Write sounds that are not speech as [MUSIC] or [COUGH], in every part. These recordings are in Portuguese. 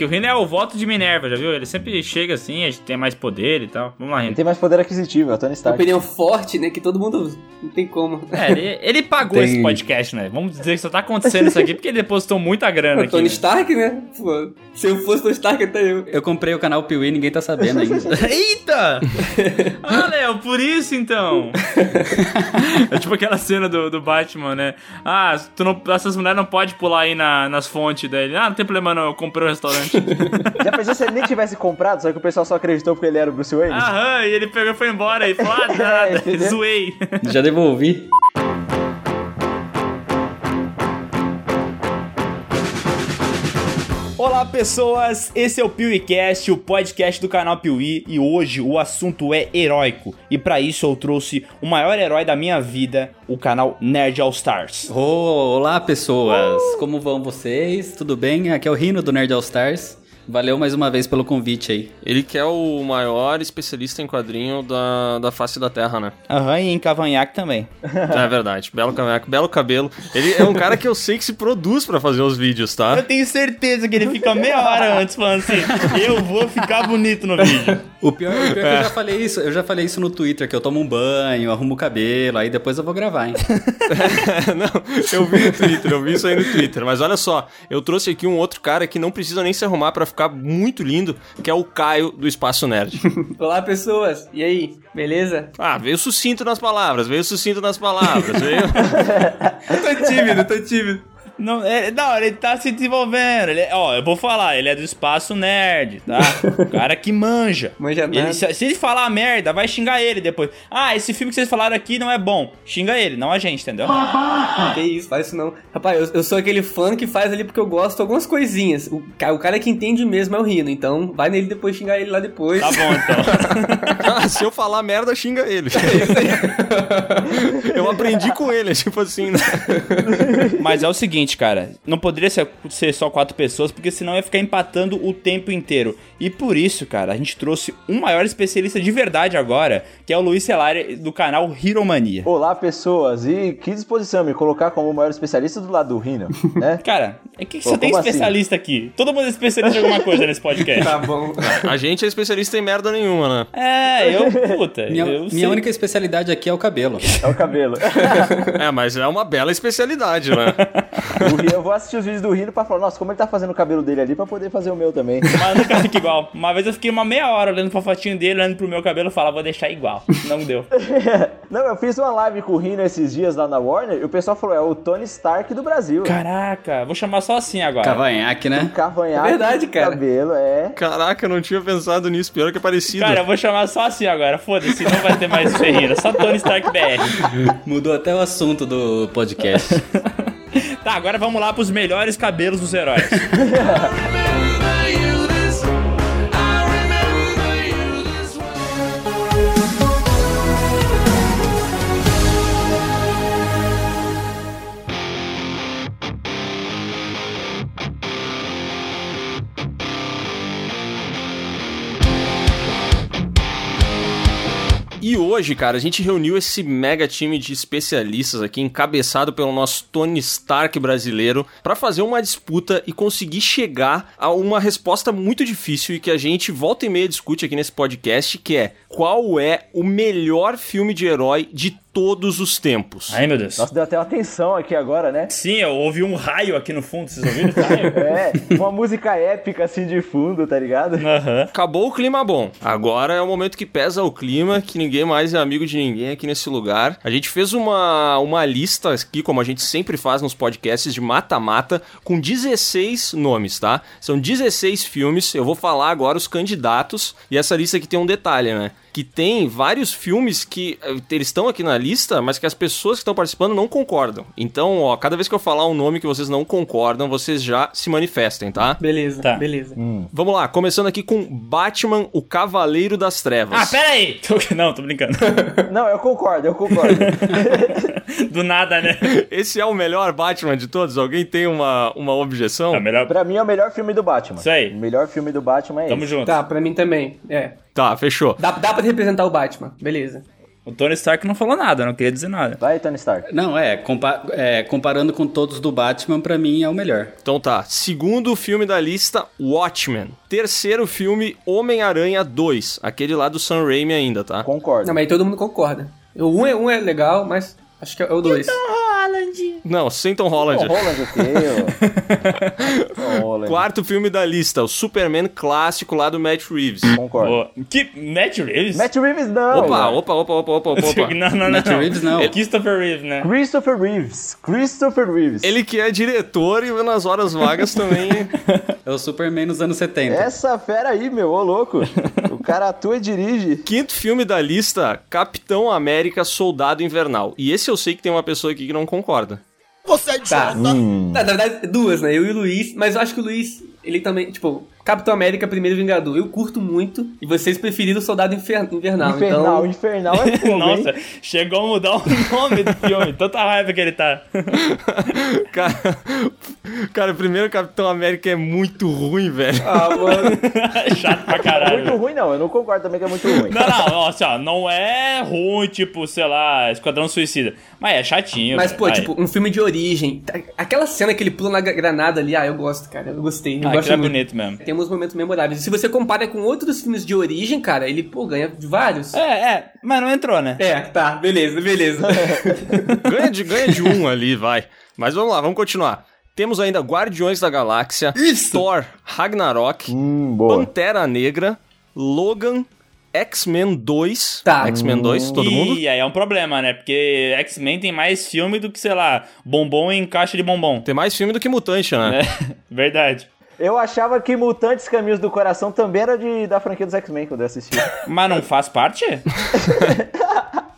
que o Rino é o voto de Minerva, já viu? Ele sempre chega assim, a gente tem mais poder e tal. Vamos lá, Ele Rino. tem mais poder aquisitivo, é o Tony Stark. Opinião forte, né? Que todo mundo não tem como. É, ele, ele pagou Tem- esse podcast, né? Vamos dizer que só tá acontecendo isso aqui porque ele depositou muita grana O aqui. Tony né? Stark, né? Pô, se eu fosse Tony Stark, até eu. Eu comprei o canal Piuí e ninguém tá sabendo ainda. [LAUGHS] Eita! Ah, Léo, por isso então. é tipo aquela cena do, do Batman, né? Ah, tu não, essas mulheres não podem pular aí na- nas fontes dele. Ah, não tem problema não, eu comprei um restaurante. [LAUGHS] Já pensou se ele nem tivesse comprado, só que o pessoal só acreditou porque ele era o Bruce Wayne? Aham, e ele pegou e foi embora e falou, ah, [LAUGHS] nada, entendeu? zoei. Já devolvi. Olá pessoas, esse é o PeeWeeCast, o podcast do canal Piuí e hoje o assunto é heróico. E pra isso eu trouxe o maior herói da minha vida, o canal Nerd All Stars. Oh, olá, pessoas. Como vão vocês? Tudo bem? Aqui é o Rino do Nerd All Stars. Valeu mais uma vez pelo convite aí. Ele que é o maior especialista em quadrinho da, da face da Terra, né? Aham, e em cavanhaque também. [LAUGHS] É verdade. Belo cavanhaque, belo cabelo. Ele é um cara que eu sei que se produz pra fazer os vídeos, Eu tá? tenho certeza que ele fica meia hora antes falando assim, eu vou ficar bonito no vídeo. O pior, o pior é que eu já falei isso, eu já falei isso no Twitter, que eu tomo um banho, arrumo o cabelo, aí depois eu vou gravar, hein? [LAUGHS] não, eu vi no Twitter, eu vi isso aí no Twitter. Mas olha só, eu trouxe aqui um outro cara que não precisa nem se arrumar pra ficar muito lindo, que é o Caio do Espaço Nerd. [LAUGHS] Olá, pessoas. E aí? Beleza? Ah, veio sucinto nas palavras, veio sucinto nas palavras, veio... [LAUGHS] tô tímido, tô tímido. Não, é, não, ele tá se desenvolvendo. Ele, é- ó, eu vou falar, ele é do espaço nerd, tá? O [LAUGHS] cara que manja. Manja Ele- nada. se, se ele falar merda, vai xingar ele depois. Ah, esse filme que vocês falaram aqui não é bom. Xinga ele, não a gente, entendeu? Que isso, faz isso não. Rapaz, eu, eu sou aquele fã que faz ali porque eu gosto de algumas coisinhas. O, o cara que entende mesmo é o Rino, então vai nele depois xingar ele lá depois. Tá bom, então. Ah, [LAUGHS] se eu falar merda, xinga ele. [LAUGHS] eu aprendi com ele, tipo assim, né? Mas é o seguinte, cara. Não poderia ser, ser só quatro pessoas, porque senão ia ficar empatando o tempo inteiro. E por isso, cara, a gente trouxe um maior especialista de verdade agora, que é o Luiz Celari, do canal Hiromania. Olá, pessoas. E que disposição me colocar como o maior especialista do lado do Rino, né? [LAUGHS] Cara, é que Pô, só tem assim? especialista aqui. Todo mundo é especialista em alguma coisa nesse podcast. [LAUGHS] Tá bom. A gente é especialista em merda nenhuma, né? É, eu, [LAUGHS] puta, Minha, eu minha única especialidade aqui é o cabelo. É o cabelo. É, mas é uma bela especialidade, né? O Rino, eu vou assistir os vídeos do Rino pra falar, nossa, como ele tá fazendo o cabelo dele ali pra poder fazer o meu também. Mas nunca fica igual. Uma vez eu fiquei uma meia hora olhando pra fotinho dele, olhando pro meu cabelo e falava, vou deixar igual. Não deu. [LAUGHS] Não, eu fiz uma live com o Rino esses dias lá na Warner e o pessoal falou, é o Tony Stark do Brasil. Caraca, vou chamar só assim agora. Cavanhaque, né? Cavanhaque. É verdade, cara. Cabelo, é. Caraca, eu não tinha pensado nisso. Pior que é parecido. Cara, eu vou chamar só assim agora. Foda-se, não vai ter mais Ferreira. Só Tony Stark BR. Mudou até o assunto do podcast. [LAUGHS] Tá, agora vamos lá pros melhores cabelos dos heróis. [LAUGHS] E hoje, cara, a gente reuniu esse mega time de especialistas aqui, encabeçado pelo nosso Tony Stark brasileiro, pra fazer uma disputa e conseguir chegar a uma resposta muito difícil e que a gente volta e meia discute aqui nesse podcast, que é qual é o melhor filme de herói de todos os tempos? Ai, meu Deus. Nossa, deu até uma tensão aqui agora, né? Sim, eu ouvi um raio aqui no fundo. Vocês ouviram? [LAUGHS] É, uma música épica assim de fundo, tá ligado? Aham. Acabou o clima bom. Agora é o momento que pesa o clima, que ninguém mais é amigo de ninguém aqui nesse lugar. A gente fez uma, uma lista aqui, como a gente sempre faz nos podcasts, de mata-mata, com 16 nomes, tá? São 16 filmes. Eu vou falar agora os candidatos. E essa lista aqui tem um detalhe, né? Que tem vários filmes que eh, eles estão aqui na lista, mas que as pessoas que estão participando não concordam. Então, ó, cada vez que eu falar um nome que vocês não concordam, vocês já se manifestem, tá? Beleza, Tá. beleza. Vamos lá, começando aqui com Batman, o Cavaleiro das Trevas. Ah, pera aí. [LAUGHS] Tô- Não, tô brincando. [LAUGHS] Não, eu concordo, eu concordo. [LAUGHS] Do nada, né? Esse é o melhor Batman de todos? Alguém tem uma, uma objeção? É melhor. pra mim é o melhor filme do Batman. Isso aí. O melhor filme do Batman é Tamo esse. junto. Tá, pra mim também. É. Tá, fechou. Dá, dá pra representar o Batman. Beleza. O Tony Stark não falou nada, não queria dizer nada. Vai, Tony Stark. Não, é, compa- é, comparando com todos do Batman, pra mim é o melhor. Então tá, segundo filme da lista, Watchmen. Terceiro filme, Homem-Aranha 2. Aquele lá do Sam Raimi ainda, tá? Concordo. Não, mas aí todo mundo concorda. O um é, um é legal, mas acho que é o dois. Não, sem Tom Holland. Tom Holland o quê, ô? Tom Holland. Quarto filme da lista, o Superman clássico lá do Matt Reeves. Concordo. Que Matt Reeves? Matt Reeves não. Opa, opa, opa, opa, opa, opa, opa. [LAUGHS] não, não, não. Matt Reeves, não. É Christopher Reeves, né? Christopher Reeves. Christopher Reeves. Ele que é diretor e nas horas vagas também. [LAUGHS] É o Superman nos anos 70. Essa fera aí, meu, ô louco. o cara atua e dirige. Quinto filme da lista, Capitão América Soldado Invernal. E esse eu sei que tem uma pessoa aqui que não concorda. Tá. Hum. Na verdade, duas, né? Eu e o Luiz, mas eu acho que o Luiz, ele também, tipo, Capitão América, primeiro Vingador. Eu curto muito e vocês preferiram o Soldado Infer- Invernal. Infernal, Então, infernal é fogo, Nossa, hein? chegou a mudar o nome do filme. Tanta raiva que ele tá. [LAUGHS] Cara, cara, primeiro Capitão América é muito ruim, velho. ah, mano. [LAUGHS] Chato pra caralho. Muito ruim, não. Eu não concordo também que é muito ruim. Não, não, nossa, ó, não é ruim, tipo, sei lá, Esquadrão Suicida. Mas é chatinho. Mas, pô, Vai. tipo, um filme de origem. Tá- Aquela cena que ele pula na gra- granada ali, ah, eu gosto, cara. Eu gostei. Eu Ah, gosto é muito. bonito mesmo. Tem uns momentos memoráveis. E se você compara com outros filmes de origem, cara, ele, pô, ganha de vários. É, é, mas não entrou, né? É, tá, beleza, beleza. [LAUGHS] Ganha de, ganha de um ali, vai. Mas vamos lá, vamos continuar. Temos ainda Guardiões da Galáxia, Thor, Ragnarok, Hum. Pantera Negra, Logan, X-Men 2. Tá. X-Men 2, todo e mundo? aí é um problema, né? Porque X-Men tem mais filme do que, sei lá, bombom em caixa de bombom. Tem mais filme do que Mutante, né? É, [LAUGHS] verdade. Eu achava que Mutantes Caminhos do Coração também era de, da franquia dos X-Men quando eu assisti. Mas não faz parte? [LAUGHS]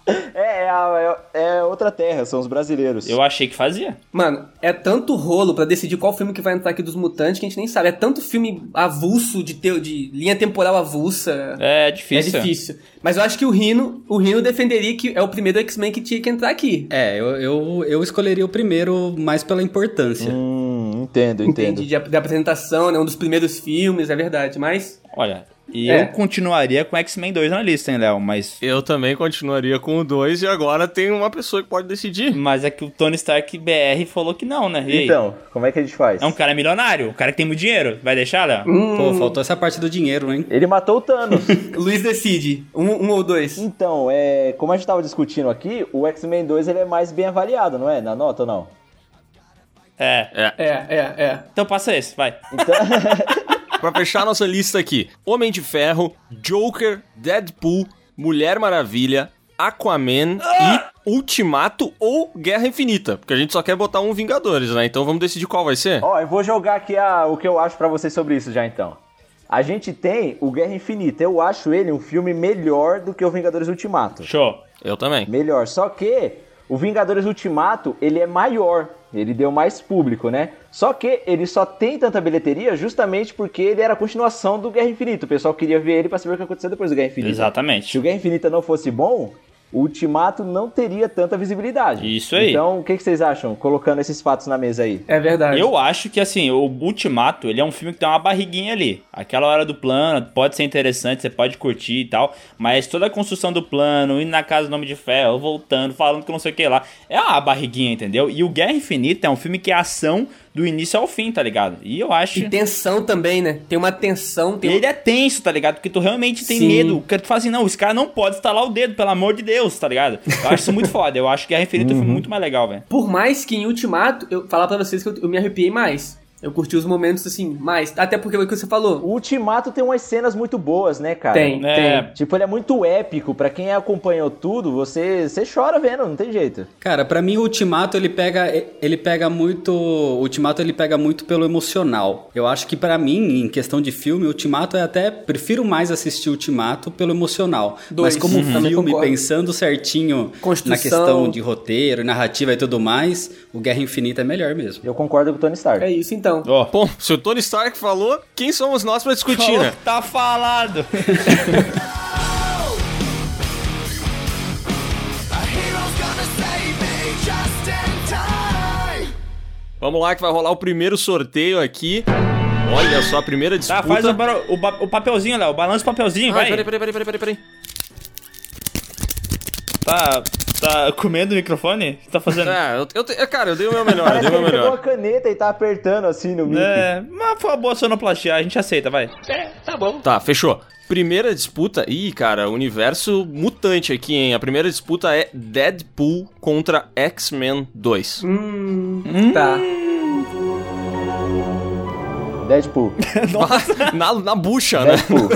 [LAUGHS] é, é, a- é- é outra terra, são os brasileiros. Eu achei que fazia. Mano, é tanto rolo pra decidir qual filme que vai entrar aqui dos mutantes que a gente nem sabe. É tanto filme avulso, de, teu, de linha temporal avulsa. É É difícil. difícil. Mas eu acho que o Rino, o Rino defenderia que é o primeiro X-Men que tinha que entrar aqui. É, eu, eu, eu escolheria o primeiro mais pela importância. Hum, entendo, entendo. Entendi. De, de apresentação, né? Um dos primeiros filmes, é verdade. Mas. Olha, e É. eu continuaria com X-Men 2 na lista, hein, Léo? Mas, Eu também continuaria com o 2 e agora tem uma pessoa que pode decidir. mas é que o Tony Stark BR falou que não, né? E aí? Então, como é que a gente faz? É um cara milionário, o cara que tem muito dinheiro. Vai deixar, Léo? Pô, faltou essa parte do dinheiro, hein? Ele matou o Thanos. [LAUGHS] Luiz decide. Um, um ou dois. então, é, como a gente tava discutindo aqui, o X-Men 2 ele é mais bem avaliado, não é? Na nota ou não? É. É, é, é. Então passa esse, vai. [LAUGHS] Pra fechar nossa lista aqui: Homem de Ferro, Joker, Deadpool, Mulher Maravilha, Aquaman e Ultimato ou Guerra Infinita. Porque a gente só quer botar um Vingadores, né? Então vamos decidir qual vai ser. Ó, eu vou jogar aqui a- o que eu acho pra vocês sobre isso já então. A gente tem o Guerra Infinita. Eu acho ele um filme melhor do que o Vingadores Ultimato. Show. Eu também. Melhor. Só que o Vingadores Ultimato, ele é maior. Ele deu mais público, né? Só que ele só tem tanta bilheteria justamente porque ele era a continuação do Guerra Infinita. O pessoal queria ver ele pra saber o que aconteceu depois do Guerra Infinita. Se Exatamente. o Guerra Infinita não fosse bom, o Ultimato não teria tanta visibilidade. Isso aí. Então, o que, que vocês acham? Colocando esses fatos na mesa aí. É verdade. Eu acho que, assim, o Ultimato, ele é um filme que tem uma barriguinha ali. Aquela hora do plano pode ser interessante, você pode curtir e tal, mas toda a construção do plano, indo na casa do Nome de Ferro, voltando, falando que não sei o que lá, é uma barriguinha, entendeu? E o Guerra Infinita é um filme que é ação do início ao fim, tá ligado? E eu acho... E tensão também, né? Tem uma tensão. Tem ele é tenso, tá ligado? Porque tu realmente tem Sim. medo. Porque tu fala assim, não, esse cara não pode estalar o dedo, pelo amor de Deus, tá ligado? Eu acho isso muito [LAUGHS] foda. Eu acho que Guerra Infinita é um filme muito mais legal, velho. Por mais que em Ultimato, eu falar pra vocês que eu, eu me arrepiei mais. Eu curti os momentos assim, mais. Até porque foi o que você falou. O Ultimato tem umas cenas muito boas, né, cara? Tem, É. tem. Tipo, ele é muito épico. Pra quem acompanhou tudo, você, você chora vendo, não tem jeito. Cara, pra mim o Ultimato ele pega ele pega muito, o Ultimato ele pega muito pelo emocional. Eu acho que pra mim, em questão de filme, o Ultimato é até prefiro mais assistir Ultimato pelo emocional, Dois. mas como Uhum. Filme pensando certinho Construção. na questão de roteiro, narrativa e tudo mais, o Guerra Infinita é melhor mesmo. Eu concordo com o Tony Stark. É isso então. Ó. Bom, se o Tony Stark falou, quem somos nós pra discutir, né? Tá falado. Vamos lá que vai rolar o primeiro sorteio aqui. Olha só, a primeira disputa. Tá, faz o, o, o papelzinho, Léo. Balança o papelzinho, Ah, vai. peraí, peraí, peraí, peraí, peraí. Tá, tá comendo o microfone? O que tá fazendo? É, eu, eu te- cara, eu dei o meu melhor, eu dei o meu ele pegou a melhor. caneta e tá apertando assim no mic. É, mas foi uma boa sonoplastia, a gente aceita, vai. Tá, fechou. Primeira disputa. Ih, cara, universo mutante aqui, hein? A primeira disputa é Deadpool contra X-Men 2. Hum, tá. Deadpool. [LAUGHS] [LAUGHS] na, na bucha, né? Deadpool.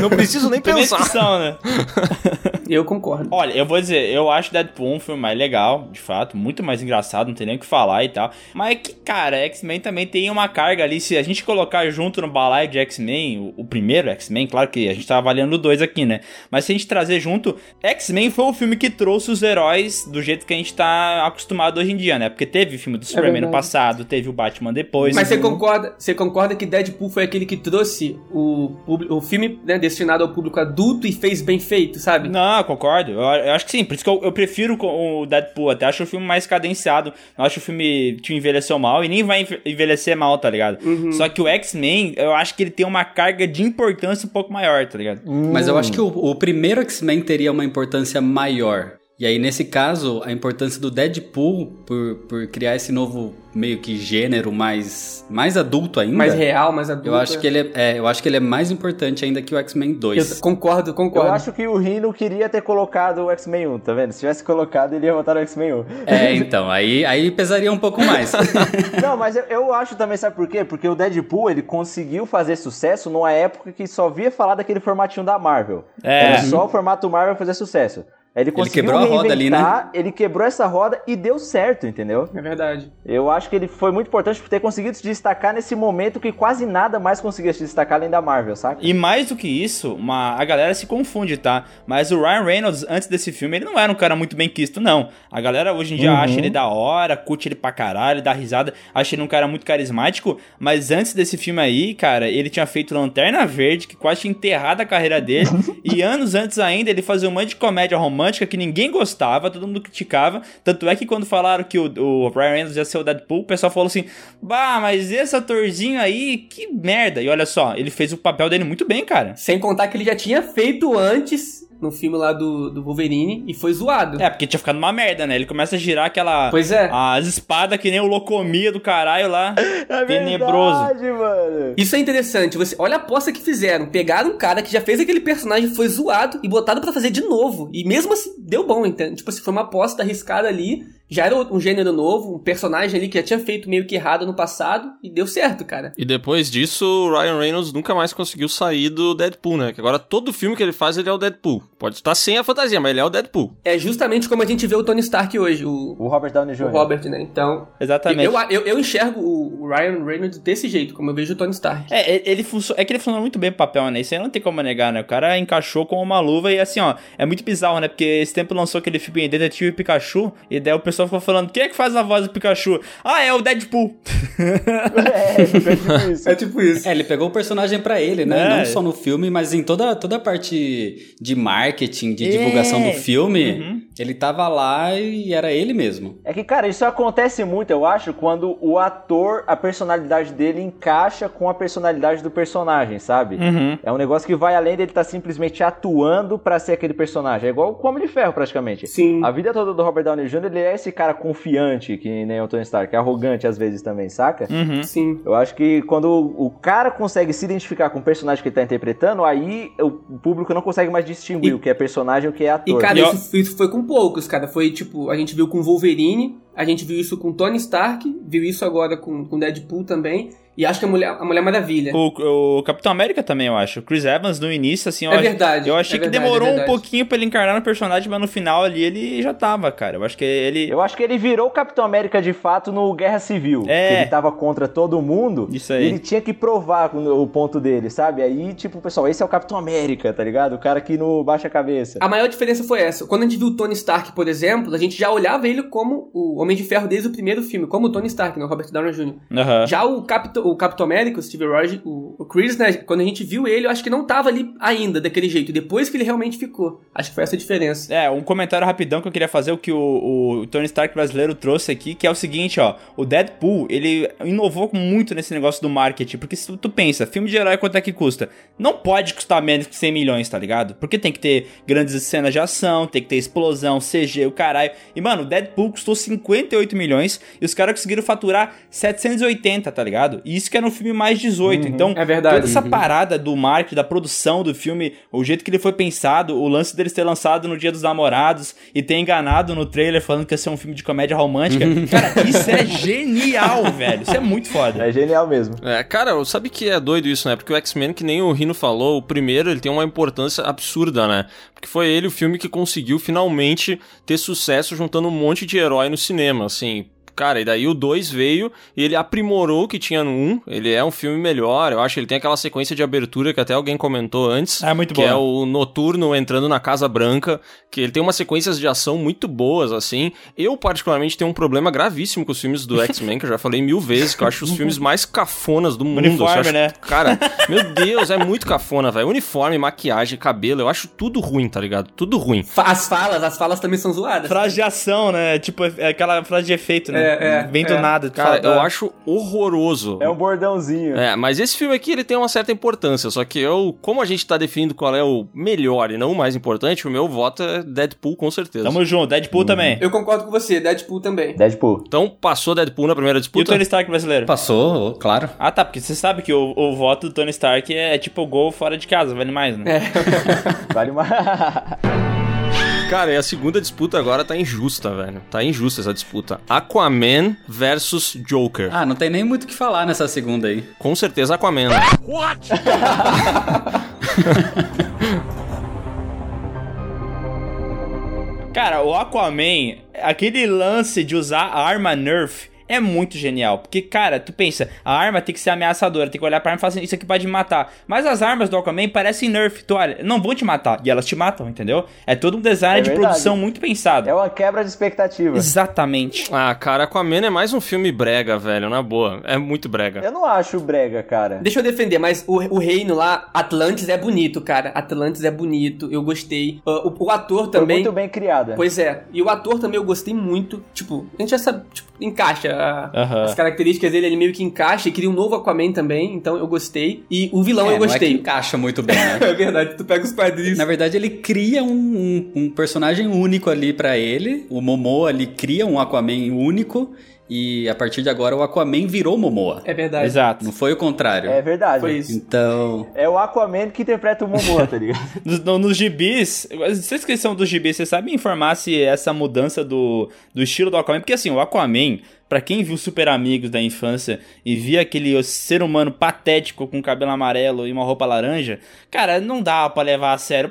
Não preciso nem pensar. né? [LAUGHS] Eu concordo. Olha, eu vou dizer, eu acho Deadpool um filme mais legal, de fato, muito mais engraçado, não tem nem o que falar e tal. Mas é que, cara, X-Men também tem uma carga ali. Se a gente colocar junto no balaio de X-Men, o, o primeiro X-Men, claro que a gente tá avaliando dois aqui, né? Mas se a gente trazer junto, X-Men foi o filme que trouxe os heróis do jeito que a gente tá acostumado hoje em dia, né? Porque teve o filme do Superman no verdade. passado, teve o Batman depois. Mas você concorda, você concorda que Deadpool foi aquele que trouxe o, o filme né, destinado ao público adulto e fez bem feito, sabe? Não, eu concordo. Eu, eu acho que sim. Por isso que eu, eu prefiro o Deadpool. Até acho o filme mais cadenciado. Não acho o filme que envelheceu mal e nem vai enve- envelhecer mal, tá ligado? Só que o X-Men, eu acho que ele tem uma carga de importância um pouco maior, tá ligado? Mas eu acho que o, o primeiro X-Men teria uma importância maior. E aí, nesse caso, a importância do Deadpool por, por criar esse novo meio que gênero mais, mais adulto ainda. Mais real, mais adulto. Eu acho que ele é, é, eu acho que ele é mais importante ainda que o X-Men 2. Eu concordo, Eu concordo. acho que o Rino queria ter colocado o X-Men 1, tá vendo? Se tivesse colocado, ele ia votar no X-Men 1. É, então, aí, aí pesaria um pouco mais. [LAUGHS] Não, mas eu, eu acho também, sabe por quê? Porque o Deadpool, ele conseguiu fazer sucesso numa época que só via falar daquele formatinho da Marvel. É. Era só o formato Marvel fazer sucesso. Ele conseguiu quebrou a roda ali, né? Ele quebrou essa roda e deu certo, entendeu? É verdade. Eu acho que ele foi muito importante por ter conseguido se destacar nesse momento que quase nada mais conseguia se destacar além da Marvel, saca? E mais do que isso, uma, a galera se confunde, tá? Mas o Ryan Reynolds, antes desse filme, ele não era um cara muito bem quisto, não. A galera hoje em dia acha ele da hora, curte ele pra caralho, dá risada, acha ele um cara muito carismático. Mas antes desse filme aí, cara, ele tinha feito Lanterna Verde, que quase tinha enterrado a carreira dele. [LAUGHS] e anos antes ainda, ele fazia um monte de comédia romântica que ninguém gostava, todo mundo criticava. Tanto é que quando falaram que o, o Ryan Reynolds ia ser o Deadpool, o pessoal falou assim: Bah, mas esse atorzinho aí, que merda. E olha só, ele fez o papel dele muito bem, cara. Sem contar que ele já tinha feito antes no filme lá do, do Wolverine e foi zoado. É, porque tinha ficado uma merda, né? Ele começa a girar aquela. Pois é. As espadas que nem o Locomia do caralho lá. [LAUGHS] É tenebroso. verdade, mano. Isso é interessante. Você, olha a aposta que fizeram. Pegaram um cara que já fez aquele personagem, foi zoado e botaram pra fazer de novo. E mesmo assim, deu bom, entende? Tipo assim, foi uma aposta arriscada ali. Já era um gênero novo, um personagem ali que já tinha feito meio que errado no passado e deu certo, cara. E depois disso, o Ryan Reynolds nunca mais conseguiu sair do Deadpool, né? Que agora todo filme que ele faz, ele é o Deadpool. Pode estar sem a fantasia, mas ele é o Deadpool. É justamente como a gente vê o Tony Stark hoje, o, O Robert Downey o Jr. Robert, né? Então, Exatamente. eu, eu, eu enxergo o Ryan Reynolds desse jeito, como eu vejo o Tony Stark. É, ele- ele funcio- é que ele funciona muito bem o papel, né? Isso aí não tem como negar, né? O cara encaixou com uma luva e assim, ó, é muito bizarro, né? Porque esse tempo lançou aquele filme Detetive Pikachu e daí o pessoal ficou falando, quem é que faz a voz do Pikachu? Ah, é o Deadpool. é, fica tipo isso. É tipo isso. É, ele pegou o personagem pra ele, né? É. Não só no filme, mas em toda, toda a parte de marketing, de divulgação É. do filme, Uhum. ele tava lá e era ele mesmo. É que, cara, isso acontece muito, eu acho, quando o ator, a personalidade dele encaixa com a personalidade do personagem, sabe? Uhum. É um negócio que vai além dele estar simplesmente atuando pra ser aquele personagem. É igual o Homem de Ferro, praticamente. Sim. A vida toda do Robert Downey Jr., ele é esse cara confiante, que nem o Tony Stark, arrogante às vezes também, saca? Uhum. Sim. Eu acho que quando o cara consegue se identificar com o personagem que ele tá interpretando, aí o público não consegue mais distinguir E- o que é personagem e o que é ator. E, cara, E ó- isso, isso foi com poucos, cara. Foi tipo, a gente viu com Wolverine, a gente viu isso com Tony Stark, viu isso agora com, com Deadpool também. E acho que a Mulher, a Mulher Maravilha. O, o Capitão América também, eu acho. O Chris Evans, no início, assim, eu, É verdade, eu achei é que verdade, demorou é um pouquinho pra ele encarnar no personagem, mas no final ali ele já tava, cara. Eu acho que ele. Eu acho que ele virou o Capitão América de fato no Guerra Civil. É. Que ele tava contra todo mundo. Isso aí. E ele tinha que provar o ponto dele, sabe? Aí, tipo, pessoal, esse é o Capitão América, tá ligado? O cara que não baixa a cabeça. A maior diferença foi essa. Quando a gente viu o Tony Stark, por exemplo, a gente já olhava ele como o Homem de Ferro desde o primeiro filme, como o Tony Stark, né? O Robert Downey Jr. Aham. Já o, Capitão, o Capitão América, o Steve Rogers, o, o Chris, né? Quando a gente viu ele, eu acho que não tava ali ainda daquele jeito. Depois que ele realmente ficou. Acho que foi essa a diferença. É, um comentário rapidão que eu queria fazer, o que o, o Tony Stark brasileiro trouxe aqui, que é o seguinte, ó. O Deadpool, ele inovou muito nesse negócio do marketing, porque se tu pensa, filme de herói quanto é que custa? Não pode custar menos que 100 milhões, tá ligado? Porque tem que ter grandes cenas de ação, tem que ter explosão, CG, o caralho. E, mano, o Deadpool custou 58 milhões e os caras conseguiram faturar 780, tá ligado? Isso que era um filme mais 18. então, é verdade. toda essa parada do marketing, da produção do filme, o jeito que ele foi pensado, o lance dele ser lançado no Dia dos Namorados e ter enganado no trailer falando que ia ser um filme de comédia romântica. cara, isso é genial, [LAUGHS] velho. Isso é muito foda. É genial mesmo. É, cara, sabe que é doido isso, né? Porque o X-Men, que nem o Rino falou, o primeiro, ele tem uma importância absurda, né? Porque foi ele o filme que conseguiu finalmente ter sucesso juntando um monte de herói no cinema, assim. Cara, e daí o 2 veio e ele aprimorou o que tinha no 1. Um. Ele é um filme melhor. Eu acho que ele tem aquela sequência de abertura que até alguém comentou antes. É muito Que bom. é o Noturno entrando na Casa Branca. Que ele tem umas sequências de ação muito boas, assim. Eu, particularmente, tenho um problema gravíssimo com os filmes do X-Men, que eu já falei mil vezes, que eu acho os filmes mais cafonas do mundo. Uniforme, acho- né? Cara, meu Deus, é muito cafona, velho. Uniforme, maquiagem, cabelo, eu acho tudo ruim, tá ligado? Tudo ruim. As falas, as falas também são zoadas. Frase de ação, né? Tipo, é aquela frase de efeito, né? É, é, Vem do é. nada. Cara, fala, eu "Ah, acho horroroso. É um bordãozinho. É, mas esse filme aqui ele tem uma certa importância, só que eu, como a gente tá definindo qual é o melhor e não o mais importante, o meu voto é Deadpool com certeza. Tamo junto. Deadpool também. Eu concordo com você, Deadpool também. Deadpool. Então passou Deadpool na primeira E o disputa. Tony Stark brasileiro? Passou, claro. Ah, tá, porque você sabe que o, o voto do Tony Stark é tipo gol fora de casa, vale mais, né? É. [LAUGHS] Vale uma. [LAUGHS] Cara, e a segunda disputa agora tá injusta, velho. Tá injusta essa disputa. Aquaman versus Joker. Ah, não tem nem muito o que falar nessa segunda aí. Com certeza Aquaman. [LAUGHS] Cara, o Aquaman, aquele lance de usar a arma Nerf é muito genial. Porque, cara, tu pensa, a arma tem que ser ameaçadora, tem que olhar pra arma e falar assim, isso aqui pode me matar. Mas as armas do Aquaman parecem Nerf, tu olha, não vão te matar. E elas te matam, entendeu? É todo um design É de verdade. produção muito pensado. É uma quebra de expectativa. Exatamente. Ah, cara, Aquaman é mais um filme brega, velho, na boa. É muito brega. Eu não acho brega, cara. Deixa eu defender, mas o, o reino lá, Atlantis é bonito, cara. Atlantis é bonito, eu gostei. Ah, o, o ator Foi também. muito bem criada. Pois é, e o ator também eu gostei muito. Tipo, a gente já sabe, tipo, encaixa a- Aham. as características dele, ele meio que encaixa e cria um novo Aquaman também, então eu gostei. E o vilão É, eu não é que gostei. encaixa muito bem, né? [LAUGHS] É verdade, tu pega os quadrinhos. Na verdade, ele cria um, um- um personagem único ali pra ele. O Momoa ali cria um Aquaman único. E a partir de agora, o Aquaman virou Momoa. É verdade. Exato. Não foi o contrário. É verdade. Foi isso. Então. É o Aquaman que interpreta o Momoa, tá ligado? [LAUGHS] Nos, no- nos gibis, vocês que são dos gibis, vocês sabem informar se essa mudança do, do estilo do Aquaman? Porque assim, o Aquaman, pra quem viu Super Amigos da infância e via aquele ser humano patético com cabelo amarelo e uma roupa laranja, cara, não dá pra levar a sério.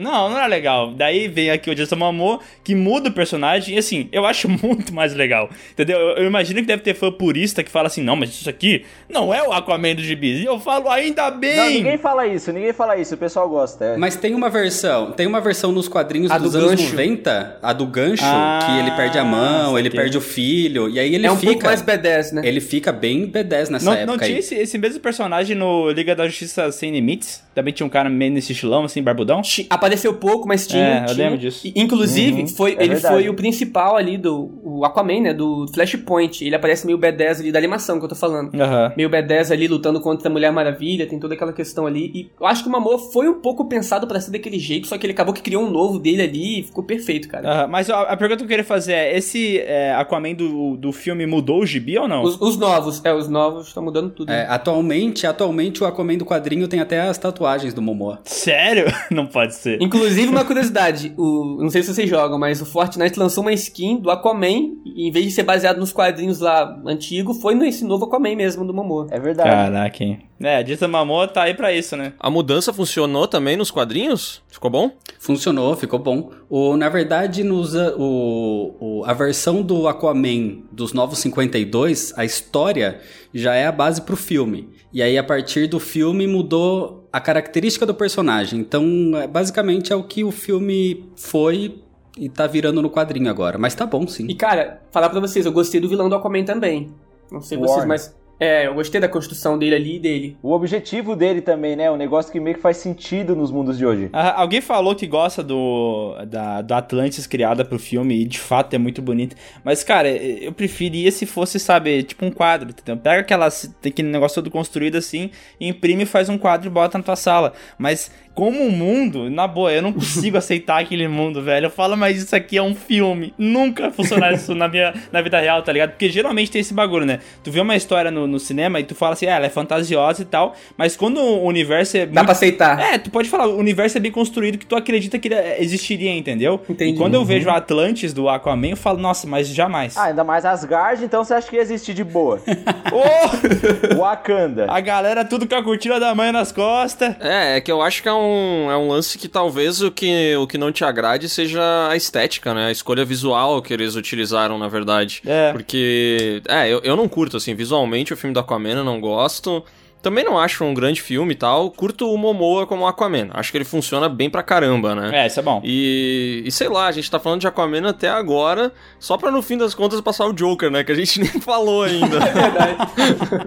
Não, não é legal. Daí vem aqui o Jason Momoa, que muda o personagem, e assim, eu acho [LAUGHS] muito mais legal. Entendeu? Eu, eu imagino que deve ter fã purista que fala assim, não, mas isso aqui não é o Aquaman dos gibis. E eu falo, ainda bem! Não, ninguém fala isso, ninguém fala isso, o pessoal gosta. é. Mas tem uma versão, tem uma versão nos quadrinhos A dos do anos gancho. 90, a do gancho, Ah, que ele perde a mão, ele saquei. perde o filho, e aí ele é um fica. pouco mais B10, né? Ele fica bem B10 nessa Não, época não tinha aí. esse, esse mesmo personagem no Liga da Justiça Sem Limites? Também tinha um cara meio nesse estilão, assim, barbudão? Apareceu pouco, mas tinha. É, eu tinha. lembro disso. E, Inclusive, Uhum, foi, é ele verdade. foi o principal ali do o Aquaman, né? Do Flashpoint. Ele aparece meio B10 ali da animação que eu tô falando. Aham. Meio B10 ali lutando contra a Mulher Maravilha, tem toda aquela questão ali. E eu acho que o Momoa foi um pouco pensado pra ser daquele jeito, só que ele acabou que criou um novo dele ali e ficou perfeito, cara. Aham, Mas a, a pergunta que eu queria fazer é: esse é, Aquaman do, do filme mudou o gibi ou não? Os, os novos, é, os novos estão mudando tudo. É, atualmente, atualmente o Aquaman do quadrinho tem até as tatuagens do Momoa. Sério? [LAUGHS] Não pode ser. Inclusive, uma [LAUGHS] curiosidade, o, não sei se vocês jogam, mas o Fortnite lançou uma skin do Aquaman, e em vez de ser baseado nos quadrinhos lá antigos, foi nesse novo Aquaman mesmo, do Momoa. É verdade. Caraca, hein? É, a Jason Momoa tá aí pra isso, né? A mudança funcionou também nos quadrinhos? Ficou bom? Funcionou, ficou bom. O, na verdade, nos, a- o, o- a versão do Aquaman dos Novos 52, a história já é a base pro filme. E aí, a partir do filme, mudou a característica do personagem. Então, é, basicamente, é o que o filme foi e tá virando no quadrinho agora. Mas tá bom, sim. E cara, falar pra vocês, eu gostei do vilão do Aquaman também. Não sei vocês, mas. É, eu gostei da construção dele ali e dele. O objetivo dele também, né? Um negócio que meio que faz sentido nos mundos de hoje. Ah, alguém falou que gosta do, da, do Atlantis criada pro filme e de fato é muito bonito. Mas, cara, eu preferia se fosse, sabe, tipo um quadro, entendeu? Pega aquela, aquele negócio todo construído assim, imprime, faz um quadro e bota na tua sala. Mas como um mundo, na boa, eu não consigo [LAUGHS] aceitar aquele mundo, velho. Eu falo, mas isso aqui é um filme. Nunca funcionar isso na minha na vida real, tá ligado? Porque geralmente tem esse bagulho, né? Tu vê uma história no, no cinema e tu fala assim, ah, ela é fantasiosa e tal, mas quando o universo é. Dá muito... pra aceitar. É, tu pode falar, o universo é bem construído que tu acredita que ele existiria, entendeu? Entendi. E quando eu vejo Atlantis do Aquaman, eu falo, nossa, mas jamais. Ah, ainda mais Asgard, então você acha que ia existir de boa? [LAUGHS] oh! [LAUGHS] Wakanda. A galera tudo com a cortina da mãe nas costas. É, é que eu acho que é um, é um lance que talvez o que, o que não te agrade seja a estética, né? A escolha visual que eles utilizaram, na verdade. É. Porque, é, eu, eu não curto, assim, visualmente o filme do Aquaman eu não gosto. Também não acho um grande filme e tal. Curto o Momoa como Aquaman. Acho que ele funciona bem pra caramba, né? É, isso é bom. E, e sei lá, a gente tá falando de Aquaman até agora, só pra no fim das contas passar o Joker, né? Que a gente [LAUGHS] nem falou ainda. é verdade.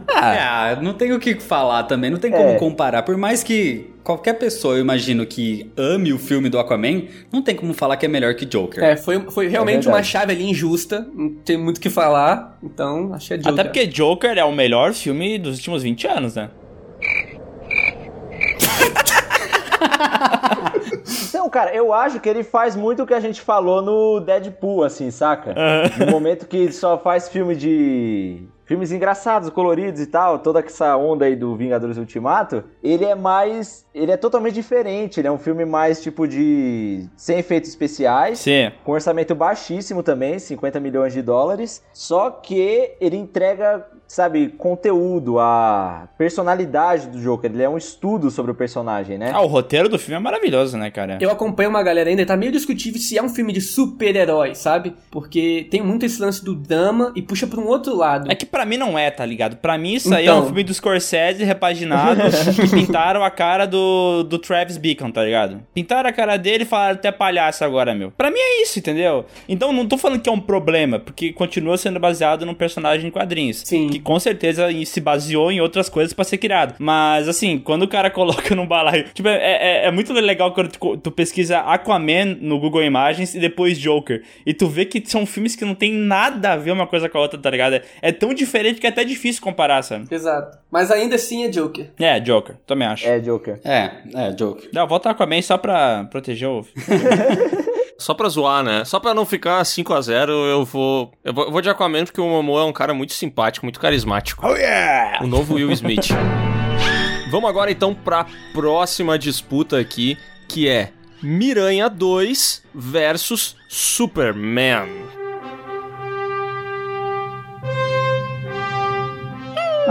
[LAUGHS] ah, não tem o que falar também, não tem como É. comparar. Por mais que qualquer pessoa, eu imagino, que ame o filme do Aquaman, não tem como falar que é melhor que Joker. É, foi, foi realmente É uma chave ali injusta. Não tem muito o que falar. Então, achei a Joker. Até porque Joker é o melhor filme dos últimos 20 anos, né? [LAUGHS] Então, cara, eu acho que ele faz muito o que a gente falou no Deadpool, assim, saca? No momento que só faz filme de. Filmes engraçados, coloridos e tal, toda essa onda aí do Vingadores Ultimato, ele é mais. Ele é totalmente diferente. Ele é um filme mais tipo de. sem efeitos especiais. Sim. Com orçamento baixíssimo também, 50 milhões de dólares. Só que ele entrega, sabe, conteúdo, a personalidade do Joker. Ele é um estudo sobre o personagem, né? Ah, o roteiro do filme é maravilhoso, né, cara? Eu acompanho uma galera ainda, tá meio discutível se é um filme de super-herói, sabe? Porque tem muito esse lance do drama e puxa pra um outro lado. É que pra mim não é, tá ligado? Pra mim isso aí é um Então. filme do Scorsese repaginado que [LAUGHS] pintaram a cara do, do Travis Beacon, tá ligado? Pintaram a cara dele e falaram até palhaço agora, meu. Pra mim é isso, entendeu? Então não tô falando que é um problema, porque continua sendo baseado num personagem em quadrinhos. Sim. Que com certeza se baseou em outras coisas pra ser criado. Mas assim, quando o cara [LAUGHS] coloca num balaio. Tipo, é, é, é muito legal quando tu, tu pesquisa Aquaman no Google Imagens e depois Joker. E tu vê que são filmes que não tem nada a ver uma coisa com a outra, tá ligado? É, é tão diferente que é até difícil comparar, sabe? Exato. Mas ainda assim é Joker. É, Joker, também acho. É, Joker. É, é, Joker. Não, volta Aquaman só pra proteger o. [LAUGHS] [LAUGHS] Só pra zoar, né? Só pra não ficar 5 a 0 eu vou, eu vou. Eu vou de Aquaman porque o Momoa é um cara muito simpático, muito carismático. Oh yeah! O novo Will Smith. [LAUGHS] Vamos agora então pra próxima disputa aqui, que é Miranha 2 versus Superman.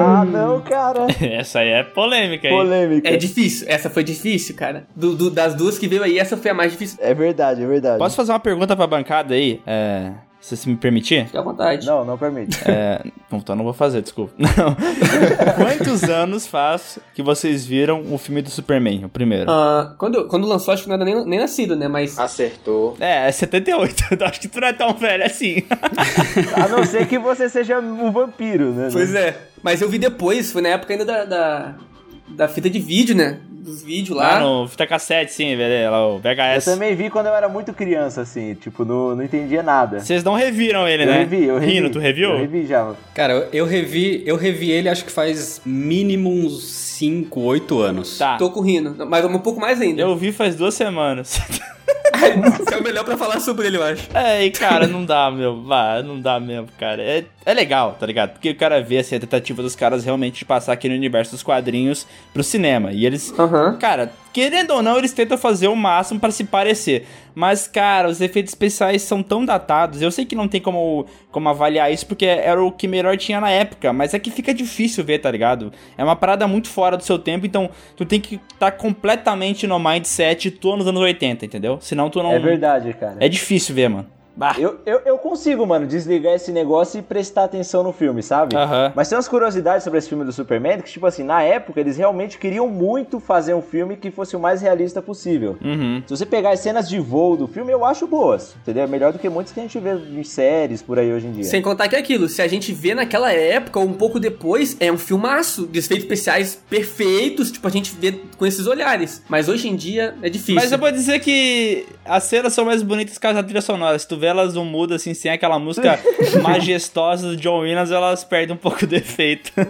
Ah, não, cara. [LAUGHS] Essa aí é polêmica, hein? Polêmica. É difícil. Essa foi difícil, cara. Do- do- das duas que veio aí, essa foi a mais difícil. É verdade, é verdade. Posso fazer uma pergunta pra bancada aí? É. Se você me permitir? Fica à vontade. Não, não permite. É. Bom, então não vou fazer, desculpa. [LAUGHS] Não. Quantos anos faz que vocês viram o filme do Superman, o primeiro? Ah, quando, quando lançou, acho que não era nem, nem nascido, né? Mas. Acertou. É, é 78. Eu [LAUGHS] acho que tu não é tão velho assim. A não ser que você seja um vampiro, né? Pois é. Mas eu vi depois, foi na época ainda da, da, da fita de vídeo, né? Dos vídeos lá. Lá no fita cassete, sim, velho. Lá, o Eu VHS. também vi quando eu era muito criança, assim, tipo, não, não entendia nada. Vocês não reviram ele, Eu né? revi, eu revi. Rino, tu reviu? Eu revi já. Cara, eu, eu revi, eu revi ele acho que faz mínimo uns 5, 8 anos. Tá. Tô correndo. Mas um pouco mais ainda. Eu vi faz duas semanas. [LAUGHS] Esse é o melhor pra falar sobre ele, eu acho. É, e cara, não dá, meu. Não dá mesmo, cara. É, é legal, tá ligado? Porque o cara vê assim, a tentativa dos caras realmente de passar aquele universo dos quadrinhos pro cinema. E eles. Cara, querendo ou não, eles tentam fazer o máximo pra se parecer. Mas, cara, os efeitos especiais são tão datados. Eu sei que não tem como, como avaliar isso, porque era o que melhor tinha na época. Mas é que fica difícil ver, tá ligado? É uma parada muito fora do seu tempo, então tu tem que estar completamente no mindset tu nos anos 80, entendeu? Senão tu não. É verdade, cara. É difícil ver, mano. Bah. Eu, eu, eu consigo, mano, desligar esse negócio e prestar atenção no filme, sabe? Aham. Mas tem umas curiosidades sobre esse filme do Superman que, tipo assim, na época eles realmente queriam muito fazer um filme que fosse o mais realista possível. Uhum. Se você pegar as cenas de voo do filme, eu acho boas, entendeu? É melhor do que muitos que a gente vê em séries por aí hoje em dia. Sem contar que é aquilo, se a gente vê naquela época ou um pouco depois, é um filmaço, de efeitos especiais perfeitos, tipo, a gente vê com esses olhares. Mas hoje em dia é difícil. Mas eu vou dizer que as cenas são mais bonitas que as trilha sonora. Se tu vê elas no mudo, assim, sem aquela música [LAUGHS] majestosa do John Williams, elas perdem um pouco do efeito. [LAUGHS]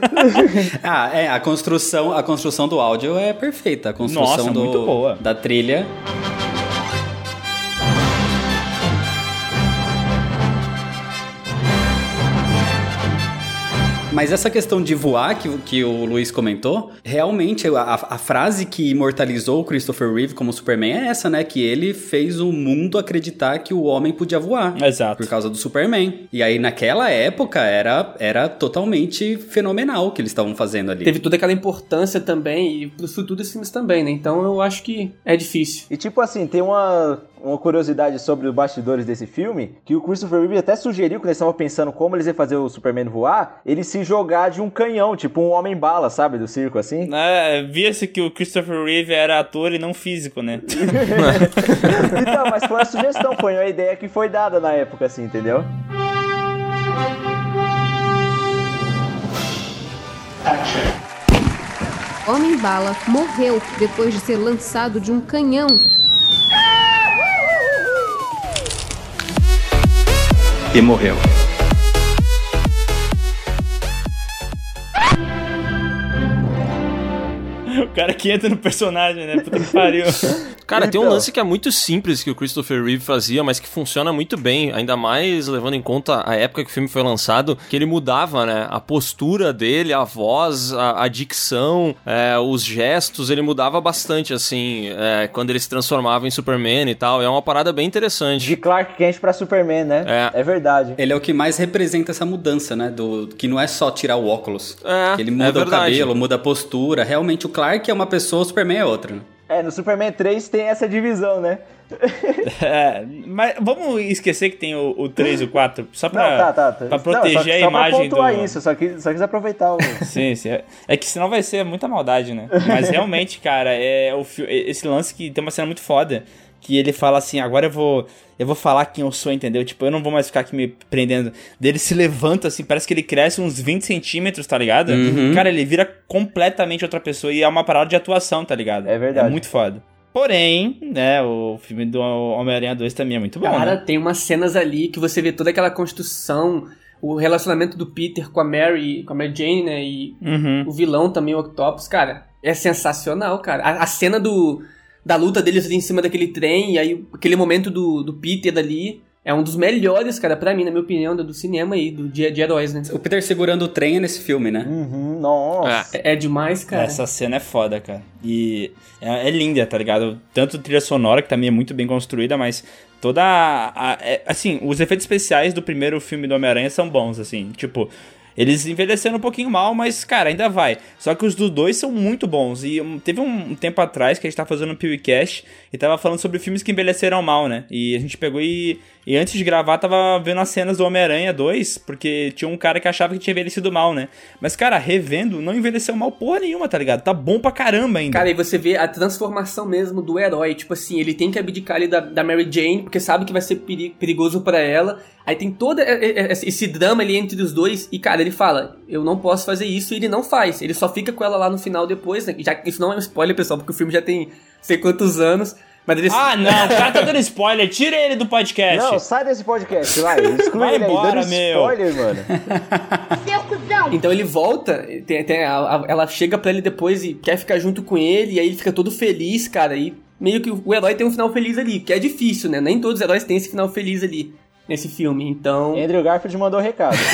Ah, é, a construção, a construção do áudio é perfeita. A construção Nossa, do, muito boa. da trilha. Mas essa questão de voar que, que o Luiz comentou, realmente a, a frase que imortalizou o Christopher Reeve como Superman é essa, né? Que ele fez o mundo acreditar que o homem podia voar. Exato. Por causa do Superman. E aí, naquela época, era, era totalmente fenomenal o que eles estavam fazendo ali. Teve toda aquela importância também, e pros futuros filmes também, né? Então eu acho que é difícil. E tipo assim, tem uma, uma curiosidade sobre os bastidores desse filme, que o Christopher Reeve até sugeriu, quando eles estavam pensando como eles iam fazer o Superman voar, ele se jogar de um canhão, tipo um homem-bala, sabe, do circo assim. É, Via-se que o Christopher Reeve era ator e não físico, né? [LAUGHS] então, mas foi uma sugestão, foi uma ideia que foi dada na época, assim, entendeu? Homem-bala morreu depois de ser lançado de um canhão. E morreu. O cara que entra no personagem, né? Puta que pariu. [LAUGHS] Cara, tem um Então. lance que é muito simples que o Christopher Reeve fazia, mas que funciona muito bem, ainda mais levando em conta a época que o filme foi lançado, que ele mudava, né? A postura dele, a voz, a, a dicção, é, os gestos, ele mudava bastante, assim, é, quando ele se transformava em Superman e tal. É uma parada bem interessante. De Clark Kent pra Superman, né? É. É verdade. Ele é o que mais representa essa mudança, né? Do, que não é só tirar o óculos. É, Que ele é muda o cabelo, muda a postura. Realmente, o Clark é uma pessoa, o Superman é outra. né? É, no Superman 3 tem essa divisão, né? [LAUGHS] É, mas vamos esquecer que tem o, o 3 e o 4, só pra, Não, tá, tá. tá. pra Não, proteger só, a só imagem pra do... isso, só quis, só quis aproveitar o... [LAUGHS] Sim, sim. É- que senão vai ser muita maldade, né? Mas realmente, cara, é o esse lance que tem uma cena muito foda. Que ele fala assim, agora eu vou. Eu vou falar quem eu sou, entendeu? Tipo, eu não vou mais ficar aqui me prendendo. Dele se levanta, assim, parece que ele cresce uns 20 centímetros, tá ligado? Cara, ele vira completamente outra pessoa e é uma parada de atuação, tá ligado? É verdade. É muito foda. Porém, né, o filme do Homem-Aranha 2 também é muito bom, Cara, né? tem umas cenas ali que você vê toda aquela construção, o relacionamento do Peter com a Mary, com a Mary Jane, né? E Uhum. o vilão também, o Octopus, cara, é sensacional, cara. A, a cena do, da luta deles ali em cima daquele trem, e aí aquele momento do, do Peter ali, é um dos melhores, cara, pra mim, na minha opinião, do, cinema aí, do dia de heróis, né? O Peter segurando o trem é nesse filme, né? Uhum, nossa. É, é demais, cara. Essa cena é foda, cara. E é, é linda, tá ligado? Tanto trilha sonora, que também é muito bem construída, mas toda a. a- é- assim, os efeitos especiais do primeiro filme do Homem-Aranha são bons, assim. Tipo. Eles envelheceram um pouquinho mal, mas, cara, ainda vai. Só que os dos dois são muito bons. E um, teve um tempo atrás que a gente tava fazendo um PewCast e tava falando sobre filmes que envelheceram mal, né? E a gente pegou e, e antes de gravar tava vendo as cenas do Homem-Aranha 2, porque tinha um cara que achava que tinha envelhecido mal, né? Mas, cara, revendo, não envelheceu mal porra nenhuma, tá ligado? Tá bom pra caramba ainda. Cara, e você vê a transformação mesmo do herói. Tipo assim, ele tem que abdicar ali da, da Mary Jane, porque sabe que vai ser peri- perigoso pra ela. Aí tem todo e- e- e- esse drama ali entre os dois. E, cara, ele fala: Eu não posso fazer isso. E ele não faz. Ele só fica com ela lá no final depois. Né? Já, isso não é um spoiler, pessoal, porque o filme já tem sei quantos anos. Mas ele. Ah, não, o cara tá dando spoiler. Tira ele do podcast. Não, sai desse podcast, vai. [LAUGHS] Exclui Vai ele aí, embora, dando meu. spoiler, mano. [LAUGHS] Então ele volta, tem, tem a- a- ela chega pra ele depois e quer ficar junto com ele, e aí ele fica todo feliz, cara, e meio que o herói tem um final feliz ali, que é difícil, né? Nem todos os heróis têm esse final feliz ali nesse filme, então. Andrew Garfield mandou recado. [LAUGHS]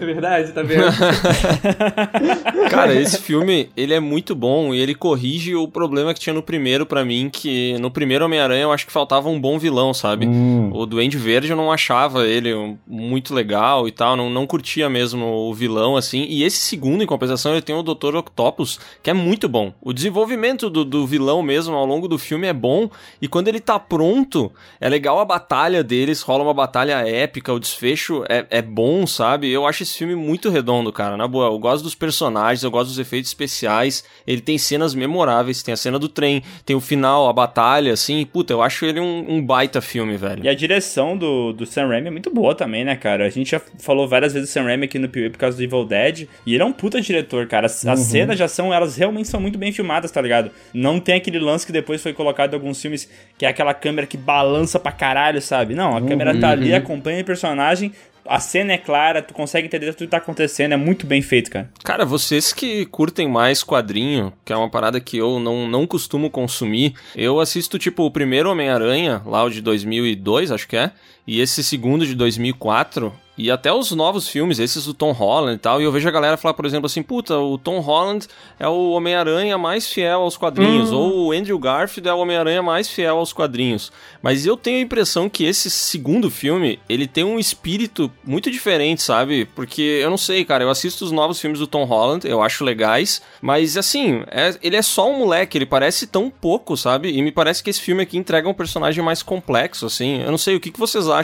É verdade, tá vendo? [LAUGHS] Cara, esse filme, ele é muito bom e ele corrige o problema que tinha no primeiro pra mim, que no primeiro Homem-Aranha eu acho que faltava um bom vilão, sabe? O Duende Verde eu não achava ele um- muito legal e tal, não, não curtia mesmo o vilão, assim. E esse segundo, em compensação, ele tem o Dr. Octopus, que é muito bom. O desenvolvimento do, do vilão mesmo ao longo do filme é bom, e quando ele tá pronto, é legal a batalha deles, rola uma batalha batalha épica, o desfecho é, é bom, sabe? Eu acho esse filme muito redondo, cara. Na boa, eu gosto dos personagens, eu gosto dos efeitos especiais. Ele tem cenas memoráveis, tem a cena do trem, tem o final, a batalha, assim. Puta, eu acho ele um, um baita filme, velho. E a direção do, do Sam Raimi é muito boa também, né, cara? A gente já falou várias vezes do Sam Raimi aqui no PewE por causa do Evil Dead. E ele é um puta diretor, cara. As, as cenas de ação, elas realmente são muito bem filmadas, tá ligado? Não tem aquele lance que depois foi colocado em alguns filmes, que é aquela câmera que balança pra caralho, sabe? Não, a câmera tá ali, acompanha o personagem, a cena é clara, tu consegue entender tudo que tá acontecendo, é muito bem feito, cara. Cara, vocês que curtem mais quadrinho, que é uma parada que eu não, não costumo consumir, eu assisto, tipo, o primeiro Homem-Aranha, lá o de 2002, acho que é, e esse segundo de 2004, e até os novos filmes, esses do Tom Holland e tal, e eu vejo a galera falar, por exemplo, assim, puta, o Tom Holland é o Homem-Aranha mais fiel aos quadrinhos, ou o Andrew Garfield é o Homem-Aranha mais fiel aos quadrinhos. Mas eu tenho a impressão que esse segundo filme, ele tem um espírito muito diferente, sabe? Porque eu não sei, cara, eu assisto os novos filmes do Tom Holland, eu acho legais, mas assim, é- ele é só um moleque, ele parece tão pouco, sabe? E me parece que esse filme aqui entrega um personagem mais complexo, assim. Eu não sei, o que, que vocês acham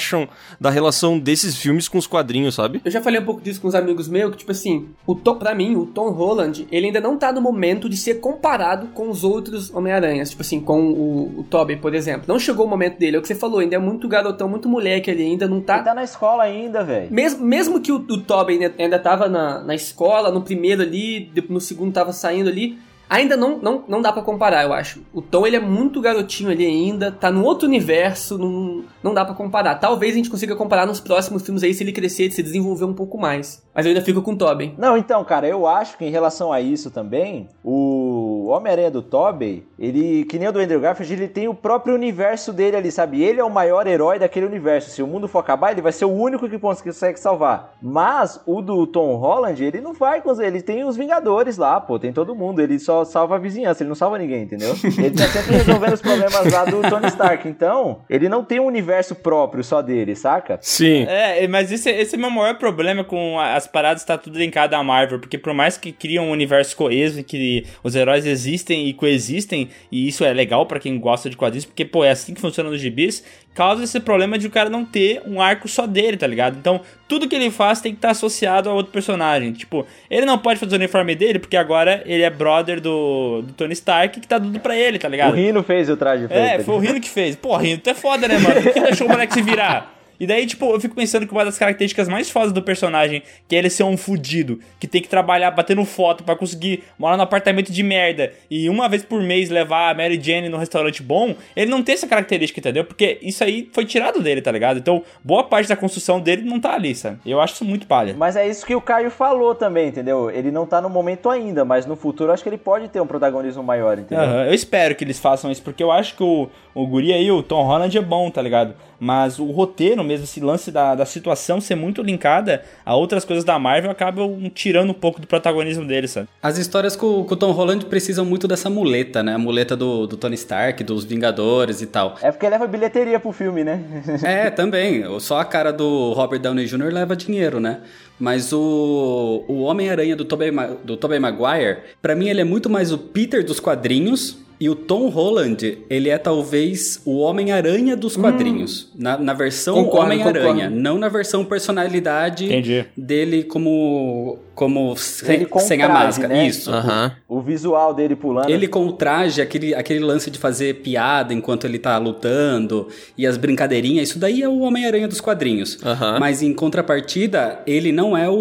da relação desses filmes com os quadrinhos, sabe? Eu já falei um pouco disso com os amigos meus, que, tipo assim, o Tom, pra mim, o Tom Holland, ele ainda não tá no momento de ser comparado com os outros Homem-Aranhas. Tipo assim, com o, o Tobey, por exemplo. Não chegou o momento dele, é o que você falou, ainda é muito garotão, muito moleque ali, ainda não Ele tá. tá na escola ainda, velho. Mesmo, mesmo que o, o Tobey ainda, ainda tava na, na escola, no primeiro ali, no segundo tava saindo ali, ainda não, não, não dá pra comparar, eu acho. O Tom, ele é muito garotinho ali ainda, tá num outro universo, não, não dá pra comparar. Talvez a gente consiga comparar nos próximos filmes aí, se ele crescer, se desenvolver um pouco mais. Mas eu ainda fico com o Tobey. Não, então, cara, eu acho que em relação a isso também, o Homem-Aranha do Tobey, ele, que nem o do Andrew Garfield, ele tem o próprio universo dele ali, sabe? Ele é o maior herói daquele universo. Se o mundo for acabar, ele vai ser o único que consegue salvar. Mas o do Tom Holland, ele não vai com os... Ele tem os Vingadores lá, pô, tem todo mundo. Ele só salva a vizinhança, ele não salva ninguém, entendeu? Ele tá sempre resolvendo os problemas lá do Tony Stark. Então, ele não tem um universo próprio só dele, saca? Sim. É, mas esse, esse é o meu maior problema com as paradas estar tudo linkado à Marvel, porque por mais que criam um universo coeso em que os heróis existem e coexistem, e isso é legal pra quem gosta de quadrinhos, porque, pô, é assim que funciona nos gibis, causa esse problema de o cara não ter um arco só dele, tá ligado? Então, tudo que ele faz tem que estar associado a outro personagem. Tipo, ele não pode fazer o uniforme dele, porque agora ele é brother do, do Tony Stark, que tá tudo pra ele, tá O ligado? Rino fez o traje pra É, foi o Rino que fez. Pô, Rino, tu é foda, né, mano? Por que deixou o moleque se virar? [LAUGHS] E daí, tipo, eu fico pensando que uma das características mais fodas do personagem, que é ele ser um fudido, que tem que trabalhar batendo foto pra conseguir morar num apartamento de merda e uma vez por mês levar a Mary Jane num restaurante bom, ele não tem essa característica, entendeu? Porque isso aí foi tirado dele, tá ligado? Então, boa parte da construção dele não tá ali, sabe? Eu acho isso muito palha. Mas é isso que o Caio falou também, entendeu? Ele não tá no momento ainda, mas no futuro eu acho que ele pode ter um protagonismo maior, entendeu? Aham, Eu espero que eles façam isso, porque eu acho que o, o Guri aí, o Tom Holland, é bom, tá ligado? Mas o roteiro mesmo, esse lance da, da situação ser muito linkada a outras coisas da Marvel, acaba um, tirando um pouco do protagonismo dele, sabe? As histórias com, com o Tom Holland precisam muito dessa muleta, né? A muleta do, do Tony Stark, dos Vingadores e tal. É porque leva bilheteria pro filme, né? [LAUGHS] É, também. Só a cara do Robert Downey Jr. leva dinheiro, né? Mas o, o Homem-Aranha do Tobey, do Tobey Maguire, pra mim ele é muito mais o Peter dos quadrinhos e o Tom Holland, ele é talvez o Homem-Aranha dos quadrinhos. Na, na versão Homem-Aranha, não na versão personalidade Entendi. dele como, como sem, sem a traje, máscara. né? Isso. Aham. O visual dele pulando. Ele com o traje, aquele, aquele lance de fazer piada enquanto ele tá lutando e as brincadeirinhas, isso daí é o Homem-Aranha dos quadrinhos. Mas em contrapartida, ele não é o,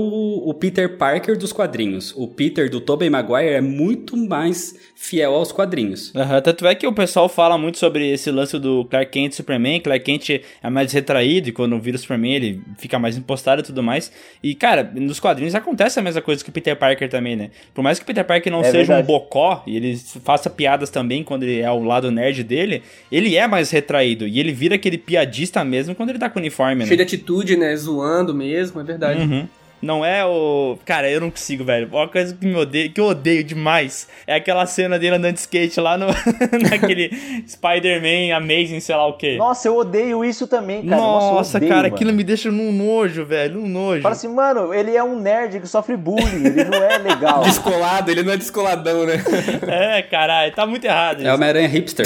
o Peter Parker dos quadrinhos. O Peter do Tobey Maguire é muito mais fiel aos quadrinhos. Aham, Tanto é que o pessoal fala muito sobre esse lance do Clark Kent e Superman. Clark Kent é mais retraído e quando vira o Superman ele fica mais impostado e tudo mais. E, cara, nos quadrinhos acontece a mesma coisa que o Peter Parker também, né? Por mais que o Peter Parker não É seja um verdade. bocó e ele faça piadas também quando ele é o lado nerd dele, ele é mais retraído. E ele vira aquele piadista mesmo quando ele tá com o uniforme, né? Cheio de atitude, né? Zoando mesmo, é verdade. Uhum. Não é o. Cara, eu não consigo, velho. Uma coisa que me odeio, que eu odeio demais é aquela cena dele andando de skate lá no. [LAUGHS] naquele Spider-Man Amazing, sei lá o quê. Nossa, eu odeio isso também, cara. Nossa, eu odeio, cara, mano. aquilo me deixa num nojo, velho. Num nojo. Fala assim, mano, ele é um nerd que sofre bullying, ele não é legal. [LAUGHS] Descolado, ele não é descoladão, né? [LAUGHS] É, caralho, tá muito errado. É. Homem-Aranha hipster.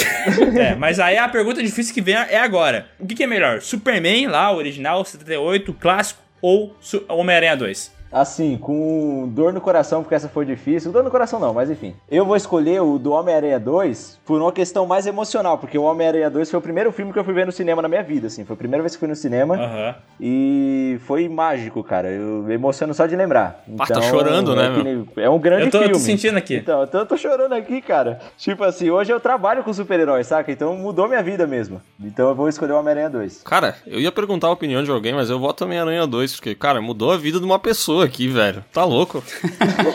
É, mas aí a pergunta difícil que vem é agora. O que, que é melhor? Superman, lá, o original, 78, clássico, ou Homem-Aranha 2? Assim, com dor no coração, porque essa foi difícil. Dor no coração não, mas enfim. Eu vou escolher o do Homem-Aranha 2 por uma questão mais emocional, porque o Homem-Aranha 2 foi o primeiro filme que eu fui ver no cinema na minha vida, assim. Foi a primeira vez que fui no cinema Aham. e foi mágico, cara. Eu me emociono só de lembrar. Ah, tá chorando, né, é, que meu? é um grande Eu tô, eu filme. tô sentindo aqui. Então, eu tô, eu tô chorando aqui, cara. Tipo assim, hoje eu trabalho com super-heróis, saca? Então mudou minha vida mesmo. Então eu vou escolher o Homem-Aranha 2. Cara, eu ia perguntar a opinião de alguém, mas eu voto Homem-Aranha 2, porque, cara, mudou a vida de uma pessoa aqui, velho. Tá louco?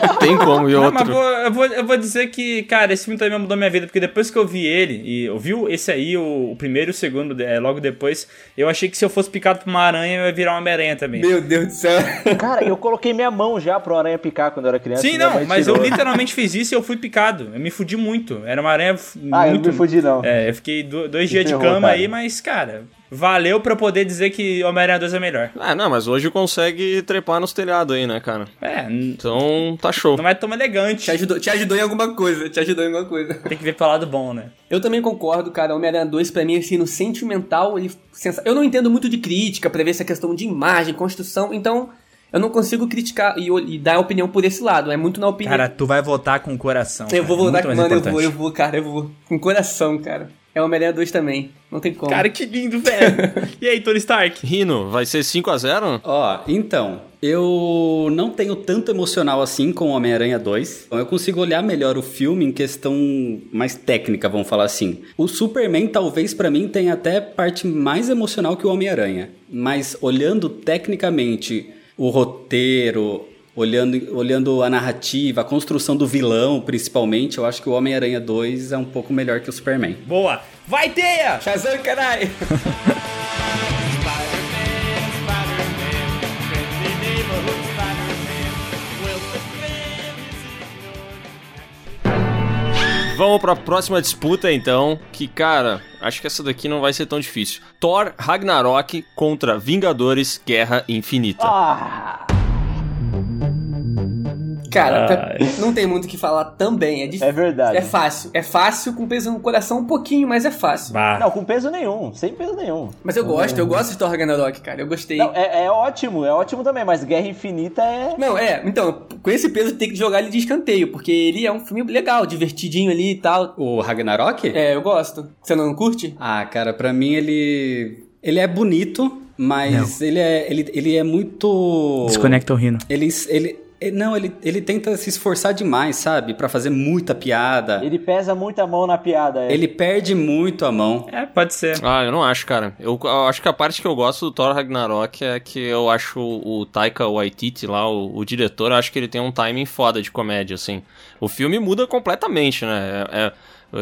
Não [LAUGHS] tem como e Não, mas outro. vou- eu, vou, eu vou dizer que, cara, esse filme também mudou minha vida, porque depois que eu vi ele, e eu vi esse aí, o, o primeiro e o segundo, é, logo depois, eu achei que se eu fosse picado por uma aranha, eu ia virar uma Homem-Aranha também. Meu Deus do céu. [LAUGHS] Cara, eu coloquei minha mão já pro aranha picar quando eu era criança. Sim, não, mas eu tirou. literalmente fiz isso e eu fui picado. Eu me fudi muito. Era uma aranha Ah, eu muito... não me fudi, não. É, eu fiquei do- dois dias de cama cara. aí, mas, cara, valeu pra eu poder dizer que Homem-Aranha 2 é melhor. Ah, não, mas hoje consegue trepar nos telhados aí, né, cara? É, Então, tá show. não é tão elegante. Te ajudou, te ajudou em alguma coisa, te ajudou em alguma coisa. Tem que ver pelo lado bom, né? Eu também concordo, cara. Homem-Aranha 2, pra mim, assim, no sentimental, ele. Eu não entendo muito de crítica pra ver essa questão de imagem, construção, então eu não consigo criticar e, e dar opinião por esse lado. É muito na opinião. Cara, tu vai votar com o coração. eu vou cara. votar, Muito mais mano, eu importante. vou, eu vou, cara, eu vou. Com coração, cara. É Homem-Aranha 2 também. Não tem como. Cara, que lindo, velho. [LAUGHS] e aí, Tony Stark? Rino, vai ser 5x0? Ó, então, eu não tenho tanto emocional assim com Homem-Aranha 2. Então eu consigo olhar melhor o filme em questão mais técnica, vamos falar assim. O Superman talvez pra mim tenha até parte mais emocional que o Homem-Aranha, mas olhando tecnicamente o roteiro, olhando, olhando a narrativa, a construção do vilão, principalmente, eu acho que o Homem-Aranha 2 é um pouco melhor que o Superman. Boa. Vai, Teia! Shazam, caralho! [LAUGHS] Vamos pra próxima disputa, então. Que, cara, acho que essa daqui não vai ser tão difícil. Thor Ragnarok contra Vingadores Guerra Infinita. Ah, Cara, Ai. pra- não tem muito o que falar também. É, difícil. É verdade. É fácil. É fácil com peso no coração um pouquinho, mas é fácil. Bah. não, com peso nenhum, sem peso nenhum. Mas eu gosto, eu gosto de Thor Ragnarok, cara. Eu gostei. Não, é, é ótimo, é ótimo também, mas Guerra Infinita é. Não, é, então, com esse peso tem que jogar ele de escanteio, porque ele é um filme legal, divertidinho ali e tal. O Ragnarok? É, eu gosto. Você não curte? Ah, cara, pra mim ele. Ele é bonito, mas ele é, ele, ele é muito. Desconecta o Rino. Ele, ele- não, ele, ele tenta se esforçar demais, sabe? Pra fazer muita piada. Ele, Ele pesa muito a mão na piada. É. perde muito a mão. É, pode ser. Ah, eu não acho, cara. Eu, eu acho que a parte que eu gosto do Thor Ragnarok é que eu acho o, o Taika Waititi lá, o, o diretor, eu acho que ele tem um timing foda de comédia, assim. O filme muda completamente, né? É, é-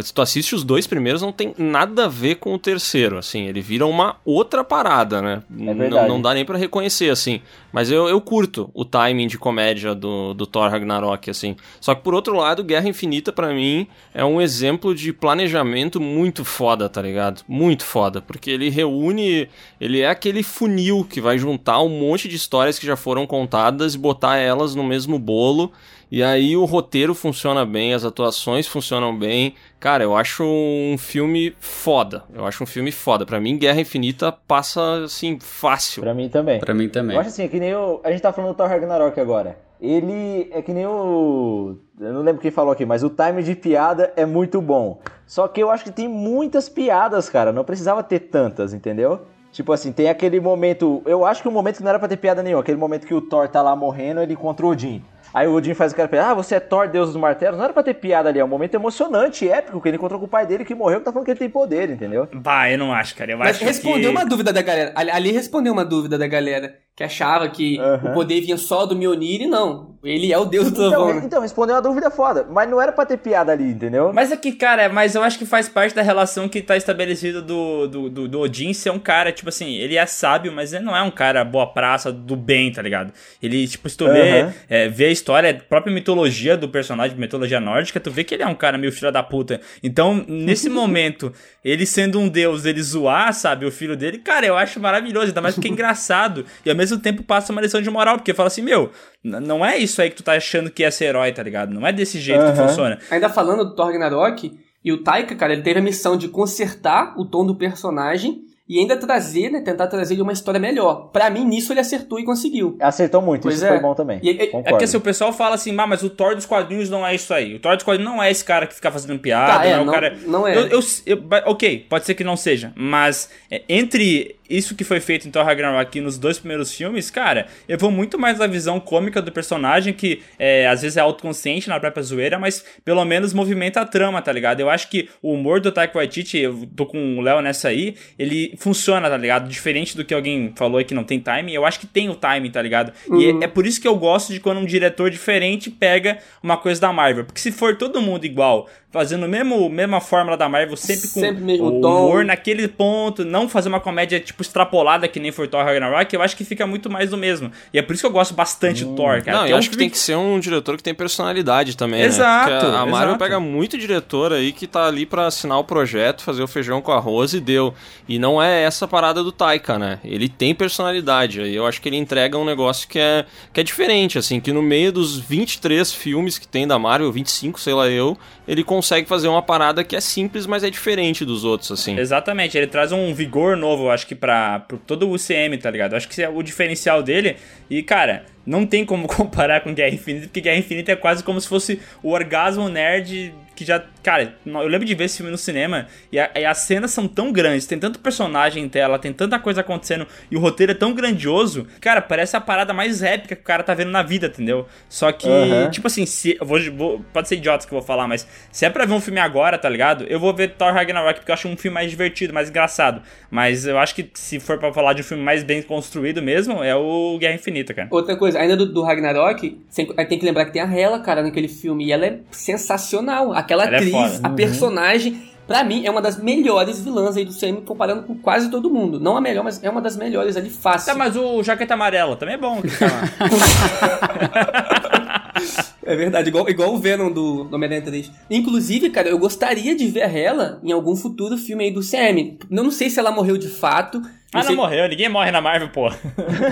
se tu assiste os dois primeiros, não tem nada a ver com o terceiro, assim. Ele vira uma outra parada, né? N- verdade. Não, dá nem pra reconhecer, assim. Mas eu, eu curto o timing de comédia do, do Thor Ragnarok, assim. Só que por outro lado, Guerra Infinita, pra mim, é um exemplo de planejamento muito foda, tá ligado? Muito foda. Porque ele reúne. Ele é aquele funil que vai juntar um monte de histórias que já foram contadas e botar elas no mesmo bolo. E aí o roteiro funciona bem, as atuações funcionam bem. Cara, eu acho um filme foda. Eu acho um filme foda. Pra mim, Guerra Infinita passa, assim, fácil. Pra mim também. Pra mim também. Eu acho assim, é que nem o. A gente tá falando do Thor Ragnarok agora. Ele é que nem o. Eu não lembro quem falou aqui, mas o time de piada é muito bom. Só que eu acho que tem muitas piadas, cara. Não precisava ter tantas, entendeu? Tipo assim, tem aquele momento. Eu acho que o momento que não era pra ter piada nenhuma. Aquele momento que o Thor tá lá morrendo, ele contra o Odin. Aí o Odin faz aquela piada, ah, você é Thor, deus dos martelos. Não era pra ter piada ali, é um momento emocionante, épico, que ele encontrou com o pai dele que morreu, que tá falando que ele tem poder, entendeu? Bah, eu não acho, cara. Eu Mas acho respondeu que... uma dúvida da galera. Ali, ali respondeu uma dúvida da galera. Que achava que Aham. o poder vinha só do Mjolnir, e não. Ele é o deus do trovão, Então, né? então, respondeu uma dúvida foda. Mas não era pra ter piada ali, entendeu? Mas é que, cara, mas eu acho que faz parte da relação que tá estabelecida do, do, do, do Odin ser um cara, tipo assim, ele é sábio, mas ele não é um cara boa praça do bem, tá ligado? Ele, tipo, se tu vê, Aham. é, vê a história, a própria mitologia do personagem, mitologia nórdica, tu vê que ele é um cara meio filho da puta. Então, nesse [LAUGHS] momento, ele sendo um deus, ele zoar, sabe, o filho dele, cara, eu acho maravilhoso, ainda mais porque é engraçado. E ao mesmo tempo passa uma lição de moral, porque fala assim, meu, não é isso aí que tu tá achando que é ser herói, tá ligado? Não é desse jeito que Aham. funciona. Ainda falando do Thor Ragnarok, e o Taika, cara, ele teve a missão de consertar o tom do personagem e ainda trazer, né, tentar trazer ele uma história melhor. Pra mim, nisso ele acertou e conseguiu. Acertou muito, Pois isso é. foi bom também. E- e- é É porque se o pessoal fala assim, "Ah, mas o Thor dos quadrinhos não é isso aí. O Thor dos quadrinhos não é esse cara que fica fazendo piada, Tá, é, não é o não- cara. não é. Eu, eu- eu- ok, pode ser que não seja, mas é, entre isso que foi feito em Thor Ragnarok nos dois primeiros filmes, cara, eu vou muito mais na visão cômica do personagem, que é, às vezes é autoconsciente na própria zoeira, mas pelo menos movimenta a trama, tá ligado? Eu acho que o humor do Taika Waititi, eu tô com o Léo nessa aí, ele funciona, tá ligado? Diferente do que alguém falou aí que não tem timing, eu acho que tem o timing, tá ligado? E é, é por isso que eu gosto de quando um diretor diferente pega uma coisa da Marvel, porque se for todo mundo igual, fazendo a mesmo, mesma fórmula da Marvel, sempre com Sempre mesmo o tom. humor naquele ponto, não fazer uma comédia, tipo, extrapolada que nem foi Thor Ragnarok, eu acho que fica muito mais do mesmo. E é por isso que eu gosto bastante do Thor, cara. Não, que eu é um acho que filme tem que ser um diretor que tem personalidade também, Exato, né? Porque a Marvel exato. pega muito diretor aí que tá ali pra assinar o projeto, fazer o feijão com arroz e deu. E não é essa parada do Taika, né? Ele tem personalidade. Aí eu acho que ele entrega um negócio que é, que é diferente, assim, que no meio dos 23 filmes que tem da Marvel, 25, sei lá eu, ele consegue fazer uma parada que é simples, mas é diferente dos outros, assim. Exatamente, ele traz um vigor novo, acho que pra, todo o UCM, tá ligado? Acho que é o diferencial dele. E, cara, não tem como [LAUGHS] comparar com Guerra Infinita, porque Guerra Infinita é quase como se fosse o orgasmo nerd que já. Cara, eu lembro de ver esse filme no cinema e, a- e as cenas são tão grandes, tem tanto personagem em tela, tem tanta coisa acontecendo e o roteiro é tão grandioso. Cara, parece a parada mais épica que o cara tá vendo na vida, entendeu? Só que, Aham. tipo assim, se, vou, vou- pode ser idiota que eu vou falar, mas se é pra ver um filme agora, tá ligado? Eu vou ver Thor Ragnarok porque eu acho um filme mais divertido, mais engraçado. Mas eu acho que se for pra falar de um filme mais bem construído mesmo, é o Guerra Infinita, cara. Outra coisa, ainda do, do Ragnarok, sem- tem que lembrar que tem a Hela, cara, naquele filme. E ela é sensacional. Aquela Ela é atriz, foda. a personagem, pra mim, é uma das melhores vilãs aí do CM, comparando com quase todo mundo. Não a melhor, mas é uma das melhores ali, fácil. Tá, mas o Jaqueta Amarela também é bom. que tá lá. [LAUGHS] É verdade, igual, igual o Venom do, do Homem-Aranha 3. Inclusive, cara, eu gostaria de ver ela em algum futuro filme aí do CM. Eu não sei se ela morreu de fato. Ah, não morreu, ninguém morre na Marvel, pô. [LAUGHS]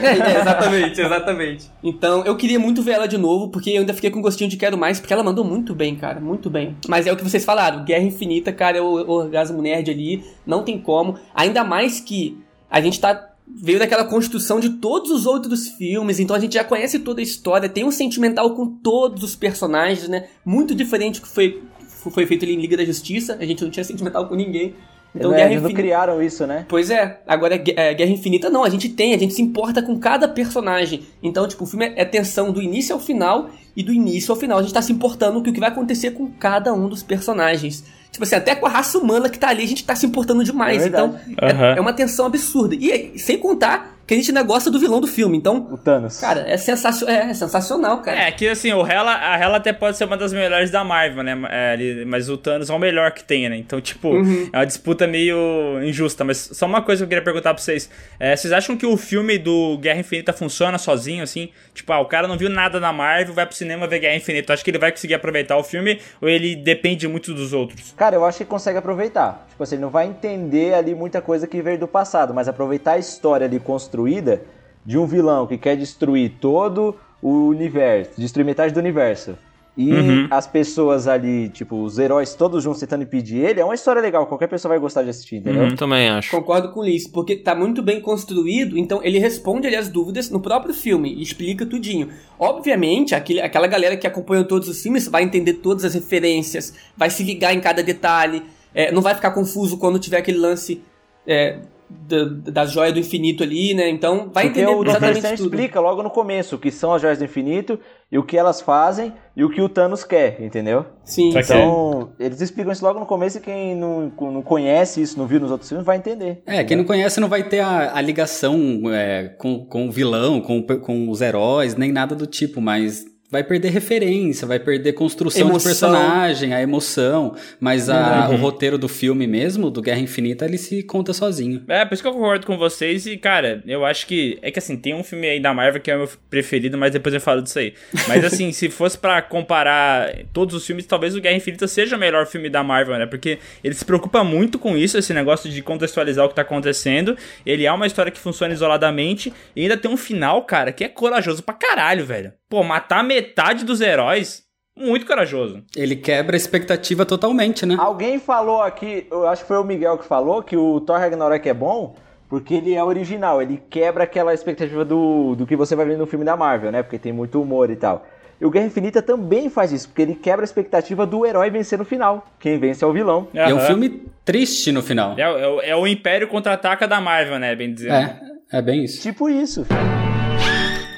É, exatamente, [LAUGHS] exatamente. Então, eu queria muito ver ela de novo, porque eu ainda fiquei com gostinho de quero mais, porque ela mandou muito bem, cara, muito bem. Mas é o que vocês falaram, Guerra Infinita, cara, é o, o orgasmo nerd ali, não tem como. Ainda mais que a gente tá veio daquela construção de todos os outros filmes, então a gente já conhece toda a história, tem um sentimental com todos os personagens, né? Muito diferente do que foi foi feito ali em Liga da Justiça, a gente não tinha sentimental com ninguém. Então, Né, Guerra eles não Infinita criaram isso, né? Pois é, agora Gue- é, Guerra Infinita não, a gente tem, a gente se importa com cada personagem. Então, tipo, o filme é tensão do início ao final, e do início ao final a gente tá se importando com o que vai acontecer com cada um dos personagens. Tipo assim, até com a raça humana que tá ali, a gente tá se importando demais. É então, verdade. é, é uma tensão absurda. E aí, sem contar que a gente ainda gosta do vilão do filme. Então, O Thanos. cara, é, sensacio é, é sensacional, cara. É, que assim, o Hela, a Hela até pode ser uma das melhores da Marvel, né? É, ele- mas o Thanos é o melhor que tem, né? Então, tipo, Uhum. é uma disputa meio injusta. Mas só uma coisa que eu queria perguntar pra vocês. É, vocês acham que o filme do Guerra Infinita funciona sozinho, assim? Tipo, ah, o cara não viu nada na Marvel, vai pro cinema ver Guerra Infinita. Acho que ele vai conseguir aproveitar o filme ou ele depende muito dos outros? Cara, eu acho que consegue aproveitar. Tipo assim, não vai entender ali muita coisa que veio do passado, mas aproveitar a história ali construída de um vilão que quer destruir todo o universo, destruir metade do universo. E Uhum. as pessoas ali, tipo, os heróis todos juntos tentando impedir ele, é uma história legal, qualquer pessoa vai gostar de assistir, entendeu? Uhum. Eu também acho. Concordo com isso, porque tá muito bem construído, então ele responde ali as dúvidas no próprio filme e explica tudinho. Obviamente, aquele, aquela galera que acompanha todos os filmes vai entender todas as referências, vai se ligar em cada detalhe, é, não vai ficar confuso quando tiver aquele lance é, da- das joias do infinito ali, né? Então vai Porque entender o exatamente tudo. explica logo no começo o que são as joias do infinito e o que elas fazem e o que o Thanos quer, entendeu? Sim. Que- Então, eles explicam isso logo no começo e quem não, não conhece isso, não viu nos outros filmes, vai entender. É, quem não conhece não vai ter a, a ligação é, com, com o vilão, com, com os heróis, nem nada do tipo, mas vai perder referência, vai perder construção de Emoção. personagem, a emoção. Mas a- Uhum. o roteiro do filme mesmo, do Guerra Infinita, ele se conta sozinho. É, por isso que eu concordo com vocês e, cara, eu acho que. É que assim, tem um filme aí da Marvel que é o meu preferido, mas depois eu falo disso aí. Mas [LAUGHS] assim, se fosse pra comparar todos os filmes, talvez o Guerra Infinita seja o melhor filme da Marvel, né? Porque ele se preocupa muito com isso, esse negócio de contextualizar o que tá acontecendo. Ele é uma história que funciona isoladamente e ainda tem um final, cara, que é corajoso pra caralho, velho. Pô, matar metade dos heróis. Muito corajoso. Ele quebra a expectativa totalmente, né? Alguém falou aqui, eu acho que foi o Miguel que falou, que o Thor Ragnarok é bom porque ele é original, ele quebra aquela expectativa do, do que você vai ver no filme da Marvel, né? Porque tem muito humor e tal. E o Guerra Infinita também faz isso, porque ele quebra a expectativa do herói vencer no final. Quem vence é o vilão. E é um filme triste no final. É, o- é é o Império contra-ataca da Marvel, né? Bem dizendo. É, é bem isso. Tipo isso.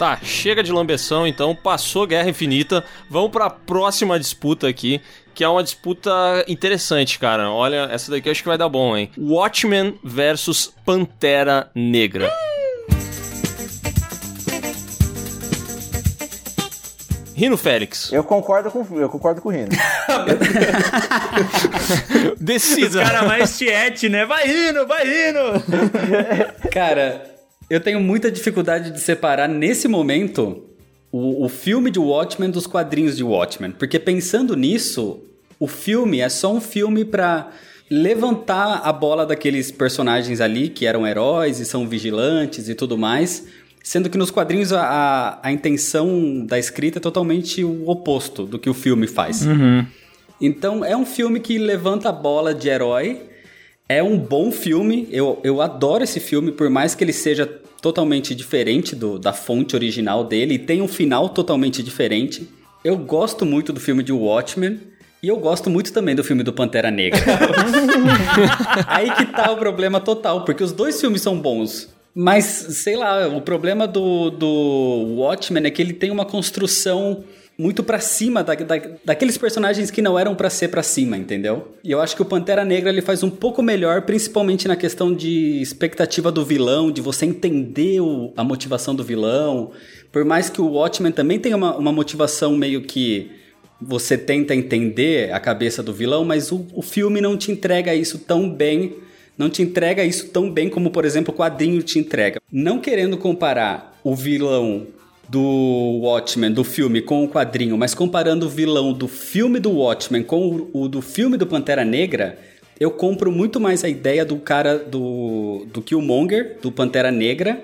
Tá, chega de lambeção, então passou Guerra Infinita. Vamos pra próxima disputa aqui, que é uma disputa interessante, cara. Olha, essa daqui eu acho que vai dar bom, hein? Watchmen versus Pantera Negra. Rino Félix, Eu concordo com, eu concordo com o Rino. [LAUGHS] Decida. caras mais tiete, né? Vai indo, vai indo! [LAUGHS] Cara, eu tenho muita dificuldade de separar nesse momento o, o filme de Watchmen dos quadrinhos de Watchmen. Porque pensando nisso, o filme é só um filme pra levantar a bola daqueles personagens ali que eram heróis e são vigilantes e tudo mais. Sendo que nos quadrinhos a, a, a intenção da escrita é totalmente o oposto do que o filme faz. Então é um filme que levanta a bola de herói. É um bom filme. Eu, eu adoro esse filme, por mais que ele seja totalmente diferente do, da fonte original dele e tem um final totalmente diferente. Eu gosto muito do filme de Watchmen. E eu gosto muito também do filme do Pantera Negra. [LAUGHS] Aí que tá o problema total, porque os dois filmes são bons. Mas, sei lá, o problema do, do Watchmen é que ele tem uma construção muito pra cima da, da- daqueles personagens que não eram pra ser pra cima, entendeu? E eu acho que o Pantera Negra ele faz um pouco melhor, principalmente na questão de expectativa do vilão, de você entender o- a motivação do vilão. Por mais que o Watchmen também tenha uma, uma motivação meio que você tenta entender a cabeça do vilão, mas o, o filme não te entrega isso tão bem, não te entrega isso tão bem como, por exemplo, o quadrinho te entrega. Não querendo comparar o vilão do Watchmen, do filme, com o quadrinho, mas comparando o vilão do filme do Watchmen com o, o do filme do Pantera Negra, eu compro muito mais a ideia do cara do, do Killmonger, do Pantera Negra,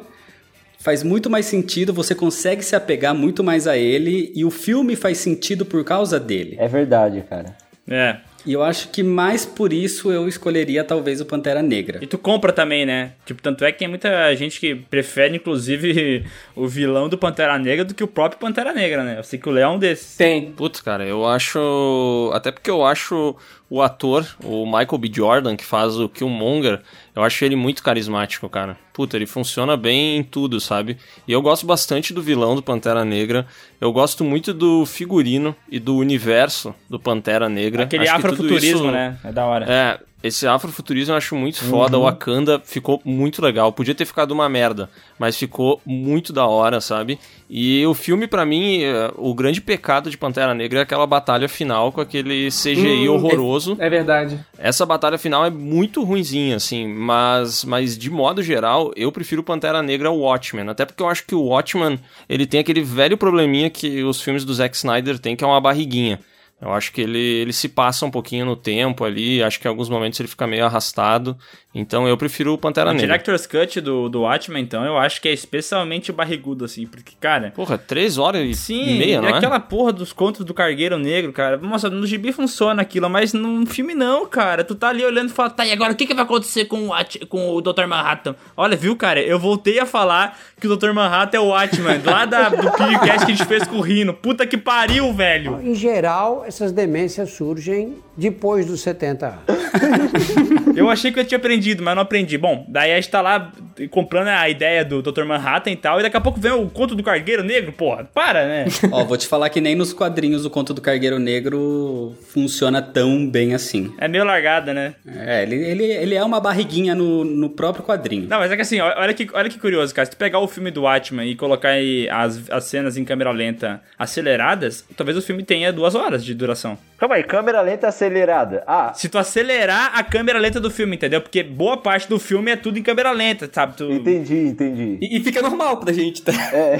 faz muito mais sentido, você consegue se apegar muito mais a ele e o filme faz sentido por causa dele. É verdade, cara. É. E eu acho que mais por isso eu escolheria talvez o Pantera Negra. E tu compra também, né? Tipo, tanto é que tem muita gente que prefere, inclusive, [LAUGHS] o vilão do Pantera Negra do que o próprio Pantera Negra, né? Eu sei que o Leão é um desses. Tem. Putz, cara, eu acho. Até porque eu acho o ator, o Michael B. Jordan, que faz o Killmonger, eu acho ele muito carismático, cara. Puta, ele funciona bem em tudo, sabe? E eu gosto bastante do vilão do Pantera Negra. Eu gosto muito do figurino e do universo do Pantera Negra. Aquele Acho afrofuturismo, isso- né? É da hora. É, esse afrofuturismo eu acho muito foda. O Wakanda ficou muito legal. Podia ter ficado uma merda, mas ficou muito da hora, sabe? E o filme, pra mim, é, o grande pecado de Pantera Negra é aquela batalha final com aquele CGI Hum, horroroso. É verdade. Essa batalha final é muito ruinzinha, assim, mas, mas de modo geral, eu prefiro Pantera Negra ao Watchmen. Até porque eu acho que o Watchmen, ele tem aquele velho probleminha que os filmes do Zack Snyder têm, que é uma barriguinha. Eu acho que ele, ele se passa um pouquinho no tempo ali, acho que em alguns momentos ele fica meio arrastado. Então eu prefiro o Pantera O Negra. Director's Cut do, do Watchmen, então, eu acho que é especialmente barrigudo, assim, porque, cara. Porra, três horas e Sim, meia, não é? aquela porra dos contos do Cargueiro Negro, cara. Nossa, no gibi funciona aquilo, mas no filme não, cara. Tu tá ali olhando e fala, tá, e agora o que, que vai acontecer com o, com o Dr. Manhattan? Olha, viu, cara? Eu voltei a falar que o Dr. Manhattan é o Watchman, lá da, do podcast que a gente fez com o Rino. Puta que pariu, velho. Em geral, essas demências surgem depois dos 70 anos. [LAUGHS] Eu achei que eu tinha aprendido, mas não aprendi. Bom, daí a gente tá lá comprando a ideia do Dr. Manhattan e tal, e daqui a pouco vem o conto do Cargueiro Negro, porra. Para, né? Ó, vou te falar que nem nos quadrinhos o conto do Cargueiro Negro funciona tão bem assim. É meio largada, né? É, ele, ele, ele é uma barriguinha no, no próprio quadrinho. Não, mas é que assim, olha que, olha que curioso, cara. Se tu pegar o filme do Watchmen e colocar aí as, as cenas em câmera lenta aceleradas, talvez o filme tenha duas horas de duração. Calma aí, câmera lenta acelerada. Ah, Se tu acelerar a câmera lenta do filme, entendeu? Porque boa parte do filme é tudo em câmera lenta, sabe? Tu... entendi, entendi. E, e fica normal pra gente, tá? É.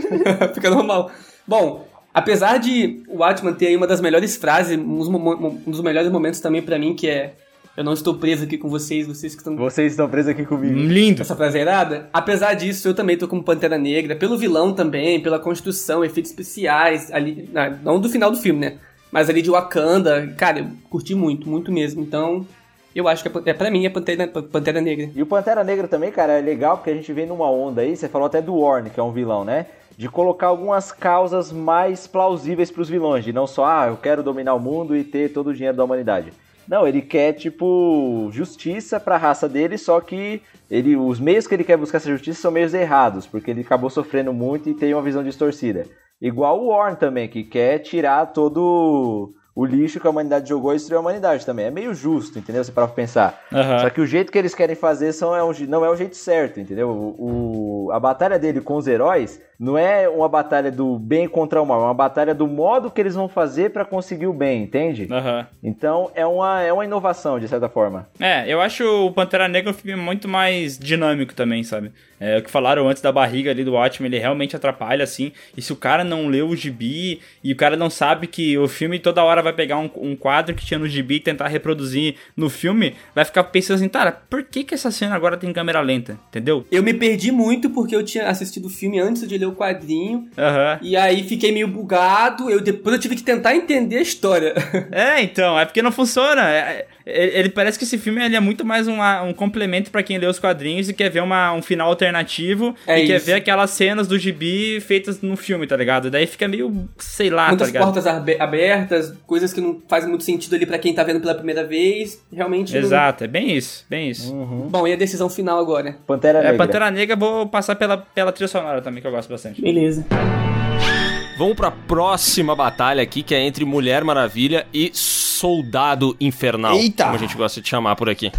[LAUGHS] fica normal. Bom, apesar de o Watchman ter aí uma das melhores frases, um dos, um dos melhores momentos também pra mim, que é eu não estou preso aqui com vocês, vocês que estão Vocês estão presos aqui comigo. Lindo. essa frase é irada. Apesar disso, eu também tô como Pantera Negra, pelo vilão também, pela construção, efeitos especiais, ali, não do final do filme, né? Mas ali de Wakanda, cara, eu curti muito, muito mesmo. Então, eu acho que é, é pra mim é Pantera, Pantera Negra. E o Pantera Negra também, cara, é legal porque a gente vem numa onda aí, você falou até do Warren, que é um vilão, né? De colocar algumas causas mais plausíveis pros vilões, de não só, ah, eu quero dominar o mundo e ter todo o dinheiro da humanidade. Não, ele quer, tipo, justiça pra raça dele, só que ele, os meios que ele quer buscar essa justiça são meios errados, porque ele acabou sofrendo muito e tem uma visão distorcida. Igual o Warren também, que quer tirar todo o lixo que a humanidade jogou e destruir a humanidade também. É meio justo, entendeu? Você para pra pensar. Aham. Só que o jeito que eles querem fazer são, é um não é o jeito certo, entendeu? O, o- a batalha dele com os heróis não é uma batalha do bem contra o mal, é uma batalha do modo que eles vão fazer pra conseguir o bem, entende? Aham. Então é uma, é uma inovação, de certa forma. É, eu acho o Pantera Negra um filme muito mais dinâmico também, sabe? É, o que falaram antes da barriga ali do Watchmen, ele realmente atrapalha, assim. E se o cara não leu o gibi e o cara não sabe que o filme toda hora vai pegar um, um quadro que tinha no gibi e tentar reproduzir no filme, vai ficar pensando assim, cara, por que que essa cena agora tem câmera lenta? Entendeu? Eu me perdi muito porque eu tinha assistido o filme antes de ler o quadrinho. Aham. E aí fiquei meio bugado. Eu, depois eu tive que tentar entender a história. [LAUGHS] É, então, é porque não funciona. É- é- ele parece que esse filme ele é muito mais uma- um complemento pra quem lê os quadrinhos e quer ver uma- um final alternativo É e quer isso. ver aquelas cenas do gibi feitas no filme, tá ligado? Daí fica meio, sei lá, tá Muitas ligado? portas abe- abertas, coisas que não fazem muito sentido ali pra quem tá vendo pela primeira vez. Realmente. não- Exato, é bem isso, bem isso. Bom, e a decisão final agora? Pantera É, Negra. Pantera Negra vou passar pela, pela trilha sonora também, que eu gosto bastante. Beleza. Vamos pra próxima batalha aqui, que é entre Mulher Maravilha e Soldado Infernal. Eita! Como a gente gosta de chamar por aqui.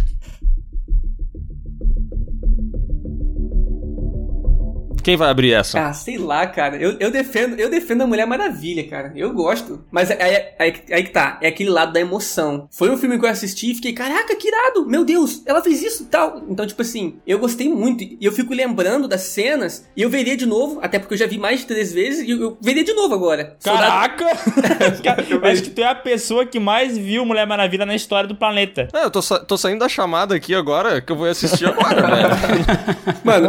Quem vai abrir essa? Ah, sei lá, cara. Eu, eu defendo eu defendo a Mulher Maravilha, cara. Eu gosto. Mas aí, aí, aí, aí que tá. É aquele lado da emoção. Foi um filme que eu assisti e fiquei, caraca, que irado. Meu Deus, ela fez isso e tal. Então, tipo assim, eu gostei muito. E eu fico lembrando das cenas. E eu veria de novo, até porque eu já vi mais de três vezes. E eu, eu veria de novo agora. Soldado- Caraca! [LAUGHS] Cara, eu acho que tu é a pessoa que mais viu Mulher Maravilha na história do planeta. É, eu tô, sa- tô saindo da chamada aqui agora, que eu vou assistir agora, [LAUGHS] velho. Mano,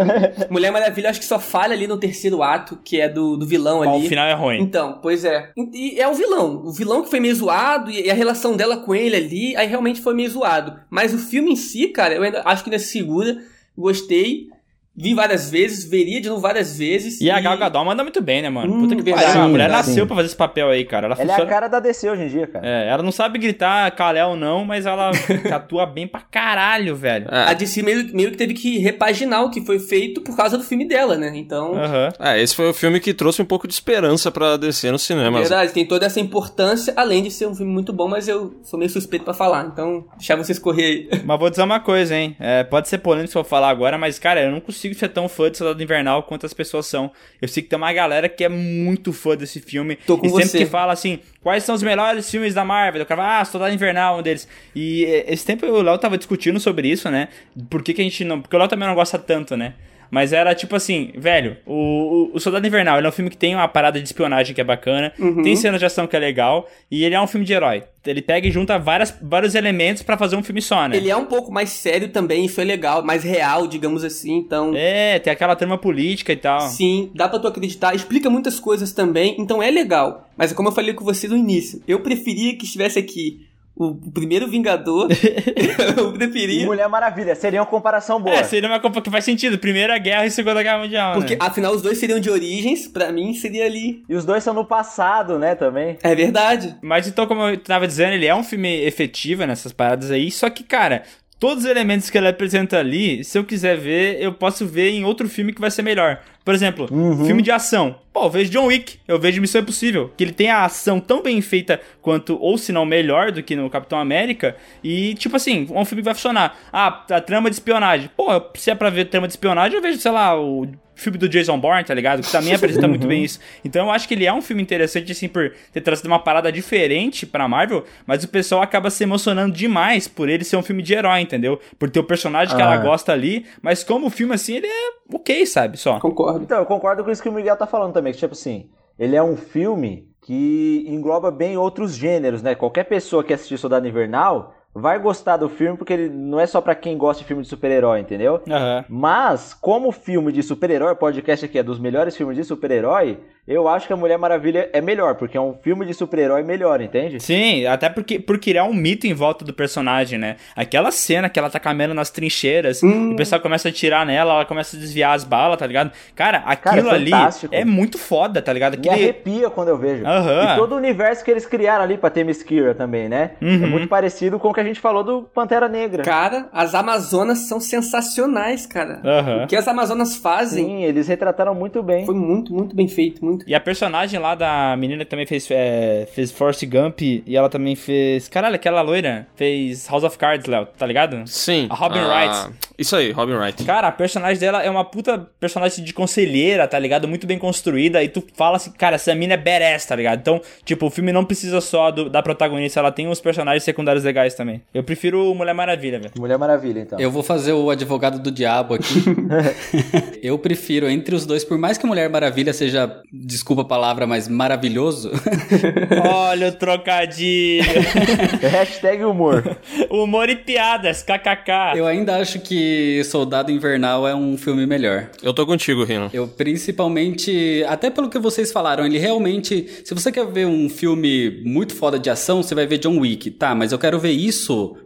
Mulher Maravilha acho que só falha ali no terceiro ato, que é do, do vilão ali. O final é ruim. Então, pois é. E é o vilão. O vilão que foi meio zoado e a relação dela com ele ali, aí realmente foi meio zoado. Mas o filme em si, cara, eu ainda acho que ainda se segura. Gostei. Vi várias vezes, veria de novo várias vezes. E a Gal Gadot manda muito bem, né, mano? Hum, Puta que pariu. A mulher nasceu sim. pra fazer esse papel aí, cara. Ela, Ela é a funciona... cara da DC hoje em dia, cara. É, ela não sabe gritar Kalel não, mas ela [LAUGHS] atua bem pra caralho, velho. A DC meio, meio que teve que repaginar o que foi feito por causa do filme dela, né? Então, Aham. É, esse foi o filme que trouxe um pouco de esperança pra descer no cinema. verdade, tem toda essa importância, além de ser um filme muito bom, mas eu sou meio suspeito pra falar. Então, deixar vocês correr aí. Mas vou dizer uma coisa, hein? É, pode ser polêmico se eu falar agora, mas, cara, eu não consigo ser tão fã de Soldado Invernal quanto as pessoas são. Eu sei que tem uma galera que é muito fã desse filme. Tô com e sempre você. que fala assim, quais são os melhores filmes da Marvel? Eu cara, ah, Soldado Invernal, um deles. E é, esse tempo o Léo tava discutindo sobre isso, né? Por que, que a gente não. Porque o Léo também não gosta tanto, né? Mas era tipo assim, velho, o, o, Soldado Invernal ele é um filme que tem uma parada de espionagem que é bacana, tem cenas de ação que é legal, e ele é um filme de herói. Ele pega e junta várias, vários elementos pra fazer um filme só, né? Ele é um pouco mais sério também, isso é legal, mais real, digamos assim, então... É, tem aquela trama política e tal. Sim, dá pra tu acreditar, explica muitas coisas também, então é legal. Mas é como eu falei com você no início, eu preferia que estivesse aqui o primeiro Vingador, [LAUGHS] eu E preferia. Mulher Maravilha, seria uma comparação boa. É, seria uma coisa que faz sentido. Primeira Guerra e Segunda Guerra Mundial, Porque né? afinal os dois seriam de origens, pra mim seria ali. E os dois são no passado, né, também. É verdade. Mas então, como eu tava dizendo, ele é um filme efetivo nessas paradas aí, só que, cara, todos os elementos que ele apresenta ali, se eu quiser ver, eu posso ver em outro filme que vai ser melhor. Por exemplo, filme de ação. Pô, eu vejo John Wick, eu vejo Missão Impossível, que ele tem a ação tão bem feita quanto, ou se não melhor do que no Capitão América, e tipo assim, um filme que vai funcionar. Ah, a trama de espionagem. Pô, se é pra ver trama de espionagem, eu vejo, sei lá, o filme do Jason Bourne, tá ligado? Que também apresenta muito bem isso. Então eu acho que ele é um filme interessante, assim, por ter trazido uma parada diferente pra Marvel, mas o pessoal acaba se emocionando demais por ele ser um filme de herói, entendeu? Por ter o personagem que Ah. ela gosta ali, mas como o filme, assim, ele é ok, sabe? Só. Concordo. Então, eu concordo com isso que o Miguel tá falando também, que tipo assim, ele é um filme que engloba bem outros gêneros, né? Qualquer pessoa que assistir Soldado Invernal vai gostar do filme, porque ele não é só pra quem gosta de filme de super-herói, entendeu? Aham. Mas, como filme de super-herói, podcast aqui é dos melhores filmes de super-herói, eu acho que a Mulher Maravilha é melhor, porque é um filme de super-herói melhor, entende? Sim, até porque por criar um mito em volta do personagem, né? Aquela cena que ela tá caminhando nas trincheiras, o pessoal começa a atirar nela, ela começa a desviar as balas, tá ligado? Cara, aquilo é ali é muito foda, tá ligado? Me Aquele... arrepia quando eu vejo. Aham. E todo o universo que eles criaram ali pra Kira também, né? Uhum. É muito parecido com o que a gente falou do Pantera Negra. Cara, as Amazonas são sensacionais, cara. Aham. O que as Amazonas fazem Sim, eles retrataram muito bem. foi muito, muito bem feito. Muito. E a personagem lá da menina que também fez, é, fez Force Gump e ela também fez. Caralho, aquela loira fez House of Cards, Léo, tá ligado? Sim. A Robin Ah, Wright. Isso aí, Robin Wright. Cara, a personagem dela é uma puta personagem de conselheira, tá ligado? Muito bem construída. E tu fala assim, cara, essa mina é badass, tá ligado? Então, tipo, o filme não precisa só do- da protagonista, ela tem uns personagens secundários legais também. Eu prefiro Mulher Maravilha, velho. Mulher Maravilha, então. Eu vou fazer o advogado do diabo aqui. [LAUGHS] eu prefiro entre os dois, por mais que Mulher Maravilha seja, desculpa a palavra, mas maravilhoso. [LAUGHS] Olha o trocadilho. [LAUGHS] Hashtag humor. Humor e piadas, kkk. eu ainda acho que Soldado Invernal é um filme melhor. Eu tô contigo, Rino. Eu principalmente, até pelo que vocês falaram, ele realmente, se você quer ver um filme muito foda de ação, você vai ver John Wick, tá? Mas eu quero ver isso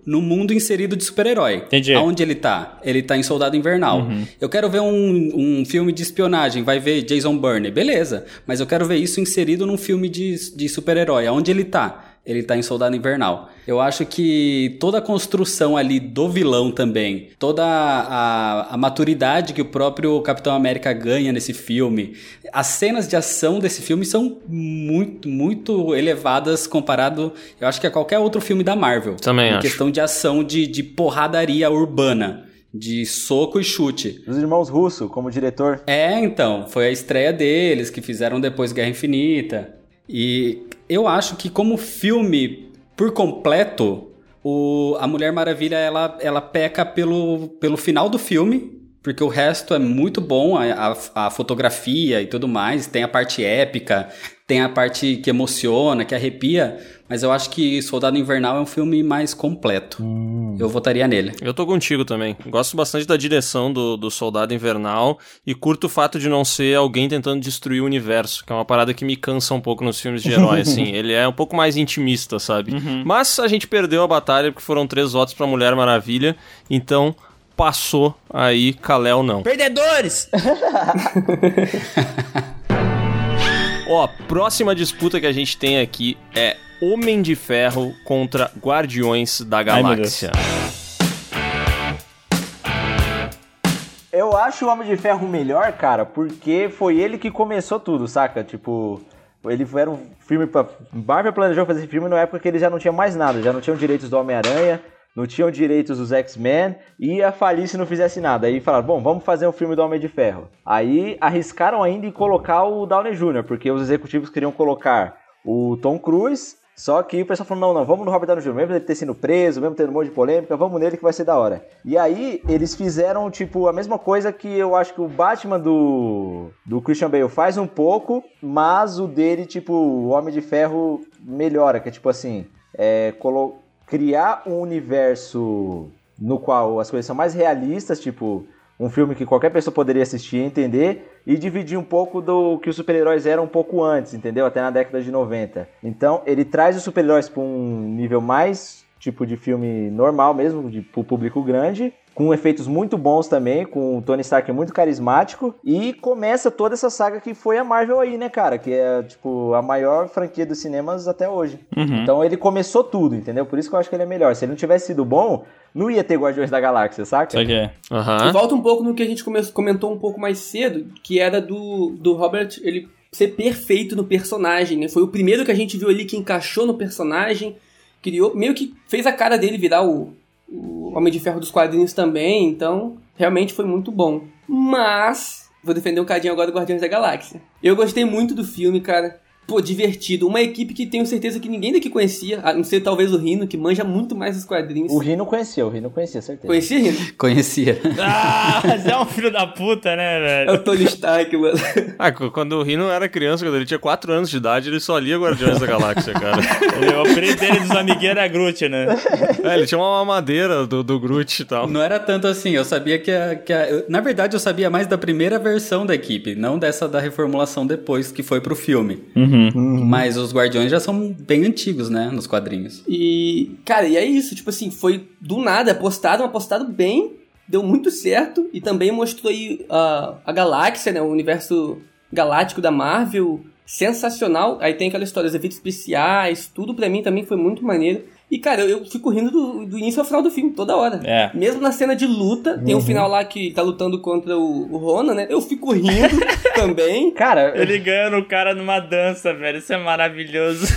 no mundo inserido de super-herói. Entendi. Aonde ele tá? Ele tá em Soldado Invernal. Eu quero ver um, um filme de espionagem, vai ver Jason Bourne, beleza? Mas eu quero ver isso inserido num filme de, de super-herói. Aonde ele tá? Ele tá em Soldado Invernal. Eu acho que toda a construção ali do vilão também, toda a, a maturidade que o próprio Capitão América ganha nesse filme, as cenas de ação desse filme são muito, muito elevadas comparado, eu acho que a qualquer outro filme da Marvel. Também em acho. questão de ação de, de porradaria urbana, de soco e chute. Os irmãos Russo, como diretor. É, então, foi a estreia deles que fizeram depois Guerra Infinita. E eu acho que como filme por completo, o, a Mulher Maravilha ela, ela peca pelo, pelo final do filme, porque o resto é muito bom, a, a, a fotografia e tudo mais, tem a parte épica, tem a parte que emociona, que arrepia, mas eu acho que Soldado Invernal é um filme mais completo. Eu votaria nele. Eu tô contigo também. Gosto bastante da direção do, do Soldado Invernal e curto o fato de não ser alguém tentando destruir o universo, que é uma parada que me cansa um pouco nos filmes de herói, [LAUGHS] assim. Ele é um pouco mais intimista, sabe? Mas a gente perdeu a batalha porque foram três votos pra Mulher Maravilha, então passou aí, Kalel não. Perdedores! [LAUGHS] Ó, a próxima disputa que a gente tem aqui é Homem de Ferro contra Guardiões da Galáxia. Eu acho o Homem de Ferro melhor, cara, porque foi ele que começou tudo, saca? Tipo, ele era um filme pra. Marvel planejou fazer esse filme na época que ele já não tinha mais nada, já não tinham direitos do Homem-Aranha, não tinham direitos dos X-Men, e ia falir se não fizesse nada. Aí falaram, bom, vamos fazer um filme do Homem de Ferro. Aí arriscaram ainda em colocar o Downey Jr., porque os executivos queriam colocar o Tom Cruise. Só que o pessoal falou, não, não, vamos no Robert Downey Jr., mesmo ele ter sido preso, mesmo tendo um monte de polêmica, vamos nele que vai ser da hora. E aí, eles fizeram, tipo, a mesma coisa que eu acho que o Batman do, do Christian Bale faz um pouco, mas o dele, tipo, o Homem de Ferro melhora, que é tipo assim, é, colo- criar um universo no qual as coisas são mais realistas, tipo, um filme que qualquer pessoa poderia assistir e entender, e dividir um pouco do que os super-heróis eram um pouco antes, entendeu? Até na década de 90. Então, ele traz os super-heróis para um nível mais tipo de filme normal mesmo, de pro público grande, com efeitos muito bons também, com o Tony Stark muito carismático, e começa toda essa saga que foi a Marvel aí, né, cara? Que é, tipo, a maior franquia dos cinemas até hoje. Então ele começou tudo, entendeu? Por isso que eu acho que ele é melhor. Se ele não tivesse sido bom, não ia ter Guardiões da Galáxia, saca? Sabe o que é? Aham. E volta um pouco no que a gente come- comentou um pouco mais cedo, que era do, do Robert, ele ser perfeito no personagem, né? Foi o primeiro que a gente viu ali que encaixou no personagem, criou, meio que fez a cara dele virar o, o Homem de Ferro dos quadrinhos também, então realmente foi muito bom. Mas, vou defender um cadinho agora do Guardiões da Galáxia. Eu gostei muito do filme, cara. Pô, divertido. Uma equipe que tenho certeza que ninguém daqui conhecia, a não ser talvez o Rino, que manja muito mais os quadrinhos. O Rino conhecia, o Rino conhecia, certeza. Conhecia, Rino? [LAUGHS] Conhecia. Ah, mas é um filho da puta, né, É velho? o Tony Stark, mano. [LAUGHS] Ah, quando o Rino era criança, quando ele tinha 4 anos de idade, ele só lia Guardiões da Galáxia, cara. [LAUGHS] O apelido dele dos amiguinhos era Groot, né? É, ele tinha uma mamadeira do, do Groot e tal. Não era tanto assim, eu sabia que a, que a- Na verdade, eu sabia mais da primeira versão da equipe, não dessa da reformulação depois, que foi pro filme. Mas os Guardiões já são bem antigos, né? Nos quadrinhos. E, cara, e é isso, tipo assim, foi do nada, apostado, um apostado bem, deu muito certo e também mostrou aí a, a galáxia, né, o universo galáctico da Marvel, sensacional. Aí tem aquela história, os efeitos especiais, tudo pra mim também foi muito maneiro. E, cara, eu, eu fico rindo do, do início ao final do filme, toda hora. É. Mesmo na cena de luta, tem um final lá que tá lutando contra o, o Ronan, né? Eu fico rindo [LAUGHS] também. Cara, Ele ganhando o cara numa dança, velho. Isso é maravilhoso. [LAUGHS]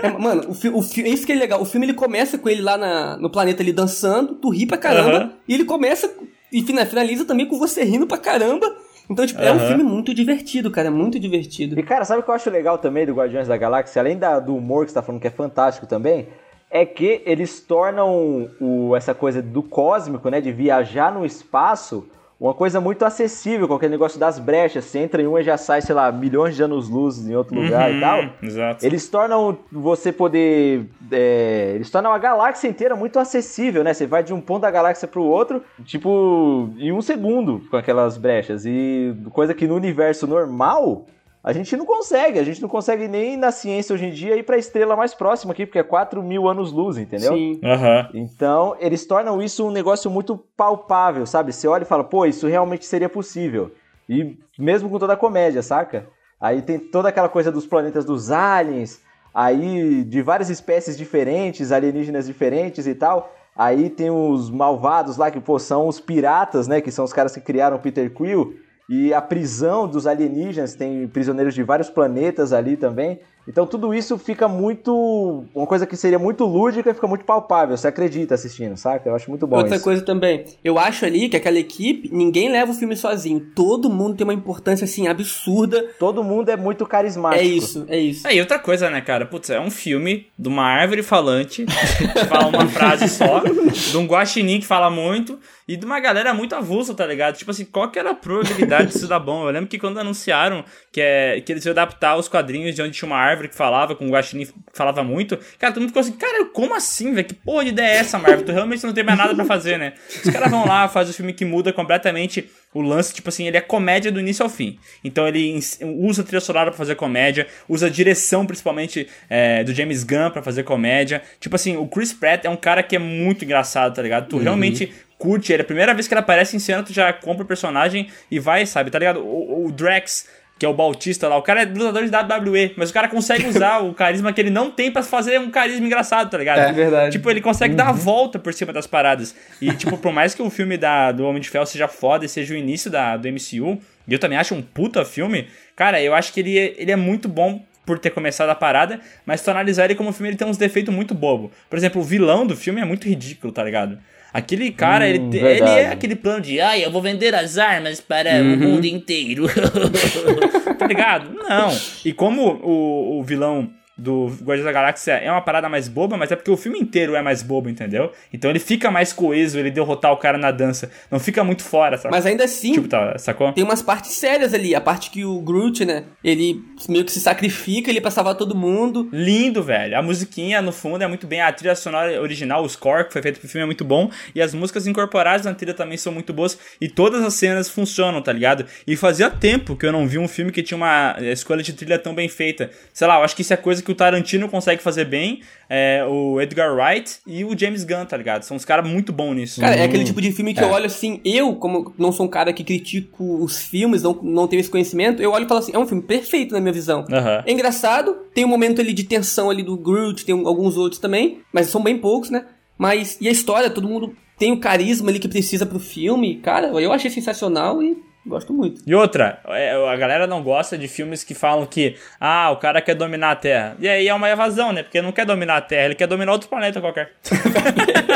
É, mano, o, o é isso que é legal. O filme ele começa com ele lá na, no planeta ali dançando, tu ri pra caramba, Aham. e ele começa e fina- finaliza também com você rindo pra caramba. Então, tipo, é um filme muito divertido, cara, é muito divertido. E cara, sabe o que eu acho legal também do Guardiões da Galáxia, além da- do humor que você tá falando que é fantástico também, é que eles tornam o- essa coisa do cósmico, né, de viajar no espaço, uma coisa muito acessível, aquele negócio das brechas, você entra em uma e já sai, sei lá, milhões de anos-luz em outro lugar e tal. Uhum, Exato. Eles tornam você poder. é, eles tornam a galáxia inteira muito acessível, né? Você vai de um ponto da galáxia pro outro, tipo, em um segundo com aquelas brechas. E coisa que no universo normal. A gente não consegue, a gente não consegue nem na ciência hoje em dia ir pra estrela mais próxima aqui, porque é 4 mil anos-luz, entendeu? Sim. Aham. Então, eles tornam isso um negócio muito palpável, sabe? Você olha e fala, pô, isso realmente seria possível. E mesmo com toda a comédia, saca? Aí tem toda aquela coisa dos planetas dos aliens, aí de várias espécies diferentes, alienígenas diferentes e tal. Aí tem os malvados lá que, pô, são os piratas, né? Que são os caras que criaram Peter Quill. E a prisão dos alienígenas, tem prisioneiros de vários planetas ali também. Então tudo isso fica muito. Uma coisa que seria muito lúdica fica muito palpável. Você acredita assistindo, saca? Eu acho muito bom Outra isso. coisa também, eu acho ali que aquela equipe, ninguém leva o filme sozinho. Todo mundo tem uma importância, assim, absurda. Todo mundo é muito carismático. É isso, é isso. É, e outra coisa, né, cara? Putz, é um filme de uma árvore falante, [LAUGHS] que fala uma frase só, de um guaxinim que fala muito, e de uma galera muito avulsa, tá ligado? Tipo assim, qual que era a probabilidade disso dar bom? Eu lembro que quando anunciaram que, é, que eles iam adaptar os quadrinhos de onde tinha uma árvore que falava, com um guaxinim que falava muito, cara, todo mundo ficou assim, cara, como assim, velho? Que porra de ideia é essa, Marvel? Tu realmente não tem mais nada pra fazer, né? Os caras vão lá, fazem o filme que muda completamente o lance, tipo assim, ele é comédia do início ao fim. Então ele usa trilha sonora pra fazer comédia, usa direção principalmente é, do James Gunn pra fazer comédia. Tipo assim, o Chris Pratt é um cara que é muito engraçado, tá ligado? Tu realmente curte ele. A primeira vez que ele aparece em cena, tu já compra o personagem e vai, sabe, tá ligado? O, o Drax. Que é o Bautista lá, o cara é lutador de WWE, mas o cara consegue [LAUGHS] usar o carisma que ele não tem pra fazer um carisma engraçado, tá ligado? É verdade. Tipo, ele consegue dar a volta por cima das paradas. E, [LAUGHS] tipo, por mais que o filme da, do Homem de Ferro seja foda e seja o início da, do MCU, e eu também acho um puta filme, cara, eu acho que ele, é- ele é muito bom por ter começado a parada, mas se tu analisar ele como filme, ele tem uns defeitos muito bobo. Por exemplo, o vilão do filme é muito ridículo, tá ligado? Aquele cara, Hum, ele, verdade. ele é aquele plano de, ai, eu vou vender as armas para o mundo inteiro. [LAUGHS] tá ligado? Não. E como o, o vilão do Guardiões da Galáxia é uma parada mais boba, mas é porque o filme inteiro é mais bobo, entendeu? Então ele fica mais coeso, ele derrotar o cara na dança. Não fica muito fora, sabe? Mas ainda assim, Tipo, tá, sacou? tem umas partes sérias ali. A parte que o Groot, né, ele meio que se sacrifica, ele pra salvar todo mundo. Lindo, velho. A musiquinha no fundo é muito bem. A trilha sonora original, o score que foi feito pro filme é muito bom. E as músicas incorporadas na trilha também são muito boas. E todas as cenas funcionam, tá ligado? E fazia tempo que eu não vi um filme que tinha uma escolha de trilha tão bem feita. Sei lá, eu acho que isso é coisa que que o Tarantino consegue fazer bem, é o Edgar Wright e o James Gunn, tá ligado? São uns caras muito bons nisso. Cara, é aquele tipo de filme que eu olho assim, eu, como não sou um cara que critico os filmes, não, não tenho esse conhecimento, eu olho e falo assim, é um filme perfeito na minha visão. Aham. É engraçado, tem um momento ali de tensão ali do Groot, tem alguns outros também, mas são bem poucos, né? Mas, e a história, todo mundo tem o carisma ali que precisa pro filme, cara, eu achei sensacional e gosto muito. E outra, é, a galera não gosta de filmes que falam que, ah, o cara quer dominar a Terra. E aí é uma evasão, né? Porque ele não quer dominar a Terra, ele quer dominar outro planeta qualquer.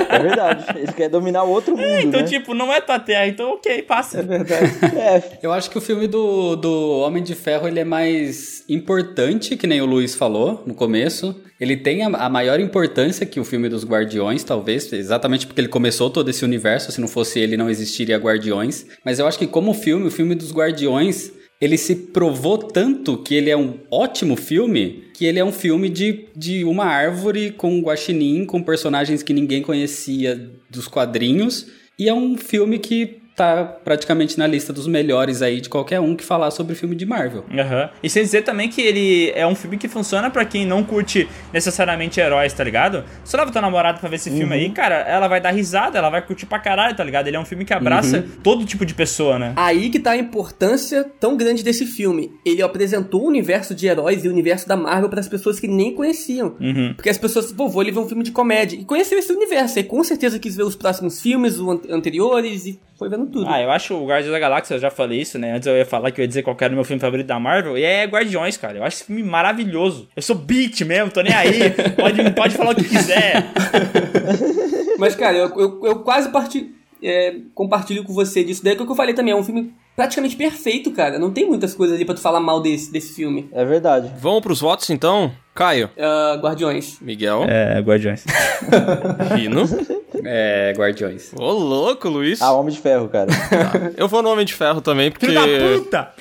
É verdade. Ele quer dominar o outro [LAUGHS] mundo, então, né? tipo, não é tua Terra, então ok, passa. É verdade. É, Eu acho que o filme do, do Homem de Ferro ele é mais importante, que nem o Luiz falou no começo. Ele tem a, a maior importância que o filme dos Guardiões, talvez, exatamente porque ele começou todo esse universo. Se não fosse ele, não existiria Guardiões. Mas eu acho que, como filme, o filme dos Guardiões. Ele se provou tanto que ele é um ótimo filme, que ele é um filme de, de uma árvore com guaxinim, com personagens que ninguém conhecia dos quadrinhos. E é um filme que tá praticamente na lista dos melhores aí de qualquer um que falar sobre filme de Marvel. Aham. E sem dizer também que ele é um filme que funciona pra quem não curte necessariamente heróis, tá ligado? Se leva tua namorada pra ver esse filme aí, cara, ela vai dar risada, ela vai curtir pra caralho, tá ligado? Ele é um filme que abraça todo tipo de pessoa, né? Aí que tá a importância tão grande desse filme. Ele apresentou o universo de heróis e o universo da Marvel para as pessoas que nem conheciam. Uhum. Porque as pessoas, pô, vou ali ver um filme de comédia. E conheceu esse universo. E com certeza quis ver os próximos filmes, os an- anteriores, e foi vendo tudo. Ah, eu acho o Guardiões da Galáxia, eu já falei isso, né? Antes eu ia falar que eu ia dizer qual era o meu filme favorito da Marvel, e é Guardiões, cara. Eu acho esse filme maravilhoso. Eu sou beat mesmo, tô nem aí. [LAUGHS] pode, pode falar o que quiser. [LAUGHS] Mas, cara, eu, eu, eu quase parti, é, compartilho com você disso. Daí que é o que eu falei também, é um filme praticamente perfeito, cara. Não tem muitas coisas ali pra tu falar mal desse, desse filme. é verdade. Vamos pros votos então? Caio, Ah, Guardiões. Miguel, É, Guardiões. Rino. [LAUGHS] É, Guardiões. Ô, louco, Luiz. Ah, Homem de Ferro, cara. [LAUGHS] Eu vou no Homem de Ferro também, porque Filho da puta!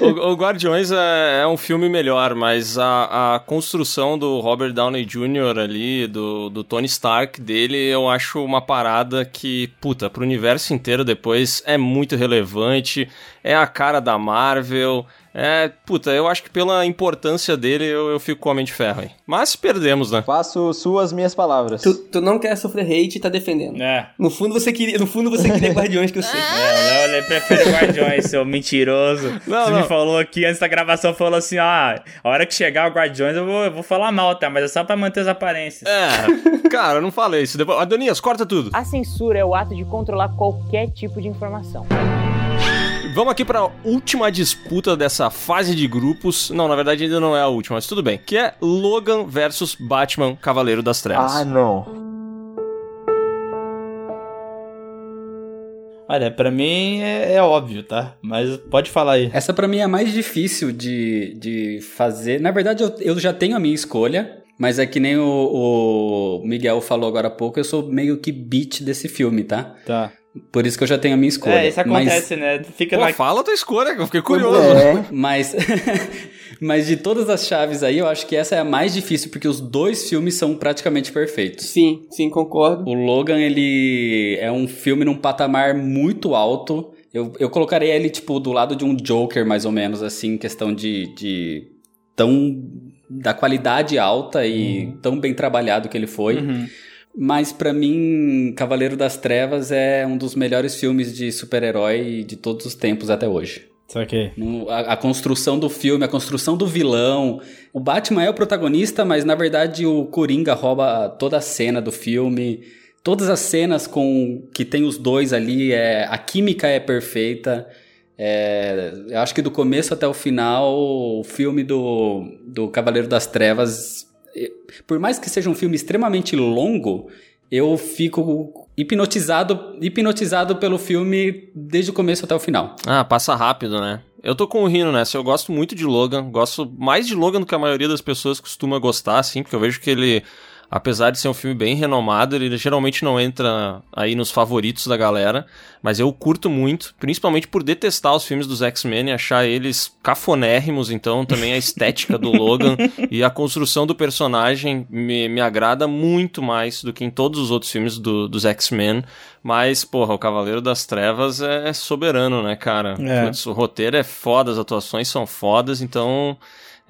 [LAUGHS] o, o Guardiões é, é um filme melhor, mas a, a construção do Robert Downey Jr. ali, do, do Tony Stark dele, eu acho uma parada que, puta, pro universo inteiro depois é muito relevante, é a cara da Marvel. É, puta, eu acho que pela importância dele eu, eu fico com o Homem de Ferro aí. Mas perdemos, né? Faço suas minhas palavras. Tu, tu não quer sofrer hate e tá defendendo. É. No fundo você queria, no fundo você queria [LAUGHS] Guardiões que eu sei. É, o Léo ele prefere Guardiões, seu mentiroso. Não, Você não. me falou aqui antes da gravação, falou assim: ah, a hora que chegar o Guardiões eu vou, eu vou falar mal, tá? Mas é só pra manter as aparências. É, cara, eu não falei isso. Depois... Adonias, corta tudo. A censura é o ato de controlar qualquer tipo de informação. Vamos aqui pra última disputa dessa fase de grupos. Não, na verdade ainda não é a última, mas tudo bem. Que é Logan versus Batman Cavaleiro das Trevas. Ah, não. Olha, pra mim é, é óbvio, tá? Mas pode falar aí. Essa pra mim é a mais difícil de, de fazer. Na verdade, eu, eu já tenho a minha escolha. Mas é que nem o, o Miguel falou agora há pouco, eu sou meio que beat desse filme, tá? Tá. Por isso que eu já tenho a minha escolha. É, isso acontece, né? Fica Pô, na. fala a tua escolha, que eu fiquei curioso. É. Mas, [LAUGHS] mas de todas as chaves aí, eu acho que essa é a mais difícil, porque os dois filmes são praticamente perfeitos. Sim, sim, concordo. O Logan, ele é um filme num patamar muito alto. Eu, eu colocaria ele, tipo, do lado de um Joker, mais ou menos, assim, questão de, de tão... da qualidade alta e tão bem trabalhado que ele foi. Uhum. Mas pra mim, Cavaleiro das Trevas é um dos melhores filmes de super-herói de todos os tempos até hoje. Só A, a construção do filme, a construção do vilão. O Batman é o protagonista, mas na verdade o Coringa rouba toda a cena do filme. Todas as cenas com que tem os dois ali, é, a química é perfeita. É, eu acho que do começo até o final, o filme do, do Cavaleiro das Trevas, por mais que seja um filme extremamente longo, eu fico hipnotizado, hipnotizado pelo filme desde o começo até o final. Ah, passa rápido, né? Eu tô com o Rino nessa. Eu gosto muito de Logan. Gosto mais de Logan do que a maioria das pessoas costuma gostar, assim, porque eu vejo que ele, apesar de ser um filme bem renomado, ele geralmente não entra aí nos favoritos da galera. Mas eu curto muito, principalmente por detestar os filmes dos X-Men e achar eles cafonérrimos. Então, também a estética do Logan [LAUGHS] e a construção do personagem me, me agrada muito mais do que em todos os outros filmes do- dos X-Men. Mas, porra, o Cavaleiro das Trevas é soberano, né, cara? É. Putz, o roteiro é foda, as atuações são fodas, então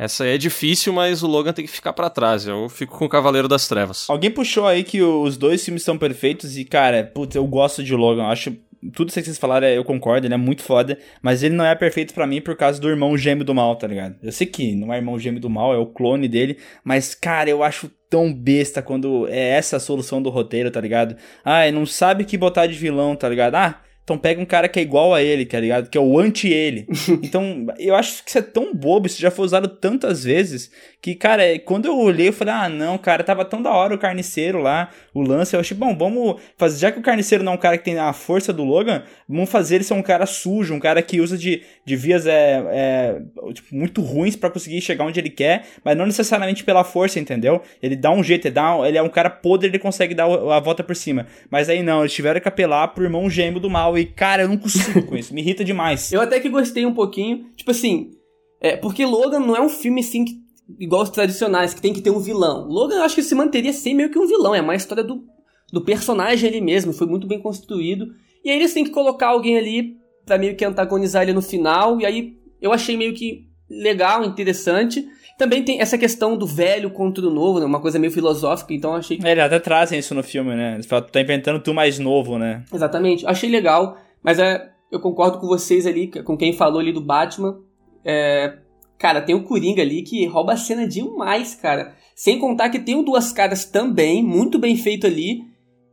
Essa é difícil, mas o Logan tem que ficar pra trás. Eu fico com o Cavaleiro das Trevas. Alguém puxou aí que os dois filmes são perfeitos e, cara, putz, eu gosto de Logan. Eu acho tudo isso que vocês falaram, eu concordo, ele é muito foda, mas ele não é perfeito pra mim por causa do irmão gêmeo do mal, tá ligado? Eu sei que não é irmão gêmeo do mal, é o clone dele, mas, cara, eu acho tão besta quando é essa a solução do roteiro, tá ligado? Ah, não sabe que botar de vilão, tá ligado? Ah, então pega um cara que é igual a ele, tá ligado? Que é o anti-ele. [LAUGHS] então, eu acho que isso é tão bobo, isso já foi usado tantas vezes, que, cara, quando eu olhei, eu falei, ah, não, cara, tava tão da hora o carniceiro lá, o lance. Eu achei, bom, vamos fazer. Já que o carniceiro não é um cara que tem a força do Logan, vamos fazer ele ser um cara sujo, um cara que usa de, de vias é, é tipo, muito ruins para conseguir chegar onde ele quer, mas não necessariamente pela força, entendeu? Ele dá um jeito, ele, dá, ele é um cara podre, ele consegue dar a volta por cima. Mas aí não, eles tiveram que apelar pro irmão gêmeo do mal. E, cara, eu não consigo com isso, me irrita demais. Eu até que gostei um pouquinho, tipo assim. É, porque Logan não é um filme assim que igual os tradicionais, que tem que ter um vilão. Logan eu acho que se manteria sem meio que um vilão, é mais história do, do personagem ali mesmo, foi muito bem construído. E aí eles têm que colocar alguém ali pra meio que antagonizar ele no final, e aí eu achei meio que legal, interessante. Também tem essa questão do velho contra o novo, né? Uma coisa meio filosófica, então achei que... É, eles até trazem isso no filme, né? Eles falam, tá inventando tu mais novo, né? Exatamente. Achei legal, mas é, eu concordo com vocês ali, com quem falou ali do Batman. É, Cara, tem o Coringa ali que rouba a cena demais, cara. Sem contar que tem o Duas Caras também, muito bem feito ali.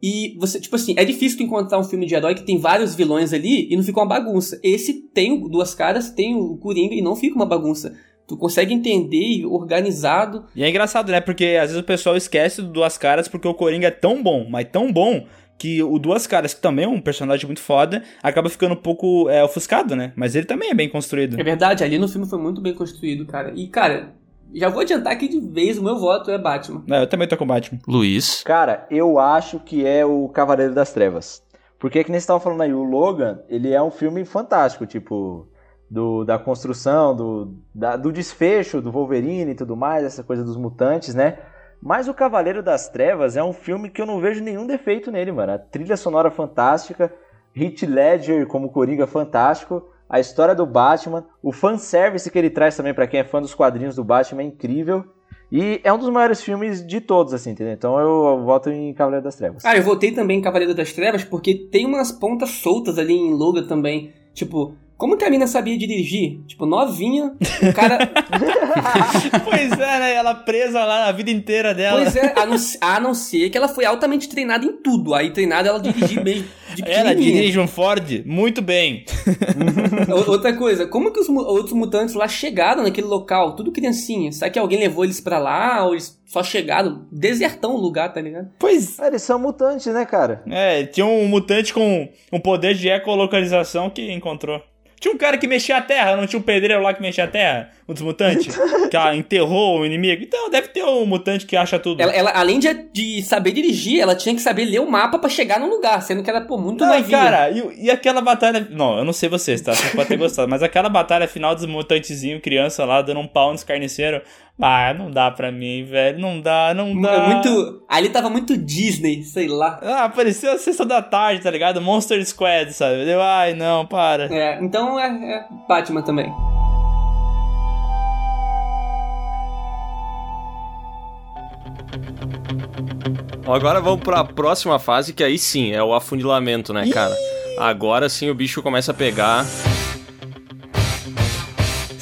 E você, tipo assim, é difícil tu encontrar um filme de herói que tem vários vilões ali e não fica uma bagunça. Esse tem o Duas Caras, tem o Coringa e não fica uma bagunça. Tu consegue entender organizado. E é engraçado, né? Porque às vezes o pessoal esquece do Duas Caras porque o Coringa é tão bom, mas tão bom, que o Duas Caras, que também é um personagem muito foda, acaba ficando um pouco é, ofuscado, né? Mas ele também é bem construído. É verdade, ali no filme foi muito bem construído, cara. E, cara, já vou adiantar que de vez o meu voto é Batman. É, eu também tô com Batman. Luiz? Cara, eu acho que é o Cavaleiro das Trevas. Porque, que nem você tava falando aí, o Logan, ele é um filme fantástico, tipo, do, da construção, do, da, do desfecho do Wolverine e tudo mais, essa coisa dos mutantes, né? Mas o Cavaleiro das Trevas é um filme que eu não vejo nenhum defeito nele, mano. A trilha sonora fantástica, Heath Ledger como Coringa fantástico, a história do Batman, o fanservice que ele traz também para quem é fã dos quadrinhos do Batman é incrível. E é um dos maiores filmes de todos, assim, entendeu? Então eu voto em Cavaleiro das Trevas. Ah, eu votei também em Cavaleiro das Trevas porque tem umas pontas soltas ali em Logan também. Tipo, como que a mina sabia dirigir? Tipo, novinha, o cara. [LAUGHS] pois é, né? Ela presa lá a vida inteira dela. Pois é, a não, a não ser que ela foi altamente treinada em tudo. Aí treinada ela dirigir bem. De [LAUGHS] ela dirige um Ford muito bem. [LAUGHS] Outra coisa, como que os outros mutantes lá chegaram naquele local? Tudo criancinha. Será que alguém levou eles pra lá? Ou eles só chegaram? Desertão o lugar, tá ligado? Pois. É, eles são mutantes, né, cara? É, tinha um mutante com um poder de ecolocalização que encontrou. Tinha um cara que mexia a terra, não tinha um pedreiro lá que mexia a terra? Um dos mutantes? [LAUGHS] que ela enterrou o inimigo? Então, deve ter um mutante que acha tudo. Ela, ela além de, de, saber dirigir, ela tinha que saber ler o mapa para chegar no lugar, sendo que ela, pô, muito não, novinha. cara, e, e, aquela batalha... Não, eu não sei vocês, tá? Você pode ter gostado. Mas aquela batalha final dos mutantezinhos, criança lá, dando um pau nos carniceiros... Ah, não dá pra mim, velho. Não dá, não dá. É muito. Ali tava muito Disney, sei lá. Ah, parecia a sexta da tarde, tá ligado? Monster Squad, sabe? Deu, ai, não, para. É, então é, é Batman também. Agora vamos para a próxima fase, que aí sim é o afunilamento, né, cara? Agora sim o bicho começa a pegar.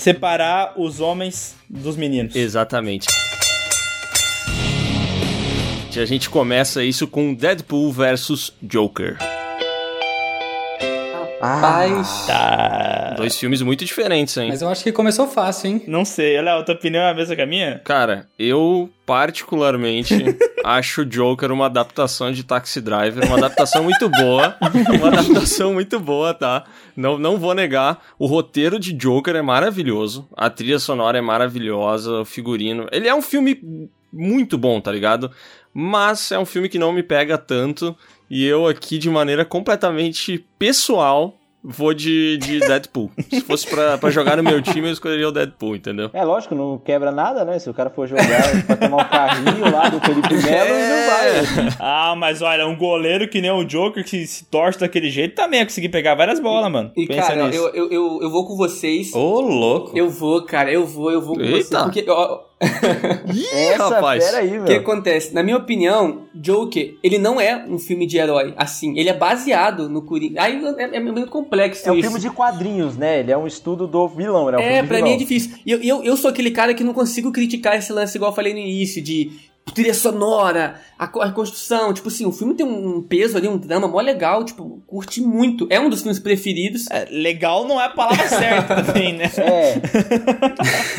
Separar os homens dos meninos. Exatamente. A gente começa isso com Deadpool versus Joker. Rapaz. Tá. Dois filmes muito diferentes, hein? Mas eu acho que começou fácil, hein? Não sei. Olha, a tua opinião é a mesma que a minha? Cara, eu particularmente [LAUGHS] acho Joker uma adaptação de Taxi Driver, uma adaptação muito boa. Uma adaptação muito boa, tá? Não, não vou negar. O roteiro de Joker é maravilhoso. A trilha sonora é maravilhosa, o figurino. Ele é um filme muito bom, tá ligado? Mas é um filme que não me pega tanto. E eu aqui, de maneira completamente pessoal, vou de, de [LAUGHS] Deadpool. Se fosse pra, pra jogar no meu time, eu escolheria o Deadpool, entendeu? É lógico, não quebra nada, né? Se o cara for jogar pra tomar um carrinho lá do Felipe Melo, ele não vai. Ah, mas olha, um goleiro que nem o Joker que se torce daquele jeito também ia conseguir pegar várias bolas, mano. E, Pensa cara, nisso. eu, eu, eu, eu vou com vocês. Ô, louco. Eu vou, cara, eu vou, eu vou com vocês. Eita. Porque, ó, [LAUGHS] Ih, Essa, rapaz. aí, o que acontece? Na minha opinião, Joker, ele não é um filme de herói, assim. Ele é baseado no Coringa. Aí é, é muito complexo É um isso. filme de quadrinhos, né? Ele é um estudo do vilão, né? Um É, filme de pra vilão. mim é difícil. E eu, eu, eu sou aquele cara que não consigo criticar esse lance, igual eu falei no início, de trilha sonora, a, a construção. Tipo assim, o filme tem um peso ali, um drama mó legal, tipo, curti muito. É um dos filmes preferidos. É, legal não é a palavra certa [LAUGHS] também, né? É,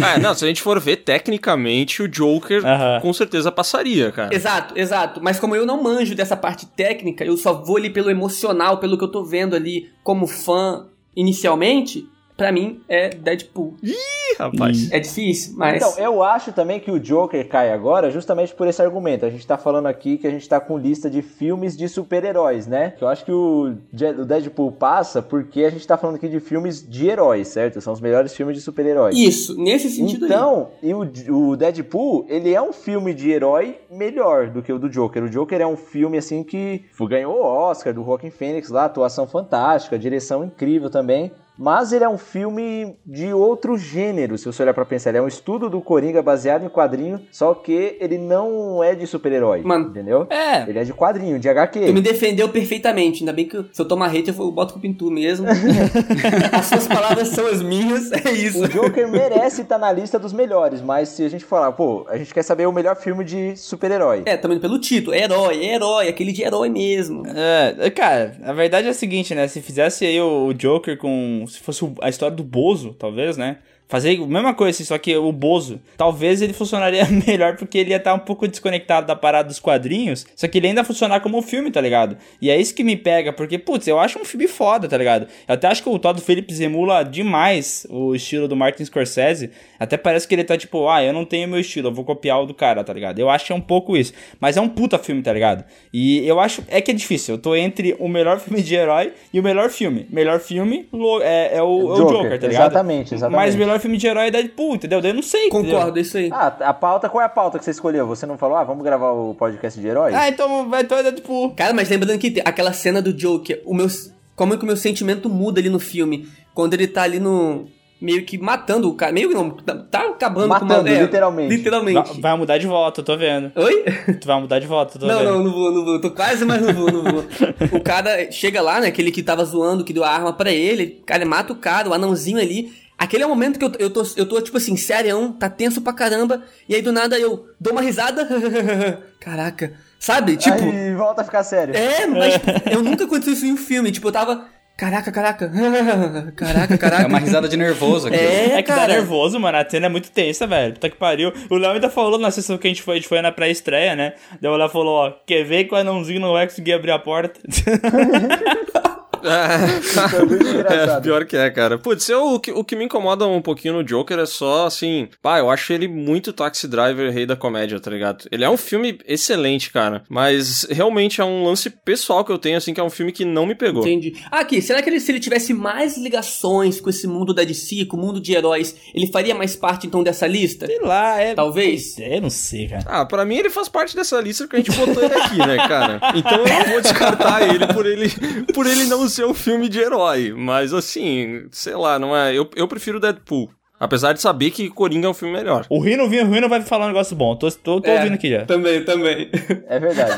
Ah, [LAUGHS] não, se a gente for ver tecnicamente, o Joker Aham. com certeza passaria, cara. Exato, exato. Mas como eu não manjo dessa parte técnica, eu só vou ali pelo emocional, pelo que eu tô vendo ali como fã inicialmente, pra mim é Deadpool. Ih, rapaz. É difícil, mas. Então, eu acho também que o Joker cai agora justamente por esse argumento. A gente tá falando aqui que a gente tá com lista de filmes de super-heróis, né? Que eu acho que o Deadpool passa porque a gente tá falando aqui de filmes de heróis, certo? São os melhores filmes de super-heróis. Isso, nesse sentido aí. Então, e o, o Deadpool, ele é um filme de herói melhor do que o do Joker. O Joker é um filme, assim, que ganhou o Oscar do Joaquin Phoenix lá, atuação fantástica, direção incrível também. Mas ele é um filme de outro gênero, se você olhar pra pensar. Ele é um estudo do Coringa baseado em quadrinho, só que ele não é de super-herói, Mano. entendeu? É. Ele é de quadrinho, de HQ. Tu me defendeu perfeitamente. Ainda bem que eu- se eu tomar hate, eu boto culpa em tu mesmo. [LAUGHS] as suas palavras são as minhas, é isso. O Joker merece estar na lista dos melhores, mas se a gente falar, pô, a gente quer saber o melhor filme de super-herói. É, também pelo título. É herói, é herói, aquele de herói mesmo. É, cara, a verdade é a seguinte, né? Se fizesse aí o Joker com. Se fosse a história do Bozo, talvez, né? Fazer a mesma coisa, assim, só que o Bozo, talvez ele funcionaria [LAUGHS] melhor porque ele ia estar um pouco desconectado da parada dos quadrinhos, só que ele ainda funcionar como um filme, tá ligado? E é isso que me pega, porque, putz, eu acho um filme foda, tá ligado? Eu até acho que o Todd Phillips emula demais o estilo do Martin Scorsese, até parece que ele tá tipo, ah, eu não tenho meu estilo, eu vou copiar o do cara, tá ligado? Eu acho que é um pouco isso, mas é um puta filme, tá ligado? E eu acho, é que é difícil, eu tô entre o melhor [LAUGHS] filme de herói e o melhor filme. Melhor filme é, é o, é o Joker, Joker, tá ligado? exatamente, exatamente. Mas o melhor filme de herói é Deadpool, entendeu? Daí Eu não sei. entendeu? Concordo, é isso aí. Ah, a pauta, qual é a pauta que você escolheu? Você não falou, ah, vamos gravar o podcast de herói? Ah, então vai então é Deadpool. Cara, mas lembrando que tem aquela cena do Joker, o meu, como é que o meu sentimento muda ali no filme? Quando ele tá ali no. meio que matando o cara. Meio que não, tá, tá acabando Matando, com uma. é, literalmente. Literalmente. Vai, vai mudar de volta, eu tô vendo. Oi? Tu vai mudar de volta, eu tô Não, vendo. não, não vou, não vou. Tô quase, mas não vou, não vou. O cara chega lá, né? Aquele que tava zoando, que deu a arma pra ele. Cara, mata o cara, o anãozinho ali. Aquele é o momento que eu, tô- eu, tô, eu tô, tipo assim, serião, tá tenso pra caramba. E aí do nada eu dou uma risada. [LAUGHS] Caraca. Sabe? Tipo. Aí volta a ficar sério. É, mas tipo, eu nunca aconteceu isso em um filme. Tipo, eu tava. Caraca, caraca. [LAUGHS] Caraca, caraca. É uma risada de nervoso aqui. É, É que dá cara. nervoso, mano. A cena é muito tensa, velho. Puta que pariu. O Léo ainda falou na sessão que a gente foi, a gente foi na pré-estreia, né? Daí o Léo falou, ó, quer ver que o anãozinho não vai conseguir abrir a porta? [LAUGHS] [LAUGHS] É, engraçado. pior que é, cara. Putz, eu, o, que, o que me incomoda um pouquinho no Joker é só, assim... Pá, eu acho ele muito Taxi Driver, rei da comédia, tá ligado? Ele é um filme excelente, cara. Mas realmente é um lance pessoal que eu tenho, assim, que é um filme que não me pegou. Entendi. Ah, aqui, será que ele, se ele tivesse mais ligações com esse mundo da DC, com o mundo de heróis, ele faria mais parte então dessa lista? Sei lá, é... Talvez. É, não sei, cara. Ah, pra mim ele faz parte dessa lista porque a gente botou ele aqui, né, cara? Então eu não vou descartar ele por ele, [LAUGHS] por ele não ser um filme de herói. Mas assim, sei lá, não é. Eu, eu prefiro Deadpool. Apesar de saber que Coringa é um filme melhor. O Rino, o Rino vai falar um negócio bom. Tô, tô, tô É, ouvindo aqui já. Também, também. É verdade.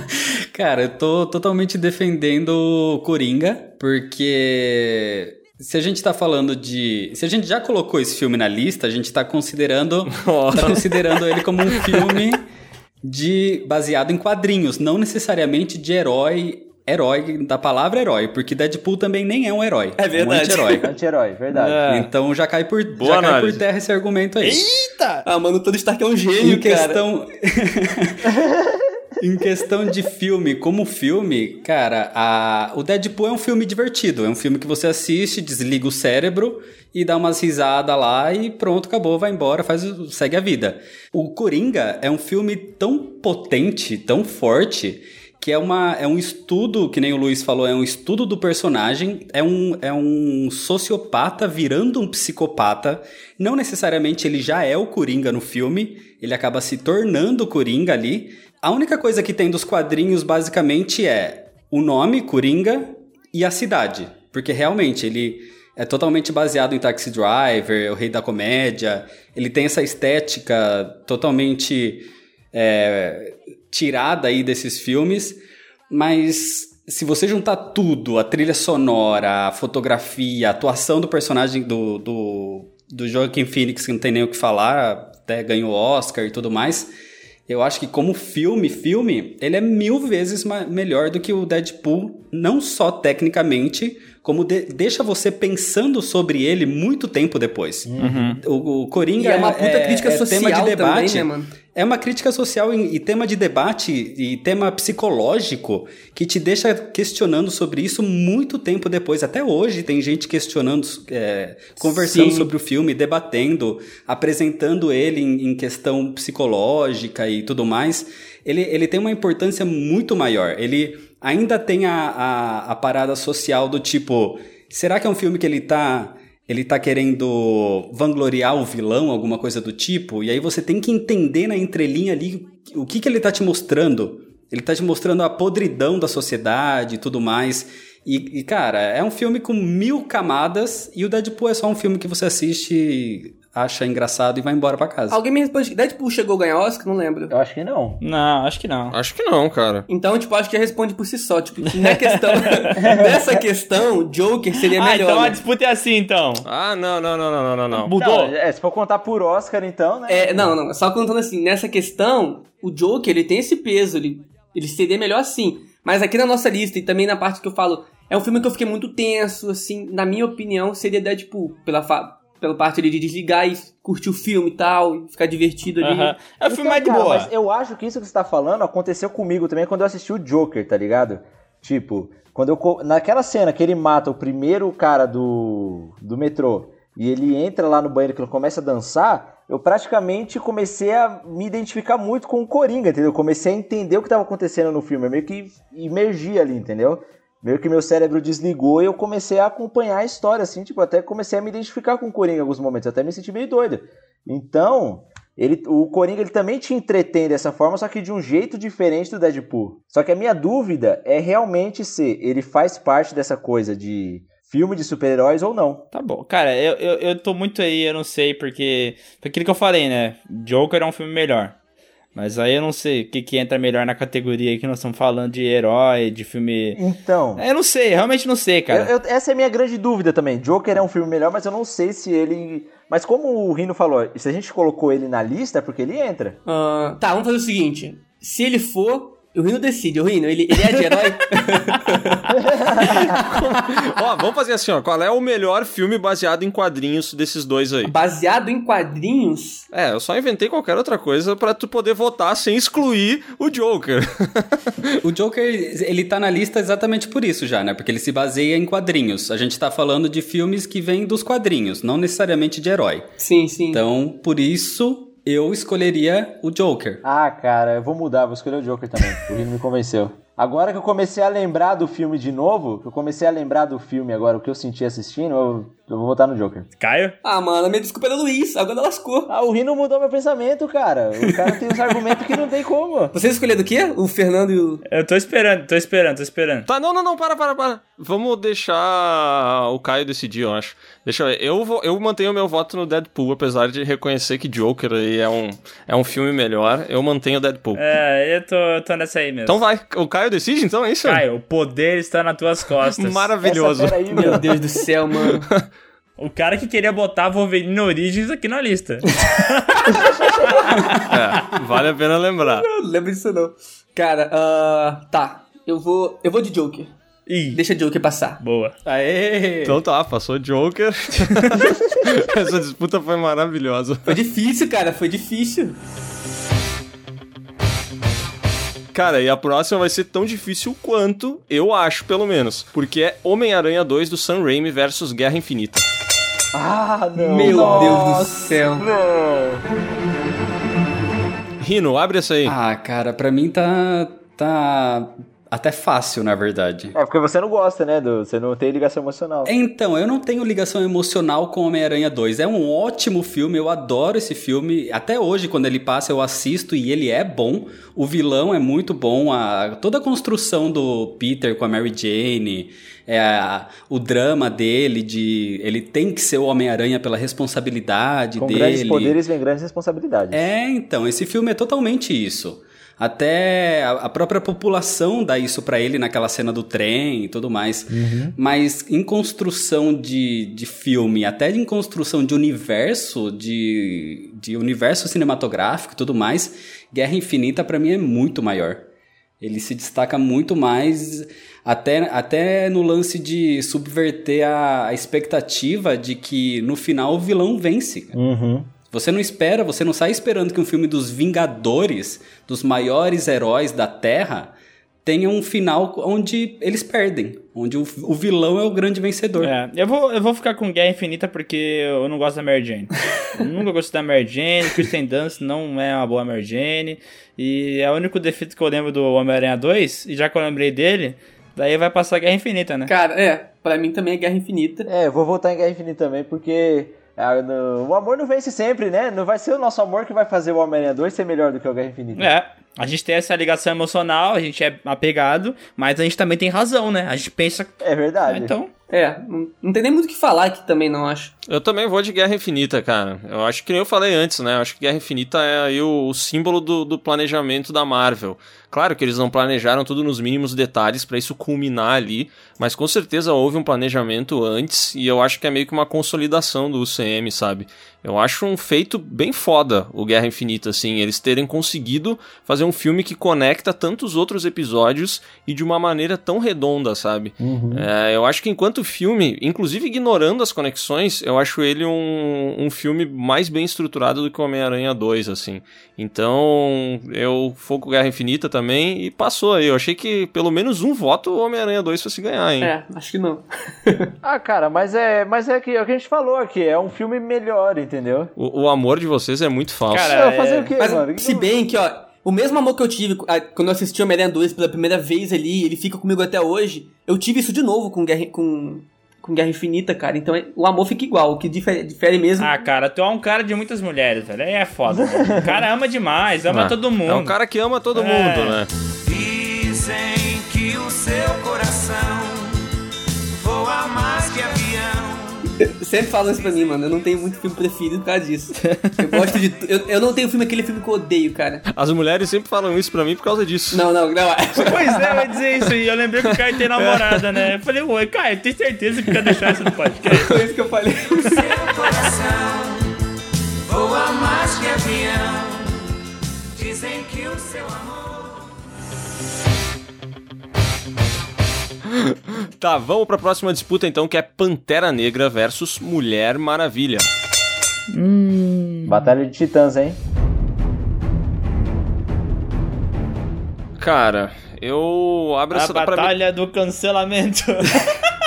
[LAUGHS] Cara, eu tô totalmente defendendo Coringa, porque se a gente tá falando de. Se a gente já colocou esse filme na lista, a gente tá considerando. tá considerando ele como um filme de baseado em quadrinhos, não necessariamente de herói. Herói, da palavra herói, porque Deadpool também nem é um herói. É verdade. Um anti-herói. [LAUGHS] Anti-herói, verdade. É. Então já cai por, Boa já cai por terra esse argumento aí. Eita! Ah, mano, o Tony Stark é um gênio, Em cara. questão. [LAUGHS] em questão de filme, como filme, cara, a... o Deadpool é um filme divertido. É um filme que você assiste, desliga o cérebro e dá umas risadas lá e pronto, acabou, vai embora, faz, segue a vida. O Coringa é um filme tão potente, tão forte. Que é, uma, é um estudo, que nem o Luiz falou, é um estudo do personagem, é um, é um sociopata virando um psicopata. Não necessariamente ele já é o Coringa no filme, ele acaba se tornando o Coringa ali. A única coisa que tem dos quadrinhos, basicamente, é o nome, Coringa, e a cidade. Porque realmente ele é totalmente baseado em Taxi Driver, o Rei da Comédia. Ele tem essa estética totalmente é, tirada aí desses filmes, mas se você juntar tudo, a trilha sonora, a fotografia, a atuação do personagem do, do, do Joaquin Phoenix, que não tem nem o que falar, até ganhou Oscar e tudo mais, eu acho que como filme, filme, ele é mil vezes melhor do que o Deadpool, não só tecnicamente, como de, deixa você pensando sobre ele muito tempo depois. Uhum. O, o Coringa E é uma puta é, crítica é social tema de debate. também, né, mano? É uma crítica social e, tema de debate e tema psicológico que te deixa questionando sobre isso muito tempo depois. Até hoje tem gente questionando, é, conversando Sim. sobre o filme, debatendo, apresentando ele em, em questão psicológica e tudo mais. Ele, ele tem uma importância muito maior. Ele ainda tem a, a, a parada social do tipo: será que é um filme que ele tá ele tá querendo vangloriar o vilão, alguma coisa do tipo, e aí você tem que entender na entrelinha ali o que, que ele tá te mostrando. Ele tá te mostrando a podridão da sociedade e tudo mais. E, e, cara, é um filme com mil camadas, e o Deadpool é só um filme que você assiste, acha engraçado e vai embora pra casa. Alguém me responde. Deadpool chegou a ganhar Oscar? Não lembro. Eu acho que não. Não, acho que não. Acho que não, cara. Então, tipo, acho que já responde por si só. Tipo, que na questão, [LAUGHS] nessa questão, Joker seria ah, melhor. então a né? disputa é assim, então. Ah, não, não, não, não, não, não, não. Mudou? Não, é, se for contar por Oscar, então, né? É, não, não. Só contando assim, nessa questão, o Joker, ele tem esse peso, ele, ele seria melhor assim. Mas aqui na nossa lista, e também na parte que eu falo, é um filme que eu fiquei muito tenso, assim, na minha opinião, seria Deadpool, pela, fa pela parte ali de desligar e curtir o filme e tal, e ficar divertido ali. É o filme Então, mais de boa. Mas eu acho que isso que você tá falando aconteceu comigo também quando eu assisti o Joker, tá ligado? Tipo, quando eu. Naquela cena que ele mata o primeiro cara do, do metrô e ele entra lá no banheiro que ele começa a dançar, eu praticamente comecei a me identificar muito com o Coringa, entendeu? Comecei a entender o que tava acontecendo no filme, eu meio que imergi ali, entendeu? Meio que meu cérebro desligou e eu comecei a acompanhar a história, assim, tipo, até comecei a me identificar com o Coringa em alguns momentos, até me senti meio doido. Então, ele, o Coringa ele também te entretém dessa forma, só que de um jeito diferente do Deadpool. Só que a minha dúvida é realmente se ele faz parte dessa coisa de filme de super-heróis ou não. Tá bom. Cara, eu, eu, eu tô muito aí, eu não sei, porque. Aquilo que eu falei, né? Joker é um filme melhor. Mas aí eu não sei o que, que entra melhor na categoria aí que nós estamos falando de herói, de filme. Então, É, Eu não sei, realmente não sei, cara. eu- eu- essa é a minha grande dúvida também. Joker é um filme melhor, mas eu não sei se ele. Mas como o Rino falou, se a gente colocou ele na lista é porque ele entra. Ah, tá, vamos fazer o seguinte. Se ele for, o Rino decide. O Rino, ele, ele é de herói? [LAUGHS] ó, vamos fazer assim, ó. Qual é o melhor filme baseado em quadrinhos desses dois aí? Baseado em quadrinhos? É, eu só inventei qualquer outra coisa pra tu poder votar sem excluir o Joker. [LAUGHS] O Joker, ele tá na lista exatamente por isso já, né? Porque ele se baseia em quadrinhos. A gente tá falando de filmes que vêm dos quadrinhos, não necessariamente de herói. Sim, sim. Então, por isso, eu escolheria o Joker. Ah, cara, eu vou mudar, vou escolher o Joker também. O Rino me convenceu. Agora que eu comecei a lembrar do filme de novo, que eu comecei a lembrar do filme agora, o que eu senti assistindo, eu, eu vou votar no Joker. Caio? Ah, mano, minha desculpa era o Luiz, agora lascou. Ah, o Rino mudou meu pensamento, cara. O cara tem uns argumentos que não tem como. Vocês escolheram o quê? O Fernando e o... Eu tô esperando, tô esperando, tô esperando. Tá, não, não, não, para, para, para. Vamos deixar o Caio decidir, eu acho. Deixa eu ver. Eu, vou, eu mantenho o meu voto no Deadpool, apesar de reconhecer que Joker aí é um, é um filme melhor. Eu mantenho o Deadpool. É, eu tô, eu tô nessa aí mesmo. Então vai. O Caio decide, então, é isso? Caio, o poder está nas tuas costas. [LAUGHS] Maravilhoso. Essa aí, Meu. Deus do céu, mano. [LAUGHS] O cara que queria botar Wolverine Origins aqui na lista. [LAUGHS] É, vale a pena lembrar. Não lembro disso não. Cara, ah, tá. Eu vou, eu vou de Joker. Ih, Deixa Joker passar. boa. Aê! Então tá, passou Joker. [LAUGHS] Essa disputa foi maravilhosa. Foi difícil, cara, foi difícil. Cara, e a próxima vai ser tão difícil quanto, eu acho, pelo menos. Porque é Homem-Aranha 2 do Sam Raimi versus Guerra Infinita. Ah, não. Meu Nossa, Deus do céu. não. Rino, abre essa aí. Ah, cara, pra mim tá. tá até fácil, na verdade. É porque você não gosta, né? Do, você não tem ligação emocional. Então, eu não tenho ligação emocional com Homem-Aranha 2. É um ótimo filme, eu adoro esse filme. Até hoje, quando ele passa, eu assisto e ele é bom. O vilão é muito bom. A, toda a construção do Peter com a Mary Jane, é, a- o drama dele, de ele tem que ser o Homem-Aranha pela responsabilidade Com dele. grandes poderes vem grandes responsabilidades. É, então, esse filme é totalmente isso. Até a própria população dá isso pra ele naquela cena do trem e tudo mais. Mas em construção de, de filme, até em construção de universo, de, de universo cinematográfico e tudo mais, Guerra Infinita pra mim é muito maior. Ele se destaca muito mais, até, até no lance de subverter a, a expectativa de que no final o vilão vence. Uhum. Você não espera, você não sai esperando que um filme dos Vingadores, dos maiores heróis da Terra, tenha um final onde eles perdem, onde o, o vilão é o grande vencedor. É, eu vou, eu vou ficar com Guerra Infinita porque eu não gosto da Mary Jane. Eu [LAUGHS] nunca gostei da Mary Jane, Kristen Dunst não é uma boa Mary Jane. E é o único defeito que eu lembro do Homem-Aranha 2, e já que eu lembrei dele, daí vai passar Guerra Infinita, né? Cara, é, pra mim também é Guerra Infinita. É, eu vou voltar em Guerra Infinita também, porque o amor não vence sempre, né? Não vai ser o nosso amor que vai fazer o Homem-Aranha 2 ser melhor do que o Guerra Infinita. É, a gente tem essa ligação emocional, a gente é apegado, mas a gente também tem razão, né? A gente pensa. É verdade. Então, É, não, tem nem muito o que falar aqui também, não acho. Eu também vou de Guerra Infinita, cara. Eu acho que nem eu falei antes, né? Eu acho que Guerra Infinita é aí o, o símbolo do, do planejamento da Marvel. Claro que eles não planejaram tudo nos mínimos detalhes pra isso culminar ali, mas com certeza houve um planejamento antes e eu acho que é meio que uma consolidação do UCM, sabe? Eu acho um feito bem foda o Guerra Infinita, assim, eles terem conseguido fazer um filme que conecta tantos outros episódios e de uma maneira tão redonda, sabe? É, eu acho que enquanto filme, inclusive ignorando as conexões, eu acho ele um, um filme mais bem estruturado do que o Homem-Aranha 2, assim. Então, eu foco Guerra Infinita também e passou aí. Eu achei que pelo menos um voto o Homem-Aranha 2 fosse ganhar, hein? É, acho que não. [LAUGHS] Ah, cara, mas é, mas é, que, é o que a gente falou aqui, é um filme melhor, entendeu? O, o amor de vocês é muito falso. Cara, Não, fazer é- o quê, Mas mano? se bem que, ó, o mesmo amor que eu tive ah, quando eu assisti Homem-Aranha 2 pela primeira vez ali, ele fica comigo até hoje, eu tive isso de novo com Guerra, com, com Guerra Infinita, cara. Então é- o amor fica igual, o que difere, difere mesmo. ah, cara, tu é um cara de muitas mulheres, velho. Aí é foda. velho. O cara ama demais, ama Ah, todo mundo. É um cara que ama todo É. mundo, né? Dizem que o seu coração voa mais que avião. [LAUGHS] Sempre falam isso pra mim, mano. Eu não tenho muito filme preferido por causa disso. Eu gosto de. Eu, eu não tenho filme, aquele filme que eu odeio, cara. As mulheres sempre falam isso pra mim por causa disso. Não, não, não. Pois é, ia dizer isso. E eu lembrei que o Caio tem namorada, né? Eu falei, ué, Caio, tem certeza que quer deixar isso no podcast? Foi isso que eu falei. Seu coração voa mais que avião. Dizem que [LAUGHS] Tá, vamos pra próxima disputa então, que é Pantera Negra versus Mulher Maravilha. Batalha de Titãs, hein? Cara, eu abro A essa pra mim, batalha do cancelamento.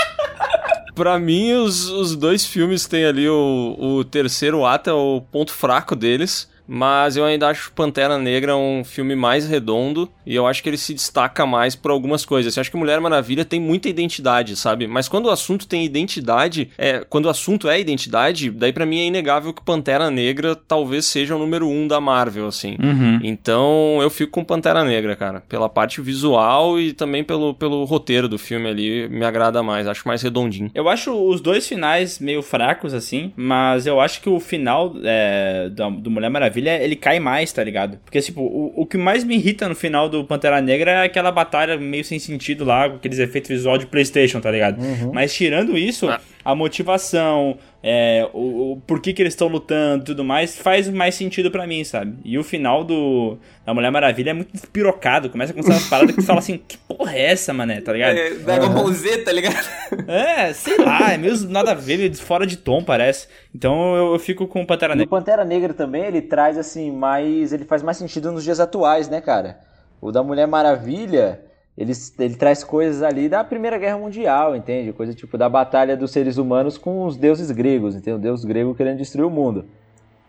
[LAUGHS] pra mim os, os dois filmes têm ali o, o terceiro ato, é o ponto fraco deles. Mas eu ainda acho Pantera Negra um filme mais redondo e eu acho que ele se destaca mais por algumas coisas. Eu acho que Mulher Maravilha tem muita identidade, sabe? Mas quando o assunto tem identidade, é, quando o assunto é identidade, daí pra mim é inegável que Pantera Negra talvez seja o número um da Marvel, assim. Então eu fico com Pantera Negra, cara. Pela parte visual e também pelo, pelo roteiro do filme ali, me agrada mais. Acho mais redondinho. Eu acho os dois finais meio fracos, assim, mas eu acho que o final é, do, do Mulher Maravilha, ele cai mais, tá ligado? Porque, tipo, o, o que mais me irrita no final do Pantera Negra é aquela batalha meio sem sentido lá, com aqueles efeitos visuais de Playstation, tá ligado? Mas tirando isso, Ah. a motivação, é, o, o por que que eles estão lutando e tudo mais, faz mais sentido pra mim, sabe? E o final do da Mulher Maravilha é muito despirocado, começa com essas paradas que você fala assim, que porra é essa, mané, tá ligado? É, Dragon Ball Z, tá ligado? É, sei lá, é meio nada a ver, meio fora de tom, parece. Então eu, eu fico com o Pantera Negra. Pantera Negra também, ele traz assim, mais. Ele faz mais sentido nos dias atuais, né, cara? O da Mulher Maravilha, ele, ele traz coisas ali da Primeira Guerra Mundial, entende? Coisa tipo da batalha dos seres humanos com os deuses gregos, entende? O deus grego querendo destruir o mundo.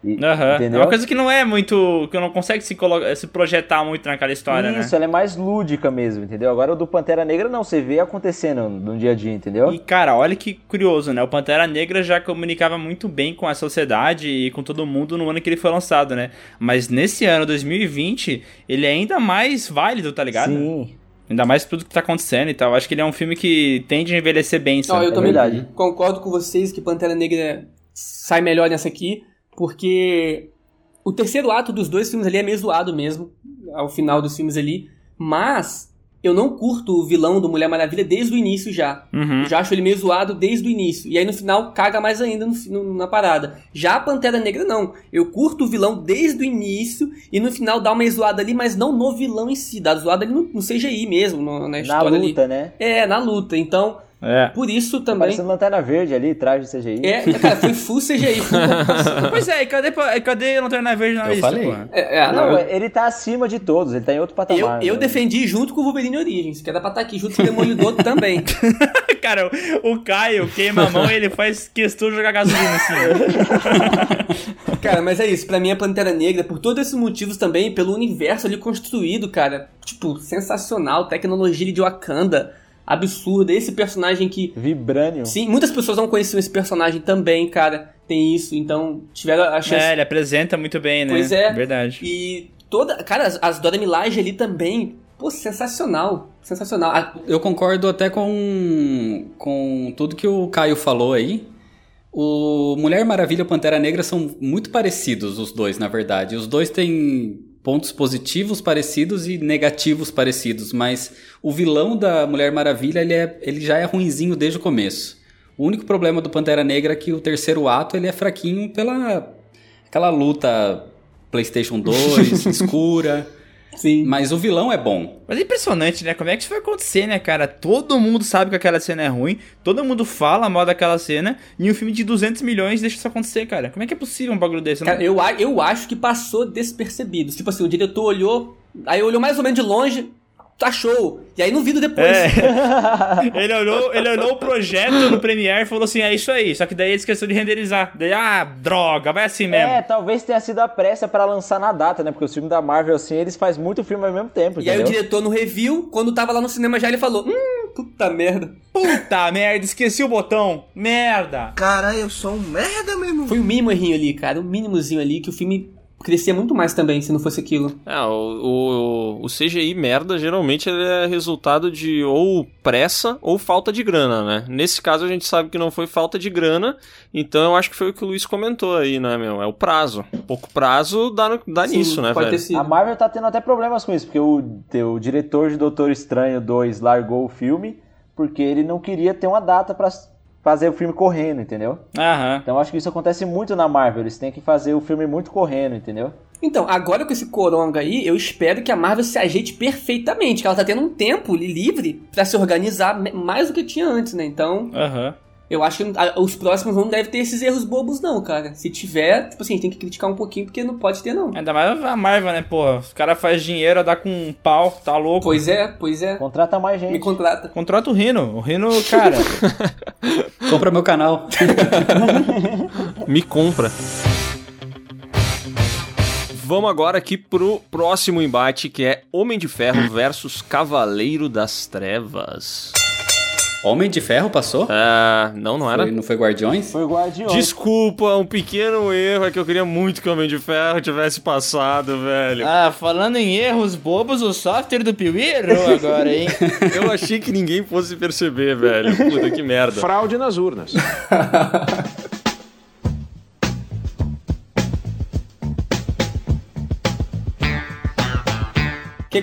E- Aham. É Entendeu? uma coisa que não é muito. que não consegue se, se projetar muito naquela história, Isso, né? ela é mais lúdica mesmo, entendeu? Agora o do Pantera Negra não, você vê acontecendo no dia a dia, entendeu? E, cara, olha que curioso, né? O Pantera Negra já comunicava muito bem com a sociedade e com todo mundo no ano que ele foi lançado, né? Mas nesse ano, 2020, ele é ainda mais válido, tá ligado? Sim. Ainda mais por tudo que tá acontecendo e tal. Acho que ele é um filme que tende a envelhecer bem, Não, sabe? eu É também verdade. concordo com vocês que Pantera Negra sai melhor nessa aqui, porque o terceiro ato dos dois filmes ali é meio zoado mesmo, ao final dos filmes ali, mas eu não curto o vilão do Mulher Maravilha desde o início já. Uhum. Já acho ele meio zoado desde o início. E aí no final caga mais ainda no no- na parada. Já a Pantera Negra não. Eu curto o vilão desde o início e no final dá uma zoada ali, mas não no vilão em si. Dá zoada ali no, no CGI mesmo, no- na Na história ali. luta, né? É, na luta. Então, É. por isso também. Parecendo Lanterna Verde ali, traje CGI. É, [LAUGHS] cara, foi full CGI. full. [LAUGHS] Pois é, e cadê, cadê Lanterna Verde na Eu lista, falei. É, é, Não, não, ele tá acima de todos, ele tá em outro eu, patamar. eu né? defendi junto com o Wolverine Origins, que era pra estar aqui junto com o Demolidor também. [LAUGHS] Cara, o, o Caio queima a mão e ele faz questão de jogar gasolina assim. Cara, mas é isso, pra mim é Pantera Negra, por todos esses motivos também, pelo universo ali construído, cara. Tipo, sensacional, tecnologia de Wakanda, absurda. Esse personagem que. Vibranium. Sim, muitas pessoas não conheciam esse personagem também, cara. Tem isso, então tiveram a chance. É, ele apresenta muito bem, né? Pois é. Verdade. E toda. Cara, as, as Dora Milaje ali também. Pô, sensacional. Sensacional. A- Eu concordo até com, com tudo que o Caio falou aí. O Mulher Maravilha e o Pantera Negra são muito parecidos, os dois, na verdade. Os dois têm pontos positivos parecidos e negativos parecidos, mas o vilão da Mulher Maravilha, ele, é, ele já é ruinzinho desde o começo. O único problema do Pantera Negra é que o terceiro ato ele é fraquinho pela aquela luta PlayStation 2, [LAUGHS] escura. Sim. Mas o vilão é bom. Mas é impressionante, né? Como é que isso vai acontecer, né, cara? Todo mundo sabe que aquela cena é ruim, todo mundo fala mal daquela cena, e um filme de 200 milhões deixa isso acontecer, cara. Como é que é possível um bagulho desse? Eu não- Cara, eu, eu acho que passou despercebido. Tipo assim, o diretor olhou, aí olhou mais ou menos de longe, tá show. E aí não viu depois. É. [LAUGHS] ele, olhou, ele olhou o projeto no Premiere e falou assim: é isso aí. Só que daí ele esqueceu de renderizar. Daí, ah, droga, vai assim mesmo. É, talvez tenha sido a pressa pra lançar na data, né? Porque os filmes da Marvel, assim, eles fazem muito filme ao mesmo tempo, E aí o entendeu? diretor no review, quando tava lá no cinema já, ele falou: Hum, puta merda. Puta [LAUGHS] merda, esqueci o botão. Merda. Cara, eu sou um merda mesmo. Foi o mínimo errinho ali, cara. O mínimozinho ali que o filme crescia muito mais também se não fosse aquilo. É, o, o, o CGI merda geralmente ele é resultado de ou pressa ou falta de grana, né? Nesse caso a gente sabe que não foi falta de grana, então eu acho que foi o que o Luiz comentou aí, né, meu? É o prazo. Pouco prazo dá, no- dá Sim, nisso, né, pode velho? A Marvel tá tendo até problemas com isso, porque o, o diretor de Doutor Estranho 2 largou o filme porque ele não queria ter uma data pra fazer o filme correndo, entendeu? Aham. Então acho que isso acontece muito na Marvel, eles têm que fazer o filme muito correndo, entendeu? Então, agora com esse coronga aí, eu espero que a Marvel se ajeite perfeitamente, que ela tá tendo um tempo li- livre pra se organizar mais do que tinha antes, né? Então, Aham. Eu acho que os próximos não devem ter esses erros bobos, não, cara. Se tiver, tipo assim, tem que criticar um pouquinho, porque não pode ter, não. Ainda mais a Marvel, né, porra? Os caras fazem dinheiro, dá com um pau, tá louco. Pois é, pois é. Contrata mais Me gente. contrata. Contrata o Rino. O Rino, cara. [LAUGHS] Compra meu canal. [LAUGHS] Me compra. Vamos agora aqui pro próximo embate, que é Homem de Ferro versus Cavaleiro das Trevas. Homem de Ferro passou? Ah, não, não era? Foi- não foi Guardiões? Foi Guardiões. Desculpa, um pequeno erro, é que eu queria muito que o Homem de Ferro tivesse passado, velho. ah, falando em erros bobos, o software do Piuí errou agora, hein? [LAUGHS] Eu achei que ninguém fosse perceber, velho. Puta que merda. Fraude nas urnas. [LAUGHS]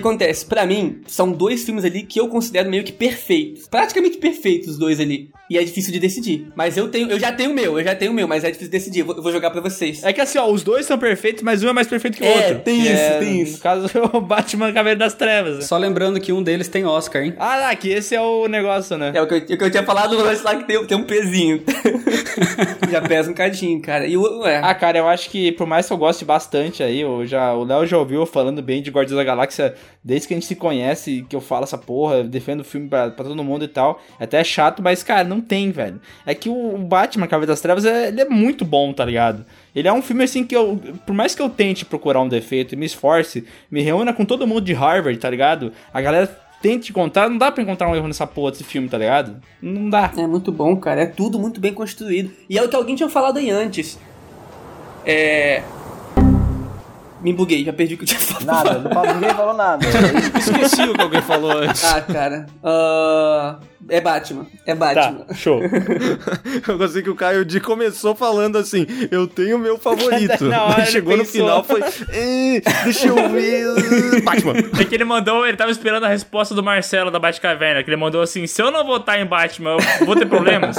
que acontece? Pra mim, são dois filmes ali que eu considero meio que perfeitos. Praticamente perfeitos os dois ali. E é difícil de decidir. Mas eu tenho, eu já tenho o meu, eu já tenho o meu, mas é difícil de decidir. Eu vou, eu vou jogar pra vocês. É que assim, ó, os dois são perfeitos, mas um é mais perfeito que o É, outro. tem Que isso, é, tem isso. No caso, [LAUGHS] o Batman Cavaleiro das Trevas. né? Só lembrando que um deles tem Oscar, hein? Ah, lá, que esse é o negócio, né? É o que eu, o que eu tinha falado no lance lá que tem, tem um pezinho. [LAUGHS] já pesa um cadinho, cara. E o. É. Ah, cara, eu acho que por mais que eu goste bastante aí, eu já, o Léo já ouviu falando bem de Guardiões da Galáxia Desde que a gente se conhece, que eu falo essa porra, defendo o filme pra, todo mundo e tal. É até chato, mas, cara, não tem, velho. É que o, Batman, Cavaleiro das Trevas, é, ele é muito bom, tá ligado? Ele é um filme assim que eu, por mais que eu tente procurar um defeito e me esforce, me reúna com todo mundo de Harvard, tá ligado? A galera tente encontrar, não dá pra encontrar um erro nessa porra desse filme, tá ligado? Não dá. É muito bom, cara. É tudo muito bem construído. E é o que alguém tinha falado aí antes. É. Me buguei, já perdi o que eu tinha [LAUGHS] falado. Nada, não falo- ninguém falou nada. [LAUGHS] Esqueci o que alguém falou antes. Ah, cara. ah, é Batman. É Batman. Tá, show. [LAUGHS] Eu gostei que o Caio D começou falando assim: Eu tenho meu favorito. Na hora ele Chegou no final, foi. "Eh, deixa eu ver. Batman. É que ele mandou, ele tava esperando a resposta do Marcelo da Batcaverna, que ele mandou assim, se eu não votar em Batman, eu vou ter problemas?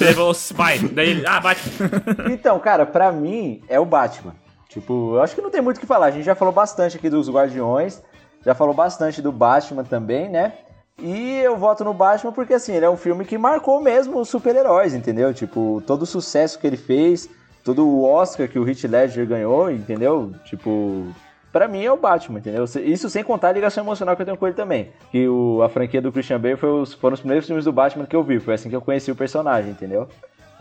ele falou, vai. Daí ele, ah, Batman. Então, cara, pra mim é o Batman. Tipo, eu acho que não tem muito o que falar. A gente já falou bastante aqui dos Guardiões, já falou bastante do Batman também, né? E eu voto no Batman porque, assim, ele é um filme que marcou mesmo os super-heróis, entendeu? Tipo, todo o sucesso que ele fez, todo o Oscar que o Heath Ledger ganhou, entendeu? Tipo, pra mim é o Batman, entendeu? Isso sem contar a ligação emocional que eu tenho com ele também. Que o, a franquia do Christian Bale foi os- foram os primeiros filmes do Batman que eu vi. Foi assim que eu conheci o personagem, entendeu?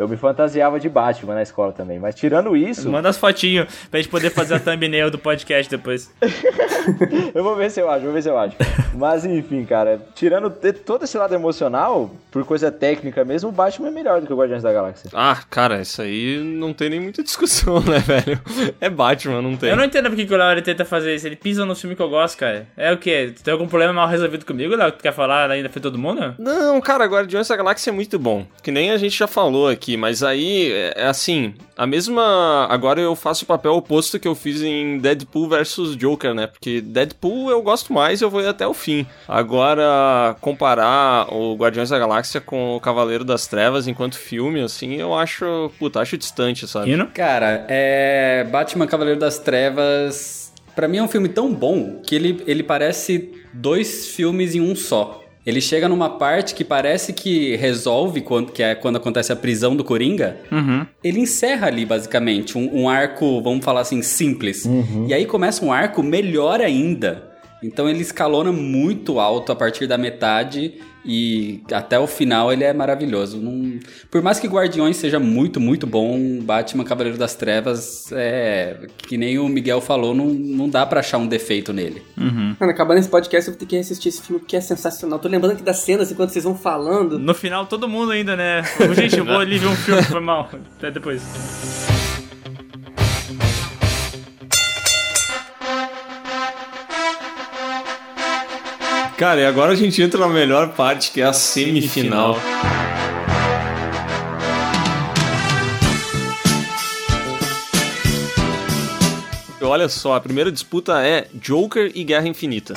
Eu me fantasiava de Batman na escola também. Mas tirando isso, Manda as fotinhos pra gente poder fazer a thumbnail do podcast depois. [LAUGHS] eu vou ver se eu acho, vou ver se eu acho. Mas enfim, cara, tirando todo esse lado emocional, por coisa técnica mesmo, o Batman é melhor do que o Guardiões da Galáxia. Ah, cara, isso aí não tem nem muita discussão, [LAUGHS] né, velho? É Batman, não tem. Eu não entendo porque que o Léo tenta fazer isso. Ele pisa no filme que eu gosto, cara. É o quê? Tu tem algum problema mal resolvido comigo, Léo? Tu quer falar ainda foi todo mundo? Não, cara, Guardiões da Galáxia é muito bom. Que nem a gente já falou aqui, mas aí é, é assim, a mesma. Agora eu faço o papel oposto que eu fiz em Deadpool versus Joker, né? Porque Deadpool eu gosto mais e eu vou ir até o fim. Agora, comparar o Guardiões da Galáxia com o Cavaleiro das Trevas enquanto filme, assim, eu acho. Puta, acho distante, sabe? Hino? Cara, é. Batman Cavaleiro das Trevas. Pra mim é um filme tão bom que ele, ele parece dois filmes em um só. Ele chega numa parte que parece que resolve, quando, que é quando acontece a prisão do Coringa. Uhum. Ele encerra ali, basicamente, um, um arco, vamos falar assim, simples. E aí começa um arco melhor ainda. Então ele escalona muito alto a partir da metade e até o final ele é maravilhoso. Não- Por mais que Guardiões seja muito, muito bom, Batman Cavaleiro das Trevas é. Que nem o Miguel falou, não, não dá pra achar um defeito nele. Mano, acabando esse podcast, eu vou ter que assistir esse filme porque é sensacional. Tô lembrando aqui das cenas enquanto vocês vão falando. No final, todo mundo ainda, né? Gente, eu vou ali ver um filme, foi mal. Até depois. Cara, e agora a gente entra na melhor parte, que é a semifinal. Olha só, a primeira disputa é Joker e Guerra Infinita.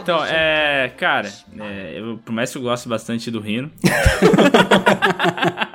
Então, é. Cara, é, eu, por mais que eu gosto bastante do Rino. [LAUGHS]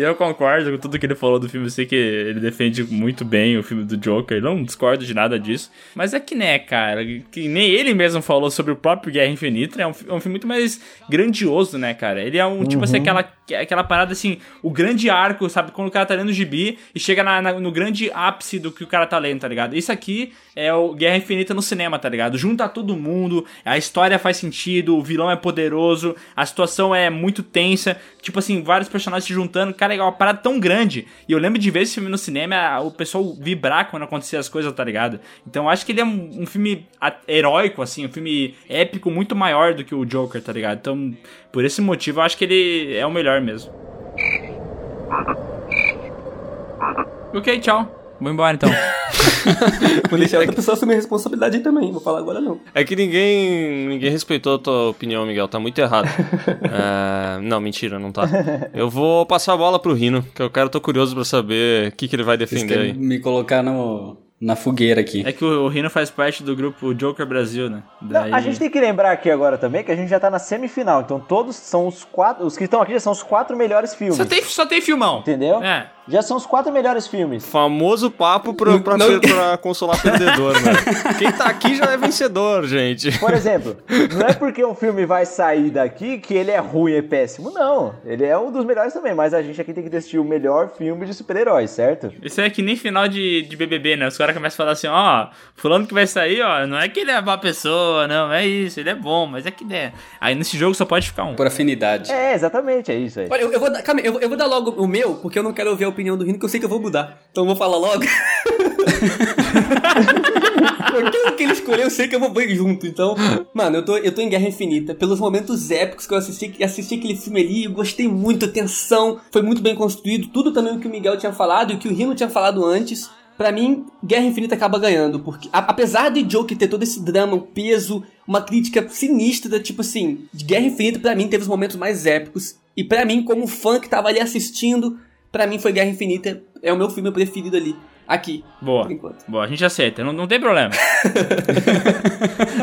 Eu concordo com tudo que ele falou do filme. Eu sei que ele defende muito bem o filme do Joker. Eu não discordo de nada disso. Mas é que, né, cara, que nem ele mesmo falou sobre o próprio Guerra Infinita. É um, é um filme muito mais grandioso, né, cara? Ele é um, tipo assim, aquela, aquela parada assim, o grande arco, sabe? Quando o cara tá lendo o gibi e chega na- na- no grande ápice do que o cara tá lendo, tá ligado? Isso aqui é o Guerra Infinita no cinema, tá ligado? Junta todo mundo, a história faz sentido, o vilão é poderoso, a situação é muito tensa, tipo assim, vários personagens se juntando, cara, é uma parada tão grande. E eu lembro de ver esse filme no cinema, o pessoal vibrar quando acontecia as coisas, tá ligado? Então eu acho que ele é um, um filme heróico, assim, um filme épico muito maior do que o Joker, tá ligado? Então, por esse motivo, eu acho que ele é o melhor mesmo. Ok, tchau. Vou embora então. [LAUGHS] Vou deixar outra pessoa assumir a responsabilidade aí também. Vou falar agora não. É que ninguém ninguém respeitou a tua opinião, Miguel. Tá muito errado. [LAUGHS] É, não, mentira, não tá. Eu vou passar a bola pro Rino, que eu quero, tô curioso pra saber o que, que ele vai defender aí. me colocar no, na fogueira aqui. É que o Rino faz parte do grupo Joker Brasil, né? Não, Daí- a gente tem que lembrar aqui agora também que a gente já tá na semifinal. Então todos são os quatro. Os que estão aqui já são os quatro melhores filmes. Só tem, só tem filmão. Entendeu? É. já são os quatro melhores filmes. Famoso papo pra, pra, Não- pra consolar perdedor, né? [LAUGHS] Quem tá aqui já é vencedor, gente. Por exemplo, não é porque um filme vai sair daqui que ele é ruim e péssimo, não. Ele é um dos melhores também, mas a gente aqui tem que decidir o melhor filme de super-heróis, certo? Isso é que nem final de, de BBB, né? Os caras começam a falar assim, ó, fulano que vai sair, ó, não é que ele é má pessoa, não, é isso, ele é bom, mas é que é. Aí nesse jogo só pode ficar um. Por afinidade. É, exatamente, é isso aí. Olha, eu, eu vou dar, calma aí, eu, vou- eu vou dar logo o meu, porque eu não quero ouvir a opinião do Rino, que eu sei que eu vou mudar. Então eu vou falar logo. [LAUGHS] Aquilo que ele escolheu, eu sei que eu vou bem junto. Então, mano, eu tô, eu tô em Guerra Infinita. Pelos momentos épicos que eu assisti, assisti aquele filme ali, eu gostei muito, a tensão, foi muito bem construído. Tudo também o que o Miguel tinha falado e o que o Rino tinha falado antes. Pra mim, Guerra Infinita acaba ganhando, porque a- apesar de Joker ter todo esse drama, o peso, uma crítica sinistra, tipo assim, Guerra Infinita pra mim teve os momentos mais épicos. E pra mim, como fã que tava ali assistindo, pra mim foi Guerra Infinita, é o meu filme preferido ali, aqui, Boa. por enquanto. Boa, a gente aceita, não, não tem problema. [LAUGHS]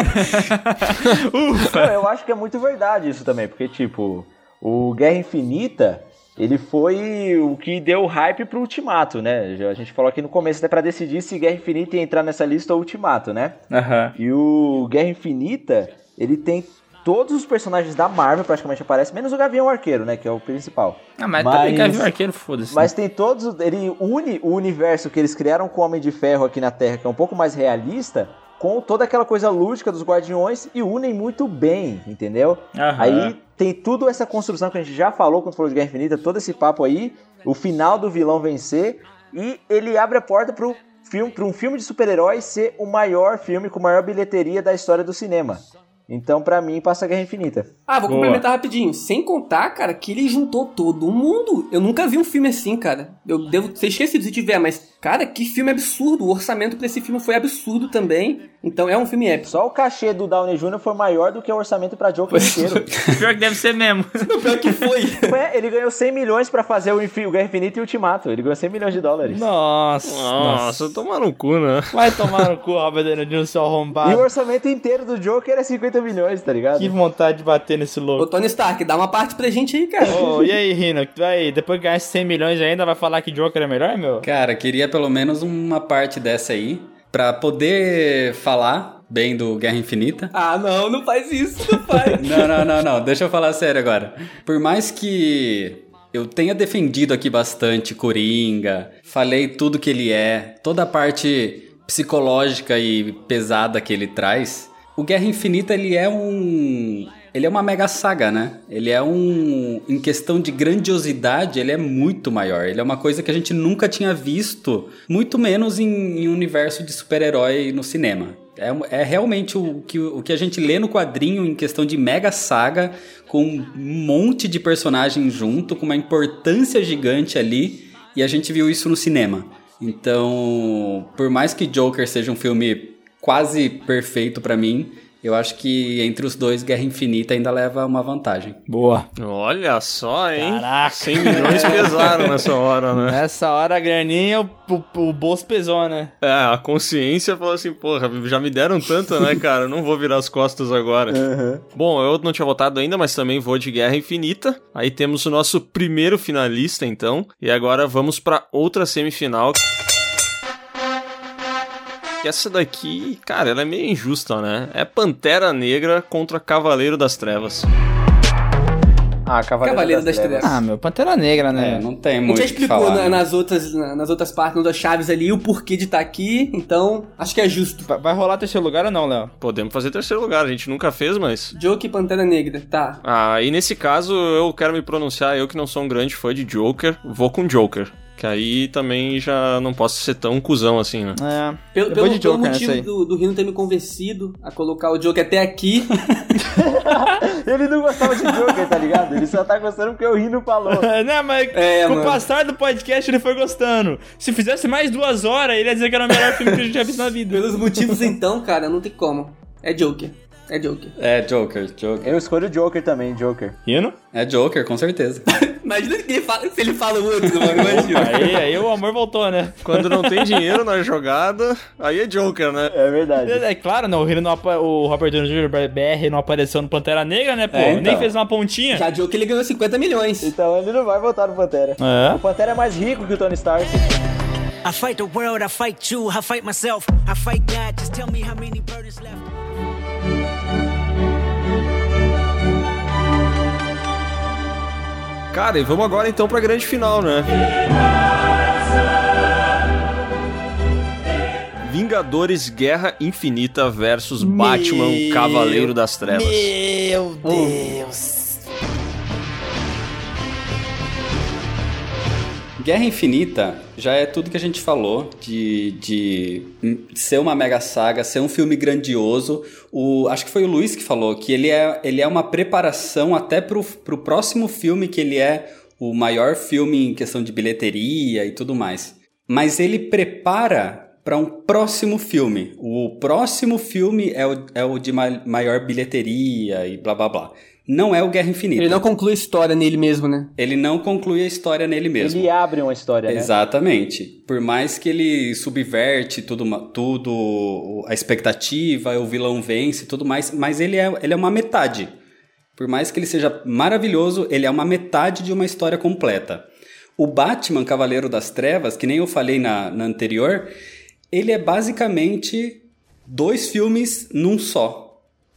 [LAUGHS] Não, eu acho que é muito verdade isso também, porque, tipo, o Guerra Infinita, ele foi o que deu hype pro Ultimato, né? Já- A gente falou aqui no começo, até pra decidir se Guerra Infinita ia entrar nessa lista ou Ultimato, né? Aham. E o Guerra Infinita, ele tem todos os personagens da Marvel praticamente aparecem, menos o Gavião Arqueiro, né? Que é o principal. Ah, mas, Mas- também Gavião Arqueiro, foda-se. Mas tem todos. Ele une o universo que eles criaram com o Homem de Ferro aqui na Terra, que é um pouco mais realista, com toda aquela coisa lúdica dos Guardiões e unem muito bem, entendeu? Aí tem tudo essa construção que a gente já falou quando falou de Guerra Infinita, todo esse papo aí, o final do vilão vencer, e ele abre a porta pro filme, para um filme de super-heróis ser o maior filme com maior bilheteria da história do cinema. Então, pra mim, passa Guerra Infinita. Ah, vou Boa. complementar rapidinho. Sem contar, cara, que ele juntou todo mundo. Eu nunca vi um filme assim, cara. Eu devo ser esquecido se tiver, mas, cara, que filme absurdo. O orçamento pra esse filme foi absurdo também. Então é um filme épico. Só o cachê do Downey Jr. foi maior do que o orçamento pra Joker inteiro. Pior que deve ser mesmo. [LAUGHS] Pior que foi. [LAUGHS] Ué, ele ganhou 100 milhões pra fazer o, Infi- o Guerra Infinita e o Ultimato. Ele ganhou 100 milhões de dólares. Nossa. Nossa, tomar no cu, né? Vai tomar no cu, Robert Downey Jr., seu E o arrombado. orçamento inteiro do Joker é 50 milhões, tá ligado? Que vontade de bater nesse Ô, louco. Tony Stark, dá uma parte pra gente aí, cara. Ô, e aí, Rino? Tu Vai, depois que ganhar esses 100 milhões ainda, vai falar que Joker é melhor, meu? Cara, queria pelo menos uma parte dessa aí pra poder falar bem do Guerra Infinita. Ah, não, não faz isso, não faz. [LAUGHS] Não, não, não, não. Deixa eu falar sério agora. Por mais que eu tenha defendido aqui bastante Coringa, falei tudo que ele é, toda a parte psicológica e pesada que ele traz, o Guerra Infinita ele é um ele é uma mega saga, né? Ele é um em questão de grandiosidade, ele é muito maior. Ele é uma coisa que a gente nunca tinha visto, muito menos em, em universo de super-herói no cinema. É, é realmente o que, o que a gente lê no quadrinho em questão de mega saga, com um monte de personagens junto, com uma importância gigante ali, e a gente viu isso no cinema. Então, por mais que Joker seja um filme quase perfeito pra mim, eu acho que entre os dois Guerra Infinita ainda leva uma vantagem. Boa. Olha só, hein? Caraca. 100 milhões pesaram nessa hora, né? Nessa hora a graninha, o, o, o bolso pesou, né? É, a consciência falou assim, porra, já me deram tanto, né, cara? Não vou virar as costas agora. Bom, eu não tinha votado ainda, mas também vou de Guerra Infinita. Aí temos o nosso primeiro finalista, então. E agora vamos pra outra semifinal. Que Essa daqui, cara, ela é meio injusta, né? É Pantera Negra contra Cavaleiro das Trevas. Ah, Cavaleiro, Cavaleiro das Trevas. Ah, meu, Pantera Negra, É, né? não tem A gente muito já explicou falar. na- né? nas, outras, na- nas outras partes, nas outras chaves ali, o porquê de estar aqui. Então, acho que é justo. Vai- Vai rolar terceiro lugar ou não, Léo? Podemos fazer terceiro lugar, a gente nunca fez, mas. Joker e Pantera Negra, tá. Ah, e nesse caso eu quero me pronunciar, eu que não sou um grande fã de Joker, vou com Joker. Que aí também já não posso ser tão cuzão assim, né? É. Pelo, Eu pelo, de Joker nessa motivo do, do Rino ter me convencido a colocar o Joker até aqui. [LAUGHS] Ele não gostava de Joker, tá ligado? Ele só tá gostando porque o Rino falou. [LAUGHS] né, mas É, com o mano. passar do podcast ele foi gostando. Se fizesse mais duas horas, ele ia dizer que era o melhor filme que a gente já visto na vida. Pelos motivos, então, cara, não tem como. É Joker. É Joker. É Joker, Joker. Eu escolho o Joker também, Joker. Hino? É Joker, com certeza. [LAUGHS] Imagina que ele fala- se ele fala o outro, mano. Imagina. Aí, aí o amor voltou, né? Quando não tem dinheiro na jogada, aí é Joker, né? É verdade. É, é claro, não, o, não apa- o Robert Downey Jr. BR não apareceu no Pantera Negra, né, pô? É, então. Nem fez uma pontinha. Já que ele ganhou 50 milhões. Então ele não vai voltar no Pantera. É. O Pantera é mais rico que o Tony Stark. I fight the world, I fight you, I fight myself, I fight God. Just tell me how many burdens left. Cara, e vamos agora então pra grande final, né? Vingadores Guerra Infinita versus Batman Cavaleiro das Trevas. Meu Deus. Guerra Infinita já é tudo que a gente falou de, de ser uma mega saga, ser um filme grandioso. O, acho que foi o Luiz que falou que ele é, ele é uma preparação até pro, pro próximo filme, que ele é o maior filme em questão de bilheteria e tudo mais. Mas ele prepara para um próximo filme. O próximo filme é o, é o de ma- maior bilheteria e blá blá blá. Não é o Guerra Infinita. Ele não conclui a história nele mesmo, né? Ele não conclui a história nele mesmo. Ele abre uma história, né? Exatamente. Por mais que ele subverte tudo, tudo a expectativa, o vilão vence e tudo mais, mas ele é, ele é uma metade. Por mais que ele seja maravilhoso, ele é uma metade de uma história completa. O Batman Cavaleiro das Trevas, que nem eu falei na, na anterior, ele é basicamente dois filmes num só.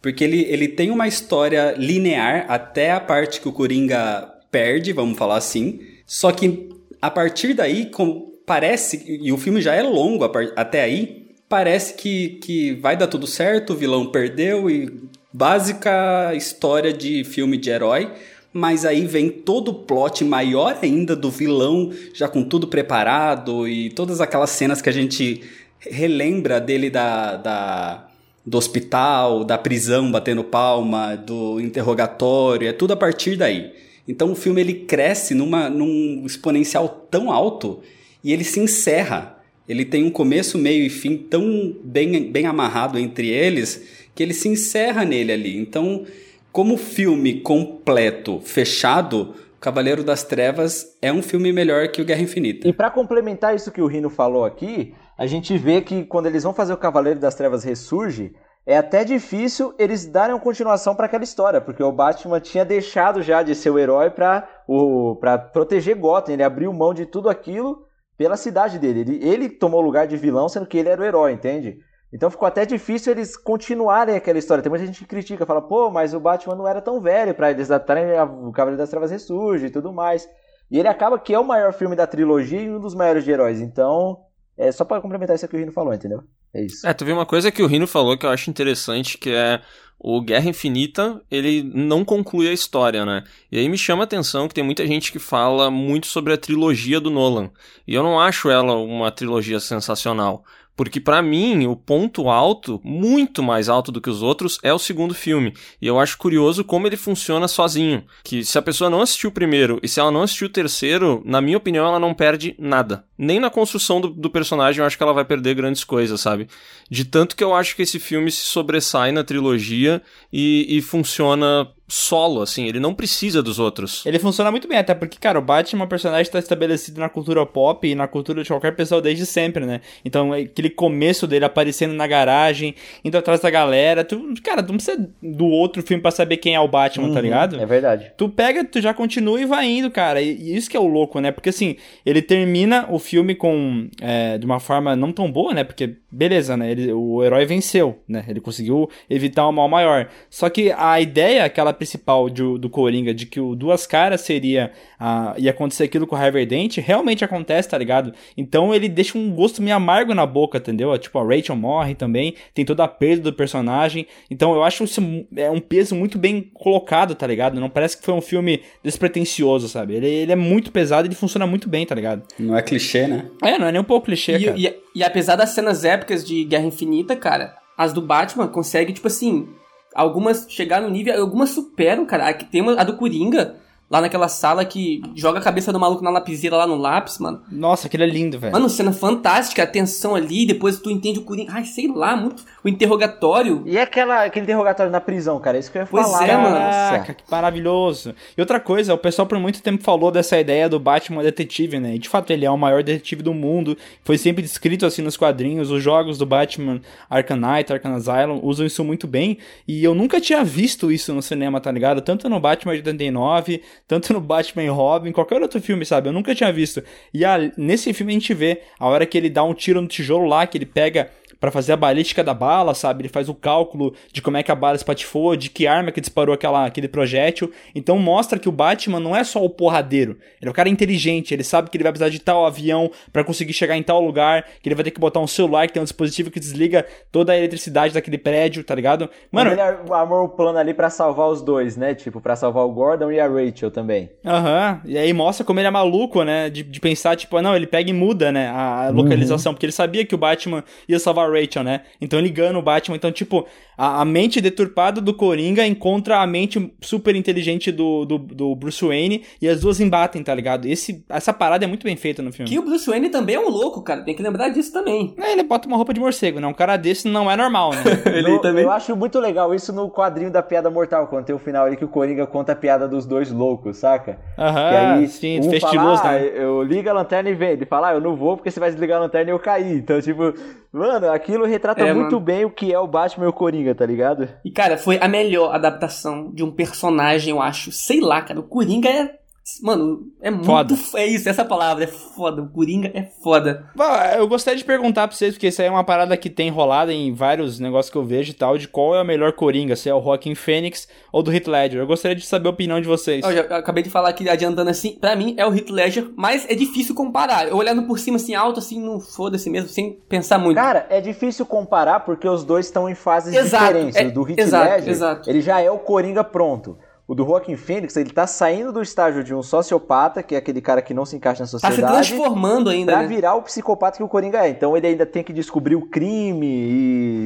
Porque ele, ele tem uma história linear até a parte que o Coringa perde, vamos falar assim. Só que a partir daí, com- parece, e o filme já é longo até aí, parece que, que vai dar tudo certo, o vilão perdeu e básica história de filme de herói. Mas aí vem todo o plot maior ainda do vilão, já com tudo preparado e todas aquelas cenas que a gente relembra dele da, da, do hospital, da prisão batendo palma, do interrogatório, é tudo a partir daí. Então o filme ele cresce numa, num exponencial tão alto e ele se encerra. Ele tem um começo, meio e fim tão bem, bem amarrado entre eles que ele se encerra nele ali. Então, como filme completo, fechado, Cavaleiro das Trevas é um filme melhor que o Guerra Infinita. E pra complementar isso que o Rino falou aqui, a gente vê que quando eles vão fazer o Cavaleiro das Trevas Ressurge, é até difícil eles darem uma continuação pra aquela história, porque o Batman tinha deixado já de ser o herói pra, o, pra proteger Gotham, ele abriu mão de tudo aquilo pela cidade dele. Ele, ele tomou o lugar de vilão, sendo que ele era o herói, entende? Então ficou até difícil eles continuarem aquela história. Tem muita gente que critica, fala, pô, mas o Batman não era tão velho pra eles adaptarem o Cavaleiro das Trevas Ressurge e tudo mais. E ele acaba que é o maior filme da trilogia e um dos maiores de heróis. Então, é só pra complementar isso que o Rino falou, entendeu? É isso. É, tu viu uma coisa que o Rino falou que eu acho interessante, que é o Guerra Infinita, ele não conclui a história, né? E aí me chama a atenção que tem muita gente que fala muito sobre a trilogia do Nolan. E eu não acho ela uma trilogia sensacional. Porque pra mim, o ponto alto, muito mais alto do que os outros, é o segundo filme. E eu acho curioso como ele funciona sozinho. Que se a pessoa não assistiu o primeiro e se ela não assistiu o terceiro, na minha opinião, ela não perde nada. Nem na construção do, do personagem eu acho que ela vai perder grandes coisas, sabe? De tanto que eu acho que esse filme se sobressai na trilogia e, e funciona solo, assim. Ele não precisa dos outros. Ele funciona muito bem, até porque, cara, o Batman é um personagem que tá estabelecido na cultura pop e na cultura de qualquer pessoa desde sempre, né? Então, aquele começo dele aparecendo na garagem, indo atrás da galera. Tu, cara, tu não precisa do outro filme pra saber quem é o Batman, tá Uhum, ligado? É verdade. Tu pega, tu já continua e vai indo, cara. E, e isso que é o louco, né? Porque assim, ele termina o filme com. é, de uma forma não tão boa, né? Porque, beleza, né? Ele, o herói venceu, né? Ele conseguiu evitar um mal maior. Só que a ideia, aquela principal de- do Coringa, de que o Duas Caras seria. ah, ia acontecer aquilo com o Harvey Dent, realmente acontece, tá ligado? Então ele deixa um gosto meio amargo na boca, entendeu? Tipo, a Rachel morre também, tem toda a perda do personagem. Então eu acho isso é um peso muito bem colocado, tá ligado? Não parece que foi um filme despretensioso, sabe? Ele, ele é muito pesado e ele funciona muito bem, tá ligado? Não é clichê, né? É, não é nem um pouco clichê, E, cara. e- e apesar das cenas épicas de Guerra Infinita, cara, as do Batman conseguem, tipo assim, algumas chegar no nível, algumas superam, cara. A, que tem uma, a do Coringa, lá naquela sala que joga a cabeça do maluco na lapiseira lá no lápis, mano. Nossa, aquele é lindo, velho. Mano, cena fantástica, a tensão ali, depois tu entende o Coringa. Ai, sei lá, muito. O interrogatório. E aquela, aquele interrogatório na prisão, cara, isso que eu ia Pois falar. é, mano. Nossa. Caraca, que maravilhoso. E outra coisa, o pessoal por muito tempo falou dessa ideia do Batman detetive, né? E de fato ele é o maior detetive do mundo. Foi sempre descrito assim nos quadrinhos. Os jogos do Batman Arkham Knight, Arkham Asylum usam isso muito bem. E eu nunca tinha visto isso no cinema, tá ligado? Tanto no Batman de 89, tanto no Batman e Robin, qualquer outro filme, sabe? Eu nunca tinha visto. E a- nesse filme a gente vê a hora que ele dá um tiro no tijolo lá, que ele pega Pra fazer a balística da bala, sabe? Ele faz o cálculo de como é que a bala espatifou, de que arma que disparou aquela, aquele projétil. Então mostra que o Batman não é só o porradeiro. Ele é um cara inteligente, ele sabe que ele vai precisar de tal avião pra conseguir chegar em tal lugar, que ele vai ter que botar um celular que tem um dispositivo que desliga toda a eletricidade daquele prédio, tá ligado? Mano, ele armou o plano ali pra salvar os dois, né? Tipo, pra salvar o Gordon e a Rachel também. Aham, e aí mostra como ele é maluco, né? De, de pensar, tipo, ah, não, ele pega e muda, né? A a localização, porque ele sabia que o Batman ia salvar a Rachel, né? Então ele engana o Batman. Então, tipo, a, a mente deturpada do Coringa encontra a mente super inteligente do, do, do Bruce Wayne e as duas embatem, tá ligado? Esse, essa parada é muito bem feita no filme. Que o Bruce Wayne também é um louco, cara. Tem que lembrar disso também. É, ele bota uma roupa de morcego, né? Um cara desse não é normal, né? [LAUGHS] Ele No- também. Eu acho muito legal isso no quadrinho da piada mortal, quando tem o final ali que o Coringa conta a piada dos dois loucos, saca? Aham, E aí, sim, um festiloso, fala, ah, né? eu ligo a lanterna e vem. Ele fala, ah, eu não vou porque você vai desligar a lanterna e eu caí. Então, tipo, mano, aquilo retrata É, muito mano. bem o que é o Batman e o Coringa, tá ligado? E, cara, foi a melhor adaptação de um personagem, eu acho. Sei lá, cara. O Coringa é. Mano, é muito. Foda. É isso, essa palavra. É foda. O Coringa é foda. Bom, eu gostaria de perguntar pra vocês, porque isso aí é uma parada que tem rolado em vários negócios que eu vejo e tal, de qual é o melhor Coringa, se é o Joaquin Phoenix ou do Heath Ledger. Eu gostaria de saber a opinião de vocês. Eu já eu acabei de falar aqui, adiantando assim. Pra mim, é o Heath Ledger, mas é difícil comparar. Eu olhando por cima, assim, alto, assim, não foda-se mesmo, sem pensar muito. Cara, é difícil comparar porque os dois estão em fases Exato, diferentes. é- do Heath exato, Ledger, exato. ele já é o Coringa pronto. O do Joaquin Phoenix, ele tá saindo do estágio de um sociopata, que é aquele cara que não se encaixa na tá se sociedade. transformando ainda, Pra né? virar o psicopata que o Coringa é. Então ele ainda tem que descobrir o crime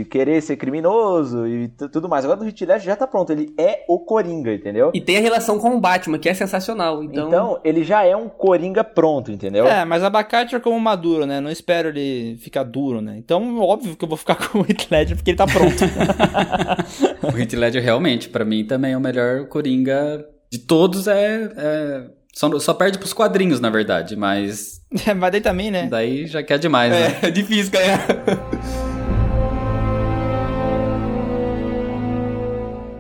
e querer ser criminoso e tudo mais. Agora o Heath Ledger já tá pronto. Ele é o Coringa, entendeu? E tem a relação com o Batman, que é sensacional. Então, Então, ele já é um Coringa pronto, entendeu? É, mas abacate é como maduro, né? Não espero ele ficar duro, né? Então, óbvio que eu vou ficar [LAUGHS] com o Heath Ledger porque ele tá pronto. [LAUGHS] O Heath Ledger realmente, pra mim, também é o melhor Coringa de todos. É, é- só, só perde pros quadrinhos, na verdade, mas É, [LAUGHS] mas daí também, né? daí já quer demais, né? é [LAUGHS] difícil ganhar. [LAUGHS]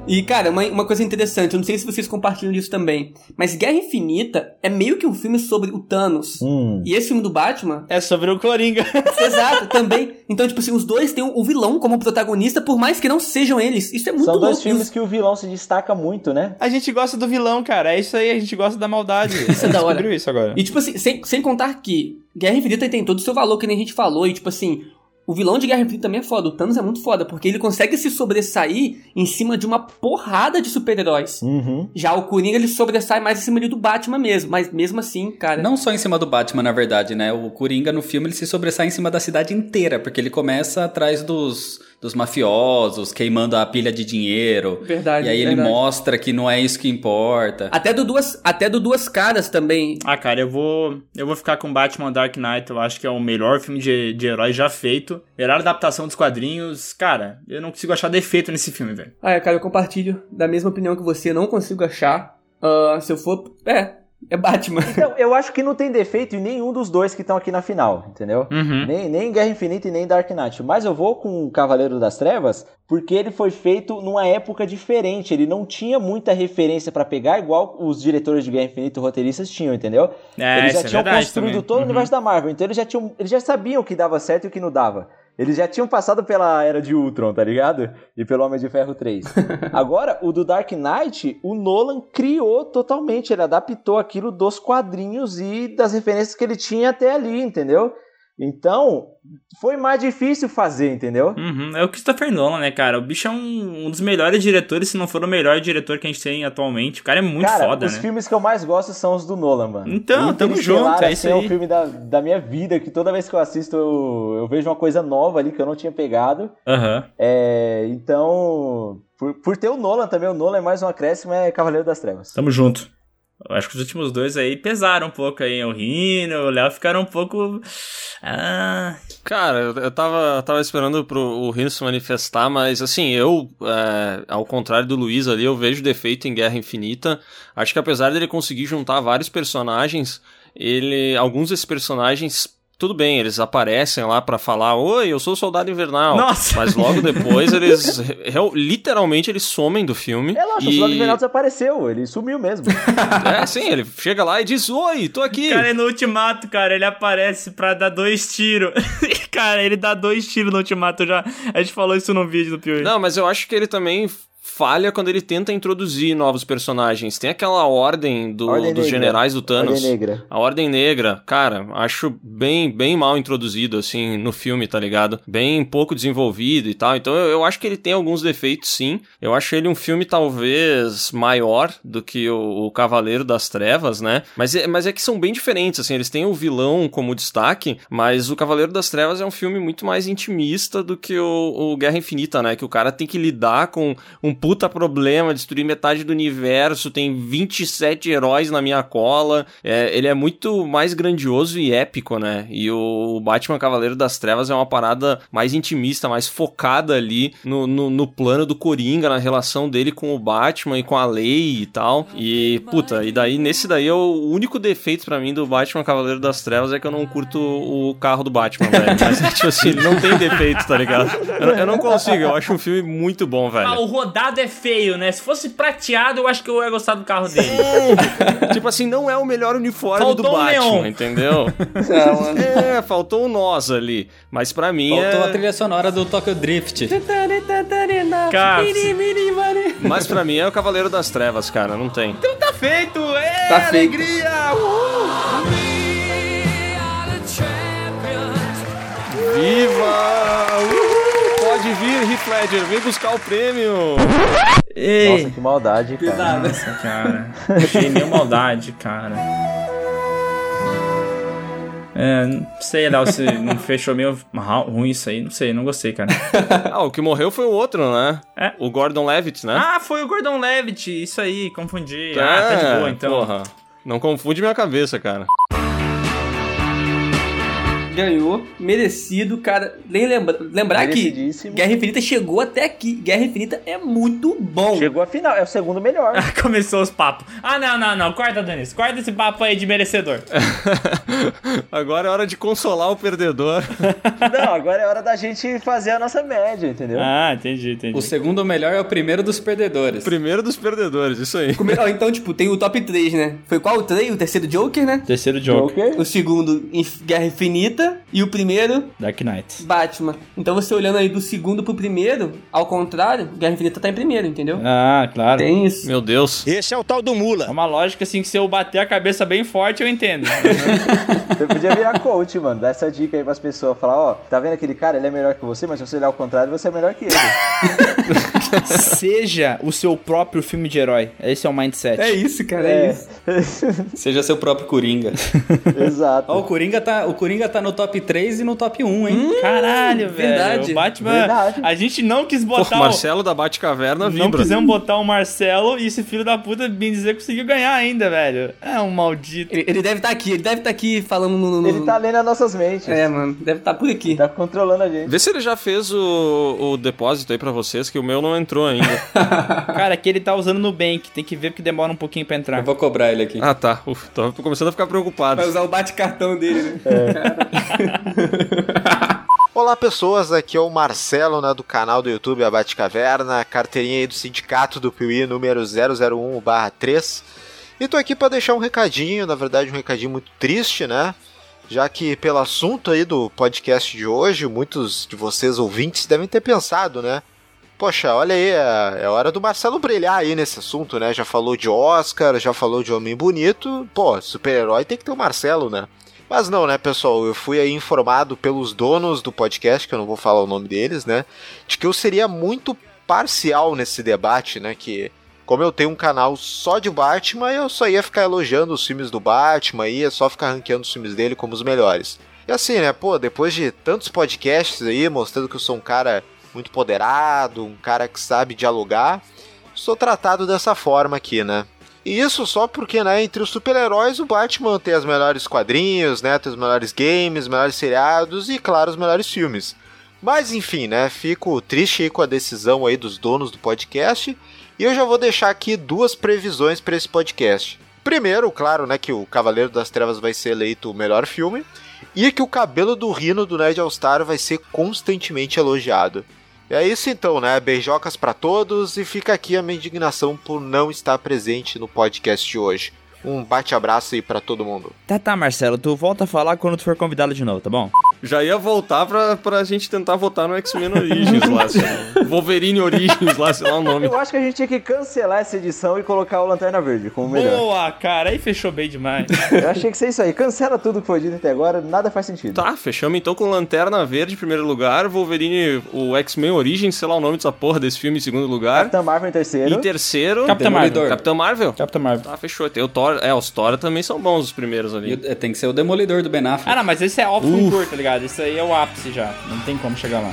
E, cara, uma, uma coisa interessante, eu não sei se vocês compartilham disso também, mas Guerra Infinita é meio que um filme sobre o Thanos. Hum. E esse filme do Batman, É sobre o Coringa. [LAUGHS] exato, também. Então, tipo assim, os dois têm o vilão como protagonista, por mais que não sejam eles. Isso é muito São dois louco. filmes que o vilão se destaca muito, né? A gente gosta do vilão, cara. É isso aí, a gente gosta da maldade. Isso é da hora. Isso agora. E, tipo assim, sem, sem contar que Guerra Infinita tem todo o seu valor, que nem a gente falou, e, tipo assim, o vilão de Guerra Infinita também é foda. O Thanos é muito foda, porque ele consegue se sobressair em cima de uma porrada de super-heróis. Uhum. Já o Coringa, ele sobressai mais em cima ali do Batman mesmo, mas mesmo assim, cara... Não só em cima do Batman, na verdade, né? O Coringa no filme ele se sobressai em cima da cidade inteira, porque ele começa atrás dos, dos mafiosos, queimando a pilha de dinheiro. Verdade, E aí ele verdade. mostra que não é isso que importa. Até do duas, até do Duas Caras também. Ah, cara, eu vou. Eu vou ficar com Batman Dark Knight. Eu acho que é o melhor filme de, de herói já feito. Melhor adaptação dos quadrinhos. Cara, eu não consigo achar defeito nesse filme, velho. Ah, é, cara, eu compartilho da mesma opinião que você, não consigo achar. Ah, se eu for... É, é Batman. Então, eu acho que não tem defeito em nenhum dos dois que estão aqui na final, entendeu? Uhum. Nem, nem Guerra Infinita e nem Dark Knight. Mas eu vou com Cavaleiro das Trevas porque ele foi feito numa época diferente. Ele não tinha muita referência pra pegar, igual os diretores de Guerra Infinita e roteiristas tinham, entendeu? É, eles já é tinham verdade construído também. todo o Uhum. universo da Marvel. Então eles já, tinham, eles já sabiam o que dava certo e o que não dava. Eles já tinham passado pela era de Ultron, tá ligado? E pelo Homem de Ferro 3. [LAUGHS] Agora, o do Dark Knight, o Nolan criou totalmente. Ele adaptou aquilo dos quadrinhos e das referências que ele tinha até ali, entendeu? Então, foi mais difícil fazer, entendeu? Uhum, É o Christopher Nolan, né, cara? O bicho é um, um dos melhores diretores, se não for o melhor diretor que a gente tem atualmente. O cara é muito Cara, foda, os né? filmes que eu mais gosto são os do Nolan, mano. Então, tamo Interestelar, junto, é isso assim, É aí. o filme da, da minha vida, que toda vez que eu assisto eu, eu vejo uma coisa nova ali que eu não tinha pegado. Aham. É, então, por, por ter o Nolan também, o Nolan é mais um acréscimo, é Cavaleiro das Trevas. Tamo junto. Acho que os últimos dois aí pesaram um pouco aí. O Rino, o Léo ficaram um pouco. Ah. Cara, eu, eu tava, tava esperando pro o Rino se manifestar, mas assim, eu, é, ao contrário do Luiz ali, eu vejo defeito em Guerra Infinita. Acho que apesar dele conseguir juntar vários personagens, ele. Alguns desses personagens tudo bem, eles aparecem lá pra falar, oi, eu sou o Soldado Invernal. Nossa. Mas logo depois [LAUGHS] eles, literalmente, eles somem do filme. É lógico, o e... Soldado Invernal desapareceu, ele sumiu mesmo. [LAUGHS] É, sim, ele chega lá e diz, oi, tô aqui. Cara, e no Ultimato, cara, ele aparece pra dar dois tiros. [LAUGHS] cara, ele dá dois tiros no Ultimato já. A gente falou isso no vídeo do Piuí. Não, mas eu acho que ele também falha quando ele tenta introduzir novos personagens. Tem aquela ordem, do- Ordem dos Negra. generais do Thanos. Ordem Negra. A Ordem Negra, cara, acho bem, bem mal introduzido, assim, no filme, tá ligado? Bem pouco desenvolvido e tal. Então eu, eu acho que ele tem alguns defeitos, sim. Eu acho ele um filme talvez maior do que o, o Cavaleiro das Trevas, né? Mas é, mas é que são bem diferentes, assim. Eles têm o vilão como destaque, mas o Cavaleiro das Trevas é um filme muito mais intimista do que o, o Guerra Infinita, né? Que o cara tem que lidar com um puta problema, destruir metade do universo, tem 27 heróis na minha cola. É, ele é muito mais grandioso e épico, né? E o Batman Cavaleiro das Trevas é uma parada mais intimista, mais focada ali no, no, no plano do Coringa, na relação dele com o Batman e com a lei e tal. E, puta, e daí, nesse daí, é o único defeito pra mim do Batman Cavaleiro das Trevas é que eu não curto o carro do Batman, velho. [LAUGHS] Mas, tipo assim, ele não tem defeito, tá ligado? Eu, eu não consigo, eu acho um filme muito bom, velho. Ah, o rodado é feio, né? Se fosse prateado, eu acho que eu ia gostar do carro dele. tipo assim, não é o melhor uniforme Faltou do um Batman, neon. entendeu? [LAUGHS] é, faltou um nós ali. Mas pra mim Faltou é... a trilha sonora do Tokyo Drift. Cara, Mas pra mim é o Cavaleiro das Trevas, cara, não tem. então tá feito! É, Tá feito. alegria! Uh! Viva! Uhul! Pode vir, Heath Ledger, vem buscar o prêmio! Ei! Nossa, que maldade, cara. Nossa, cara. [LAUGHS] Achei meio maldade, cara. É, não sei, Léo, se não fechou meio ruim isso aí. Não sei, não gostei, cara. Ah, o que morreu foi o outro, né? É. O Gordon Levitt, né? Ah, foi o Gordon Levitt, isso aí, confundi. Ah, tá de boa, então. Porra, não confunde minha cabeça, cara. Ganhou, merecido, cara. Nem lembra, lembrar que. Guerra Infinita chegou até aqui. Guerra Infinita é muito bom. Chegou a final, é o segundo melhor. [LAUGHS] Começou os papos. Ah, não, não, não. Corta, Denis. Corta esse papo aí de merecedor. [LAUGHS] Agora é hora de consolar o perdedor. [LAUGHS] Não, agora é hora da gente fazer a nossa média, entendeu? Ah, entendi, entendi. O segundo melhor é o primeiro dos perdedores. Primeiro dos perdedores, isso aí. Então, tipo, tem o top 3, né? Foi qual o 3? O terceiro Joker, né? Terceiro Joker. Joker. O segundo, Guerra Infinita. E o primeiro, Dark Knight. Batman. Então, você olhando aí do segundo pro primeiro, ao contrário, Guerra Infinita tá em primeiro, entendeu? Ah, claro. Tem isso. Meu Deus. Esse é o tal do É Mula. uma lógica assim que se eu bater a cabeça bem forte, eu entendo. [LAUGHS] Você podia virar coach, mano. Dar essa dica aí pras pessoas. Falar, ó, tá vendo aquele cara? Ele é melhor que você, mas se você olhar ao contrário, você é melhor que ele. [LAUGHS] Seja o seu próprio filme de herói. Esse é o mindset. É isso, cara, é, isso. [LAUGHS] Seja seu próprio Coringa. Exato. Ó, o Coringa tá, o Coringa tá no top 3 e no top 1, hein? Caralho, velho. verdade. O Batman. Verdade. A gente não quis botar o. Marcelo da Batcaverna Não vibra. quisemos botar o Marcelo e esse filho da puta, bem dizer, conseguiu ganhar ainda, velho. É um maldito. Ele, ele deve estar aqui, ele deve estar aqui falando no. no- Ele tá lendo as nossas mentes. É, mano, deve estar por aqui. Tá controlando a gente. Vê se ele já fez o, o depósito aí pra vocês, que o meu não entrou ainda. [LAUGHS] Cara, que ele tá usando no Bank. Tem que ver porque demora um pouquinho pra entrar. Eu vou cobrar ele aqui. ah, tá. Uf, tô, tô começando a ficar preocupado. Vai usar o bate-cartão dele, né? [LAUGHS] [LAUGHS] Olá pessoas, aqui é o Marcelo né, do canal do YouTube A Batcaverna, carteirinha aí do sindicato do Piuí número 001-3 e tô aqui para deixar um recadinho, na verdade um recadinho muito triste, né? Já que pelo assunto aí do podcast de hoje, muitos de vocês ouvintes devem ter pensado, né? Poxa, olha aí, é, é hora do Marcelo brilhar aí nesse assunto, né? Já falou de Oscar, já falou de Homem Bonito, pô, super-herói tem que ter o Marcelo, né? Mas não, né, pessoal? Eu fui aí informado pelos donos do podcast, que eu não vou falar o nome deles, né? De que eu seria muito parcial nesse debate, né? Que, como eu tenho um canal só de Batman, eu só ia ficar elogiando os filmes do Batman, ia só ficar ranqueando os filmes dele como os melhores. E assim, né, pô, depois de tantos podcasts aí mostrando que eu sou um cara muito poderado, um cara que sabe dialogar, sou tratado dessa forma aqui, né? E isso só porque, né, entre os super-heróis, o Batman tem as melhores quadrinhos, né, tem os melhores games, os melhores seriados e, claro, os melhores filmes. Mas, enfim, né, fico triste aí com a decisão aí dos donos do podcast e eu já vou deixar aqui duas previsões para esse podcast. Primeiro, claro, né, que o Cavaleiro das Trevas vai ser eleito o melhor filme e que o cabelo do Rino do Nerd All Star vai ser constantemente elogiado. É isso então, né? Beijocas pra todos e fica aqui a minha indignação por não estar presente no podcast de hoje. Um bate-abraço aí pra todo mundo. Tá, tá, Marcelo, tu volta a falar quando tu for convidado de novo, tá bom? Já ia voltar pra, pra gente tentar votar no X-Men Origins [LAUGHS] lá. lá. Wolverine Origins lá, sei lá o [LAUGHS] nome. Eu acho que a gente tinha que cancelar essa edição e colocar o Lanterna Verde como melhor. Boa, cara, aí fechou bem demais. [LAUGHS] Eu achei que seria isso aí. Cancela tudo que foi dito até agora, nada faz sentido. Tá, fechamos então com Lanterna Verde em primeiro lugar, Wolverine, o X-Men Origins, sei lá o nome dessa porra desse filme em segundo lugar. Capitã Marvel em terceiro. Em terceiro, Capitã Marvel. Demolidor. Capitão Marvel? Capitão Marvel. Tá, fechou. Tem o Thor. É, os Thor também são bons os primeiros ali. E, é, tem que ser o Demolidor do Ben Affleck. Ah, não, mas esse é Tour, tá ligado? Esse aí é o ápice já. Não tem como chegar lá.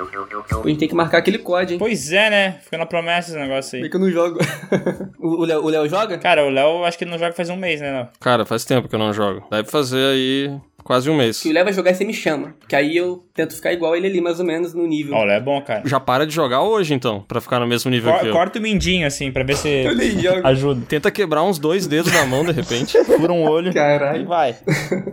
A gente tem que marcar aquele código, hein? Pois é, né? Fica na promessa esse negócio aí. Por que eu não jogo? [LAUGHS] o o Léo o Léo joga? Cara, o Léo acho que ele não joga faz um mês, né, Léo? Cara, faz tempo que eu não jogo. Deve fazer aí quase um mês. Que o Léo vai jogar e você me chama. Que aí eu tento ficar igual ele ali, mais ou menos, no nível. Ó, o Léo é bom, cara. Já para de jogar hoje, então, pra ficar no mesmo nível que Cor- eu. corta o mindinho, assim, pra ver se [LAUGHS] ajuda. Tenta quebrar uns dois dedos da mão, de repente. [LAUGHS] Fura um olho e Caralho. vai.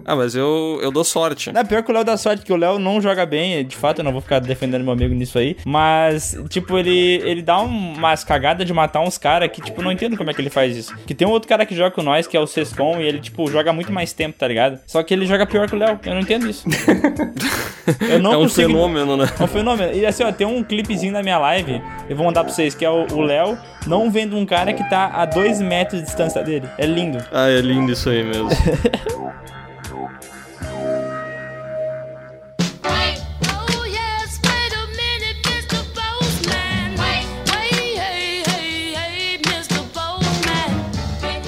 Ah, mas eu, eu dou sorte. Não, pior que o Léo dá sorte, que o Léo não joga bem, de fato, eu não vou ficar defendendo meu amigo nisso aí, mas, tipo, ele, ele dá um- umas cagadas de matar uns caras que, tipo, não entendo como é que ele faz isso. Que tem um outro cara que joga com nós, que é o Sescom, e ele, tipo, joga muito mais tempo, tá ligado? Só que ele joga pior que o Léo, eu não entendo isso. [LAUGHS] Eu não é um consigo... fenômeno, né? É um fenômeno. E assim, ó, tem um clipezinho da minha live, eu vou mandar pra vocês, que é o o Léo não vendo um cara que tá a dois metros de distância dele. É lindo. Ah, é lindo isso aí mesmo. [LAUGHS]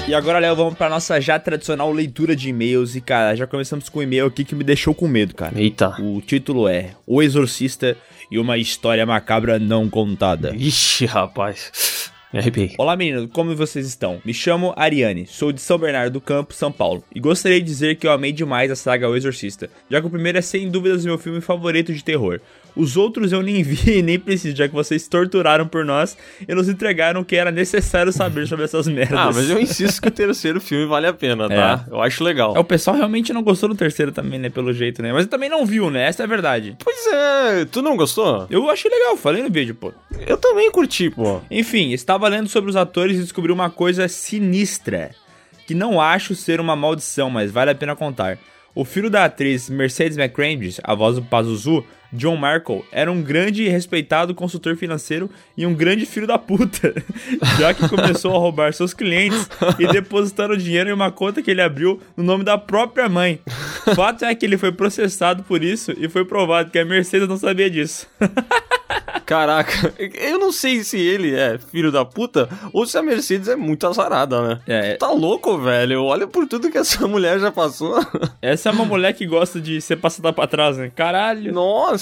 E agora, Léo, vamos pra nossa já tradicional leitura de e-mails. E, cara, já começamos com um e-mail aqui que me deixou com medo, cara. Eita. O título é O Exorcista e uma história macabra não contada. Ixi, rapaz. Me arrepiei. Olá meninos, como vocês estão? Me chamo Ariane, sou de São Bernardo do Campo, São Paulo, e gostaria de dizer que eu amei demais a saga O Exorcista, já que o primeiro é sem dúvidas meu filme favorito de terror. Os outros eu nem [LAUGHS] vi e nem preciso, já que vocês torturaram por nós e nos entregaram o que era necessário saber sobre essas [LAUGHS] merdas. Ah, mas eu insisto que o terceiro filme vale a pena, tá? Eu acho legal. É, o pessoal realmente não gostou do terceiro também, né? Pelo jeito, né? Mas também não viu, né? Essa é a verdade. Pois é, tu não gostou? Eu achei legal, falei no vídeo, pô. Eu também curti, pô. Enfim, estava lendo sobre os atores e descobri uma coisa sinistra, que não acho ser uma maldição, mas vale a pena contar. O filho da atriz Mercedes McCambridge, a voz do Pazuzu, John Markle, era um grande e respeitado consultor financeiro e um grande filho da puta, [LAUGHS] já que começou a roubar seus clientes e depositando dinheiro em uma conta que ele abriu no nome da própria mãe. Fato é que ele foi processado por isso e foi provado que a Mercedes não sabia disso. [LAUGHS] Caraca, eu não sei se ele é filho da puta ou se a Mercedes é muito azarada, né? É. Tá louco, velho. Olha por tudo que essa [LAUGHS] mulher já passou. Essa é uma mulher que gosta de ser passada pra trás, né? Caralho. Nossa.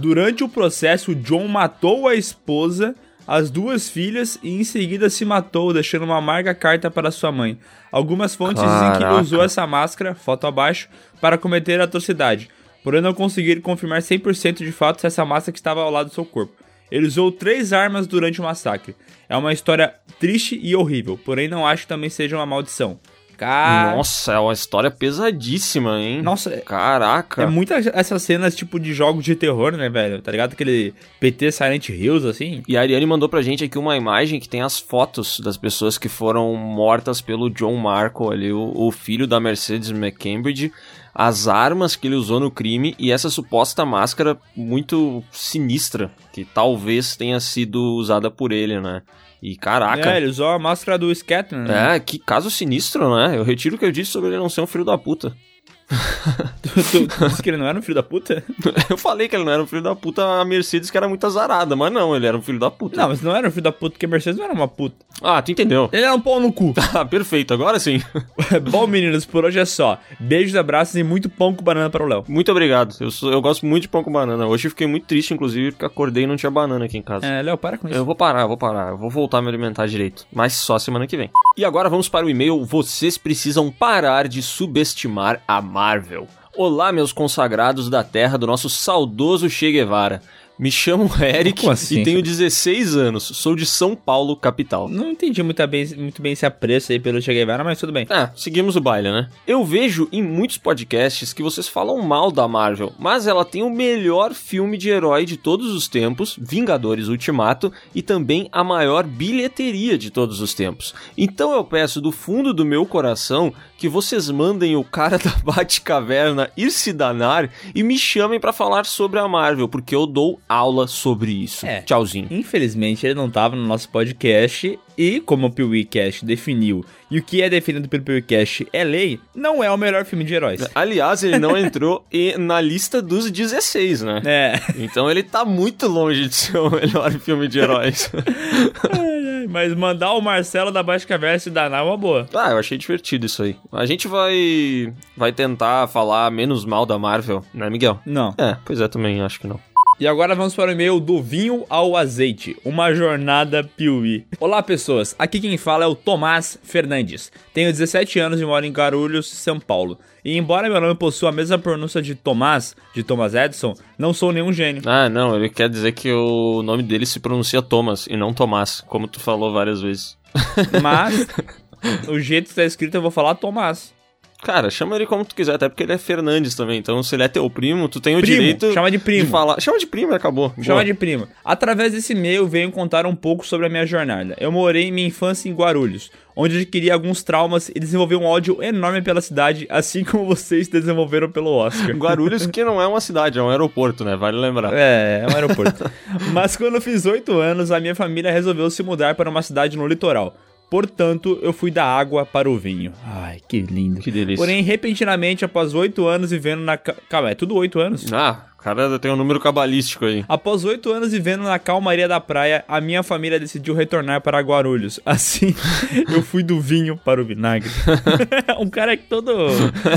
Durante o processo, John matou a esposa, as duas filhas e em seguida se matou, deixando uma amarga carta para sua mãe. Algumas fontes dizem que ele Caraca. usou essa máscara, foto abaixo, para cometer a atrocidade, porém não conseguiram confirmar 100% de fato se essa máscara estava ao lado do seu corpo. Ele usou três armas durante o massacre. É uma história triste e horrível, porém não acho que também seja uma maldição. Cara... Nossa, é uma história pesadíssima, hein? Nossa, Caraca. É muitas essas cenas, tipo, de jogos de terror, né, velho? Tá ligado? Aquele PT Silent Hills, assim. E a Ariane mandou pra gente aqui uma imagem que tem as fotos das pessoas que foram mortas pelo John Marco ali, o, o filho da Mercedes McCambridge, as armas que ele usou no crime e essa suposta máscara muito sinistra, que talvez tenha sido usada por ele, né? E caraca. É, ele usou a máscara do Scatman, né? É, que caso sinistro, né? Eu retiro o que eu disse sobre ele não ser um filho da puta. [LAUGHS] tu, tu, disse que ele não era um filho da puta? [LAUGHS] Eu falei que ele não era um filho da puta, a Mercedes que era muito azarada, mas não, ele era um filho da puta. Não, mas não era um filho da puta, porque a Mercedes não era uma puta. Ah, tu entendeu. Ele era um pau no cu. [LAUGHS] Ah, perfeito, agora sim. Bom, meninos, por hoje é só. Beijos, abraços e muito pão com banana para o Léo. Muito obrigado. Eu, sou- eu gosto muito de pão com banana. Hoje eu fiquei muito triste, inclusive, porque acordei e não tinha banana aqui em casa. É, Léo, para com isso. Eu vou parar, eu vou parar. Eu vou voltar a me alimentar direito. Mas só semana que vem. E agora vamos para o e-mail. Vocês precisam parar de subestimar a Marvel. Olá, meus consagrados da terra do nosso saudoso Che Guevara. Me chamo Eric assim? e tenho 16 anos. Sou de São Paulo, capital. Não entendi muito bem, muito bem esse apreço aí pelo Che Guevara, mas tudo bem. Ah, seguimos o baile, né? Eu vejo em muitos podcasts que vocês falam mal da Marvel, mas ela tem o melhor filme de herói de todos os tempos, Vingadores Ultimato, e também a maior bilheteria de todos os tempos. Então eu peço do fundo do meu coração que vocês mandem o cara [LAUGHS] da Batcaverna ir se danar e me chamem pra falar sobre a Marvel, porque eu dou aula sobre isso. É. Tchauzinho. Infelizmente, ele não tava no nosso podcast e, como o PeeWeeCast definiu, e o que é definido pelo PeeWeeCast é lei, não é o melhor filme de heróis. Aliás, ele não entrou [LAUGHS] e- na lista dos 16, né? É. Então ele tá muito longe de ser o melhor filme de heróis. [LAUGHS] Mas mandar o Marcelo da Baixa Caverna se danar é uma boa. ah, eu achei divertido isso aí. A gente vai vai tentar falar menos mal da Marvel, né, Miguel? Não. É, pois é, também acho que não. E agora vamos para o e-mail do vinho ao azeite, uma jornada piuí. Olá pessoas, aqui quem fala é o Tomás Fernandes. Tenho 17 anos e moro em Guarulhos, São Paulo. E embora meu nome possua a mesma pronúncia de Tomás, de Thomas Edison, não sou nenhum gênio. Ah, não, ele quer dizer que o nome dele se pronuncia Thomas e não Tomás, como tu falou várias vezes. Mas [LAUGHS] o jeito que está escrito eu vou falar Tomás. Cara, chama ele como tu quiser, até porque ele é Fernandes também. Então, se ele é teu primo, tu tem o Primo, direito chama de primo. falar. Chama de primo acabou. Chama Boa. de prima. Através desse e-mail venho contar um pouco sobre a minha jornada. Eu morei minha infância em Guarulhos, onde adquiri alguns traumas e desenvolvi um ódio enorme pela cidade, assim como vocês desenvolveram pelo Oscar. [LAUGHS] Guarulhos, que não é uma cidade, é um aeroporto, né? Vale lembrar. É, é um aeroporto. [LAUGHS] Mas quando eu fiz 8 anos, a minha família resolveu se mudar para uma cidade no litoral. Portanto, eu fui da água para o vinho. Ai, que lindo. Que delícia. Porém, repentinamente, após 8 anos vivendo na. ca- Calma, é tudo 8 anos? Ah, cara tem um número cabalístico aí. Após oito anos vivendo na calmaria da praia, a minha família decidiu retornar para Guarulhos. [LAUGHS] Assim, eu fui do vinho para o vinagre. [LAUGHS] um cara que todo,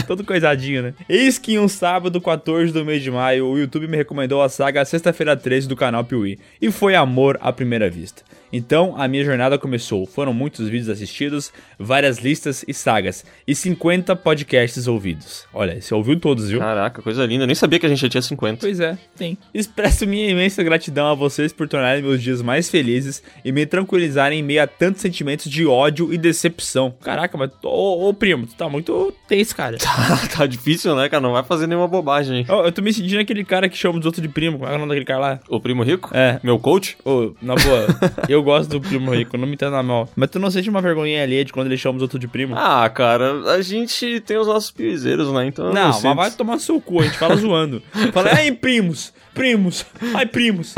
todo coisadinho, né? Eis que um sábado, 14 do mês de maio, o YouTube me recomendou a saga Sexta-feira 13 do canal Piuí. E foi amor à primeira vista. Então, a minha jornada começou. Foram muitos vídeos assistidos, várias listas e sagas, e 50 podcasts ouvidos. Olha, você ouviu todos, viu? Caraca, coisa linda. Eu nem sabia que a gente já tinha 50. Pois é, tem. Expresso minha imensa gratidão a vocês por tornarem meus dias mais felizes e me tranquilizarem em meio a tantos sentimentos de ódio e decepção. Caraca, mas. Ô, ô primo, tu tá muito tenso, cara. [LAUGHS] tá difícil, né, cara? Não vai fazer nenhuma bobagem eu tô me sentindo aquele cara que chama os outros de primo. Como é é o nome daquele cara lá? O primo rico? É. Meu coach? Ô, na boa, eu [LAUGHS] gosto do primo rico, não me entenda mal. Mas tu não sente uma vergonha ali de quando ele chama os outros de primo? Ah, cara, a gente tem os nossos piuzeiros, né? Então. eu Não, sinto. mas vai tomar seu cu, a gente fala [LAUGHS] zoando. Fala, ai, primos, primos, ai, primos.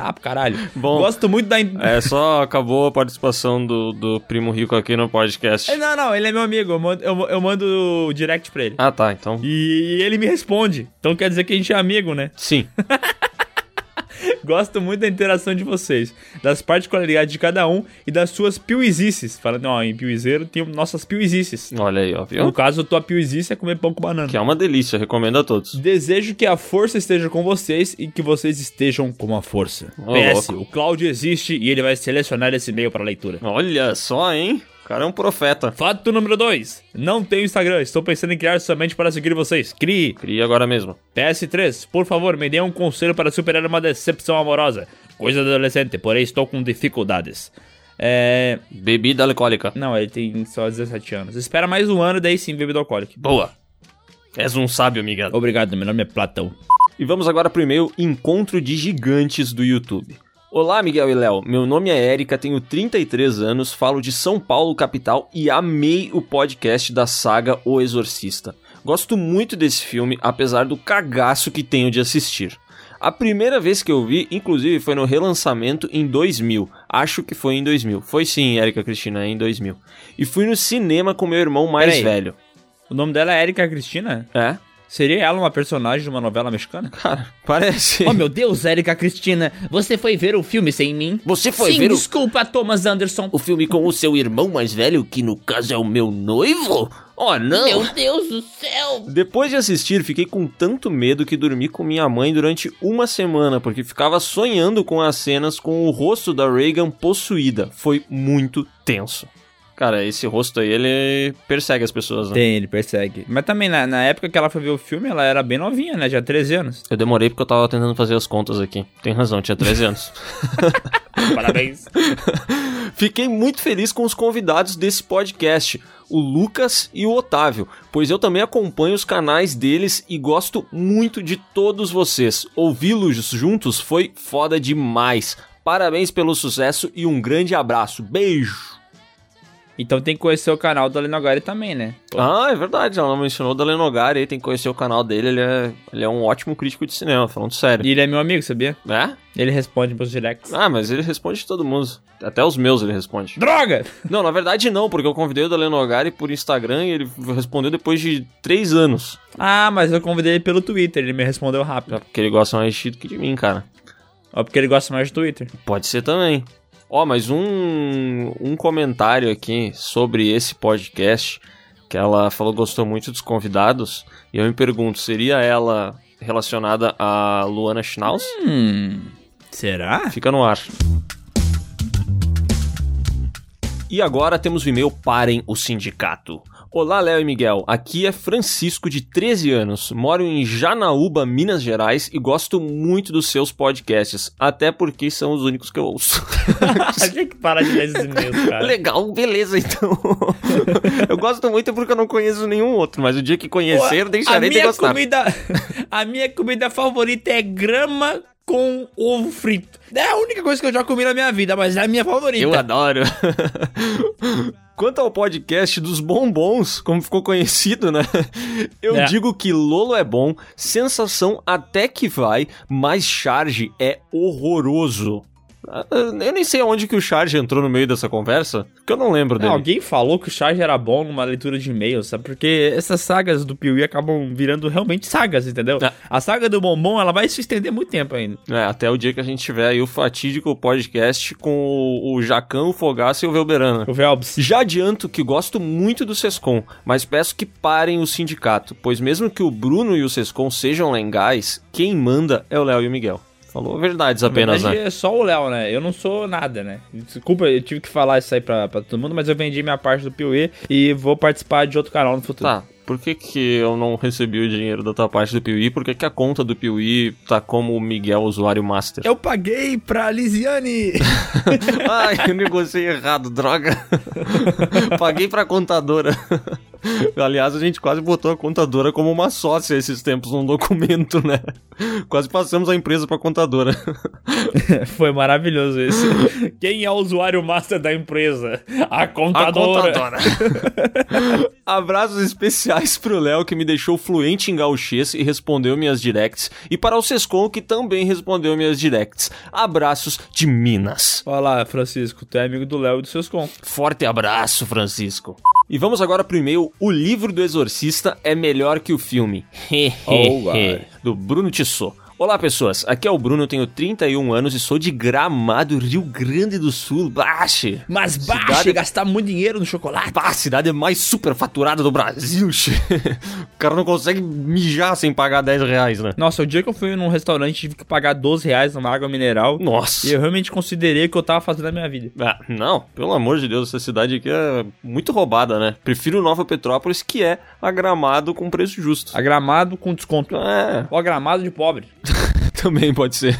Ah, caralho. Bom. Gosto muito da. É, só acabou a participação do, do primo rico aqui no podcast. É, Não, não, ele é meu amigo, eu mando, eu, eu mando direct pra ele. Ah, tá, então. E ele me responde. Então quer dizer que a gente é amigo, né? Sim. [LAUGHS] [LAUGHS] Gosto muito da interação de vocês, das particularidades de cada um e das suas piuizices. Falando, ó, em piuizeiro tem nossas piuizices. Olha aí, ó, No viu? caso, a tua piuizice é comer pão com banana. Que é uma delícia, recomendo a todos. Desejo que a força esteja com vocês e que vocês estejam com a força. Ô, PS, louco. o Cláudio existe e ele vai selecionar esse e-mail para leitura. Olha só, hein? O cara é um profeta. Fato número 2. Não tenho Instagram, estou pensando em criar somente para seguir vocês. Crie. Cria agora mesmo. PS3, por favor, me dê um conselho para superar uma decepção amorosa. Coisa de adolescente, porém estou com dificuldades. É. Bebida alcoólica. Não, ele tem só 17 anos. Espera mais um ano, daí sim, bebida alcoólica. Boa. És um sábio, Miguel. Obrigado, meu nome é Platão. E vamos agora pro e-mail Encontro de Gigantes do YouTube. Olá, Miguel e Léo. Meu nome é Érica, tenho 33 anos, falo de São Paulo, capital, e amei o podcast da saga O Exorcista. Gosto muito desse filme, apesar do cagaço que tenho de assistir. A primeira vez que eu vi, inclusive, foi no relançamento em 2000. Acho que foi em 2000. Foi sim, Érica Cristina, em 2000. E fui no cinema com meu irmão mais Peraí. velho. O nome dela é Erika Cristina? É. Seria ela uma personagem de uma novela mexicana? Cara, parece. Oh, meu Deus, Erika Cristina, você foi ver o filme sem mim? Você foi Sim, ver o- desculpa, Thomas Anderson. O filme com o seu irmão mais velho, que no caso é o meu noivo? Oh, não! Meu Deus do céu! Depois de assistir, fiquei com tanto medo que dormi com minha mãe durante uma semana, porque ficava sonhando com as cenas com o rosto da Reagan possuída. Foi muito tenso. Cara, esse rosto aí, ele persegue as pessoas, né? Tem, ele persegue. Mas também, na, na época que ela foi ver o filme, ela era bem novinha, né? Já 13 anos. Eu demorei porque eu tava tentando fazer as contas aqui. Tem razão, tinha 13 anos. [LAUGHS] Parabéns. [LAUGHS] Fiquei muito feliz com os convidados desse podcast, o Lucas e o Otávio, pois eu também acompanho os canais deles e gosto muito de todos vocês. Ouvi-los juntos foi foda demais. Parabéns pelo sucesso e um grande abraço. Beijo! Então tem que conhecer o canal do Alenogari também, né? Ah, é verdade, ela mencionou o Dalen Nogari aí, tem que conhecer o canal dele, ele é, ele é um ótimo crítico de cinema, falando sério. E ele é meu amigo, sabia? É? Ele responde meus directs. Ah, mas ele responde de todo mundo. Até os meus ele responde. Droga! [LAUGHS] Não, na verdade não, porque eu convidei o Dalen Nogari por Instagram e ele respondeu depois de três anos. Ah, mas eu convidei ele pelo Twitter, ele me respondeu rápido. Porque ele gosta mais de ti do que de mim, cara. Ó, porque ele gosta mais do Twitter. Pode ser também. Ó, mas um, um comentário aqui sobre esse podcast, que ela falou gostou muito dos convidados, e eu me pergunto, seria ela relacionada a Luana Schnauz? Hum, será? Fica no ar. E agora temos o e-mail Parem o Sindicato. Olá, Léo e Miguel. Aqui é Francisco, de 13 anos. Moro em Janaúba, Minas Gerais e gosto muito dos seus podcasts. Até porque são os únicos que eu ouço. [LAUGHS] Tinha que parar de ler esses e-mails, cara. Legal, beleza então. [LAUGHS] eu gosto muito porque eu não conheço nenhum outro, mas o dia que conhecer, Pô, deixarei a de minha gostar. comida A minha comida favorita é grama com ovo frito. É a única coisa que eu já comi na minha vida, mas é a minha favorita. Eu adoro. [LAUGHS] Quanto ao podcast dos bombons, como ficou conhecido, né? Eu É. digo que Lolo é bom, sensação até que vai, mas charge é horroroso. Eu nem sei aonde que o Charge entrou no meio dessa conversa, porque eu não lembro É, dele. alguém falou que o Charge era bom numa leitura de e-mails, sabe? Porque essas sagas do Piuí acabam virando realmente sagas, entendeu? É. A saga do Bombom, ela vai se estender muito tempo ainda. É, até o dia que a gente tiver aí o fatídico podcast com o, o Jacão, o Fogaça e o Velberana. O Velbs. Já adianto que gosto muito do Sescom, mas peço que parem o sindicato, pois mesmo que o Bruno e o Sescom sejam legais, quem manda é o Léo e o Miguel. Falou verdades Na apenas, verdade, né? é só o Léo, né? Eu não sou nada, né? Desculpa, eu tive que falar isso aí pra, pra todo mundo, mas eu vendi minha parte do Piuí e vou participar de outro canal no futuro. Tá, por que que eu não recebi o dinheiro da tua parte do Piuí? Por que que a conta do Piuí tá como o Miguel usuário master? Eu paguei pra Lisiane! [LAUGHS] Ai, eu negociei errado, droga. [LAUGHS] Paguei pra contadora. [LAUGHS] Aliás, a gente quase botou a contadora como uma sócia esses tempos num documento, né? Quase passamos a empresa pra contadora. [LAUGHS] Foi maravilhoso isso. Quem é o usuário master da empresa? A A contadora. contadora. [LAUGHS] Abraços especiais pro Léo, que me deixou fluente em gauchês e respondeu minhas directs. E para o Sescon, que também respondeu minhas directs. Abraços de Minas. Olha lá, Francisco, tu é amigo do Léo e dos seus com. Forte abraço, Francisco. E vamos agora pro e-mail. O livro do Exorcista é melhor que o filme. [LAUGHS] Oh, do Bruno Tissot. Olá, pessoas. Aqui é o Bruno, eu tenho 31 anos e sou de Gramado, Rio Grande do Sul. Baixe! Mas baixa Cidade- e gastar muito dinheiro no chocolate. Pá, a cidade mais superfaturada do Brasil. [LAUGHS] o cara não consegue mijar sem pagar 10 reais, né? Nossa, o dia que eu fui num restaurante tive que pagar 12 reais numa água mineral. Nossa. E eu realmente considerei o que eu tava fazendo na minha vida. Ah, não, pelo amor de Deus, essa cidade aqui é muito roubada, né? Prefiro Nova Petrópolis, que é a Gramado com preço justo. A gramado com desconto. É, Ó, gramado de pobre. [LAUGHS] também pode ser.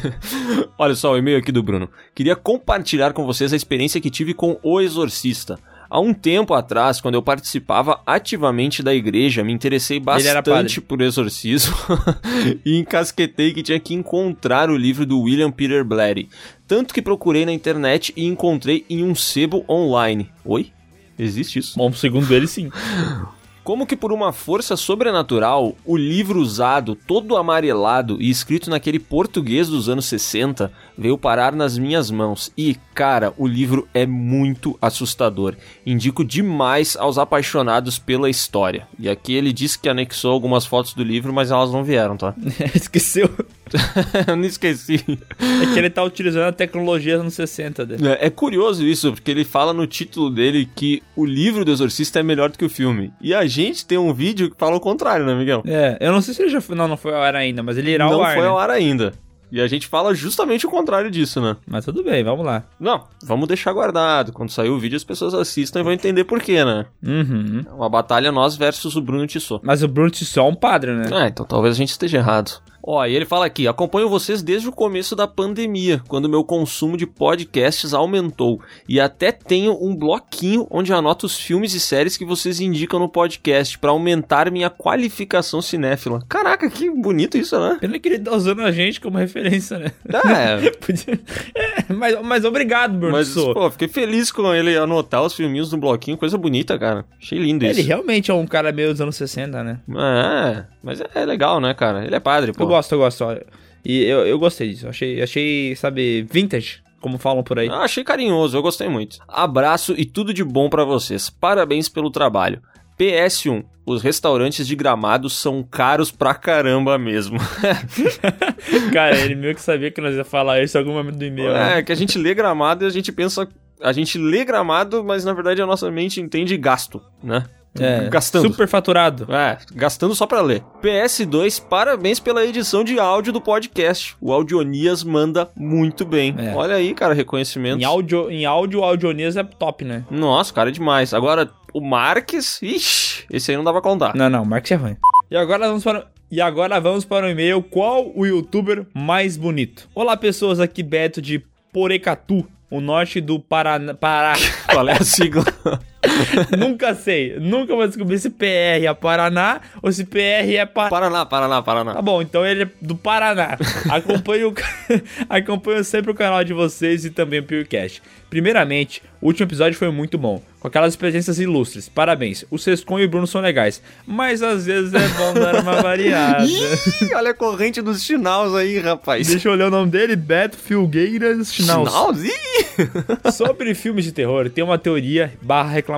Olha só o e-mail aqui do Bruno. Queria compartilhar com vocês a experiência que tive com O Exorcista. Há um tempo atrás, quando eu participava ativamente da igreja, me interessei bastante por exorcismo [LAUGHS] e encasquetei que tinha que encontrar o livro do William Peter Blatty. Tanto que procurei na internet e encontrei em um sebo online. Oi? Existe isso? Bom, segundo ele, sim. [LAUGHS] Como que por uma força sobrenatural, o livro usado, todo amarelado e escrito naquele português dos anos 60, veio parar nas minhas mãos. E, Cara, o livro é muito assustador. Indico demais aos apaixonados pela história. E aqui ele disse que anexou algumas fotos do livro, mas elas não vieram, tá? [LAUGHS] Esqueceu. [LAUGHS] Eu não esqueci. É que ele tá utilizando a tecnologia nos 60 dele. É, é curioso isso, porque ele fala no título dele que o livro do Exorcista é melhor do que o filme. E a gente tem um vídeo que fala o contrário, né, Miguel? É, eu não sei se ele já foi. Não, não foi ao ar ainda, mas ele irá não ao ar. foi né? ao ar ainda. E a gente fala justamente o contrário disso, né? Mas tudo bem, vamos lá. Não, vamos deixar guardado. Quando sair o vídeo, as pessoas assistam e vão entender por quê, né? Uhum. É uma batalha nós versus o Bruno Tissot. Mas o Bruno Tissot é um padre, né? Ah, então talvez a gente esteja errado. Ó, e ele fala aqui: acompanho vocês desde o começo da pandemia, quando meu consumo de podcasts aumentou. E até tenho um bloquinho onde anoto os filmes e séries que vocês indicam no podcast pra aumentar minha qualificação cinéfila. Caraca, que bonito isso, né? Pena que ele tá usando a gente como referência, né? É, [LAUGHS] Podia- É, mas, mas obrigado, Bruno mas, pô, fiquei feliz com ele anotar os filminhos no bloquinho, coisa bonita, cara. Achei lindo Ele isso. realmente é um cara meio dos anos 60, né? É, mas é legal, né, cara? Ele é padre, pô. Eu gosto, eu gosto. ó. E eu, eu gostei disso. Achei, achei, sabe, vintage, como falam por aí. Ah, achei carinhoso, eu gostei muito. Abraço e tudo de bom pra vocês. Parabéns pelo trabalho. PS1. Os restaurantes de gramado são caros pra caramba mesmo. [LAUGHS] Cara, ele meio que sabia que nós ia falar isso em algum momento do e-mail. né? É, que a gente lê gramado e a gente pensa. A gente lê gramado, mas na verdade a nossa mente entende gasto, né? É, Gastando. super faturado. É, gastando só pra ler. PS2, parabéns pela edição de áudio do podcast. O Audionias manda muito bem. É. Olha aí, cara, reconhecimento. Em áudio, em áudio, o Audionias é top, né? Nossa, cara, é demais. Agora, o Marques, ixi, esse aí não dá pra contar. Não, não, o Marcos é ruim. E agora vamos para. E agora vamos para o e-mail. Qual o youtuber mais bonito? Olá, pessoas. Aqui Beto de Porecatu, o norte do Paraná. Pará. [LAUGHS] Qual é a sigla? [LAUGHS] [LAUGHS] nunca sei. Nunca vou descobrir se PR é Paraná ou se PR é Paraná. Paraná, Paraná, Paraná. Tá bom, então ele é do Paraná. [LAUGHS] Acompanho, [LAUGHS] acompanho sempre o canal de vocês e também o PewCast. Primeiramente, o último episódio foi muito bom, com aquelas presenças ilustres. Parabéns. O Sescon e o Bruno são legais, mas às vezes é bom dar uma variada. Ih, olha a corrente dos chinaus aí, rapaz. Deixa eu ler o nome dele, Beto Filgueiras. Chinaus? Ih! Sobre filmes de terror, tem uma teoria barra reclamação.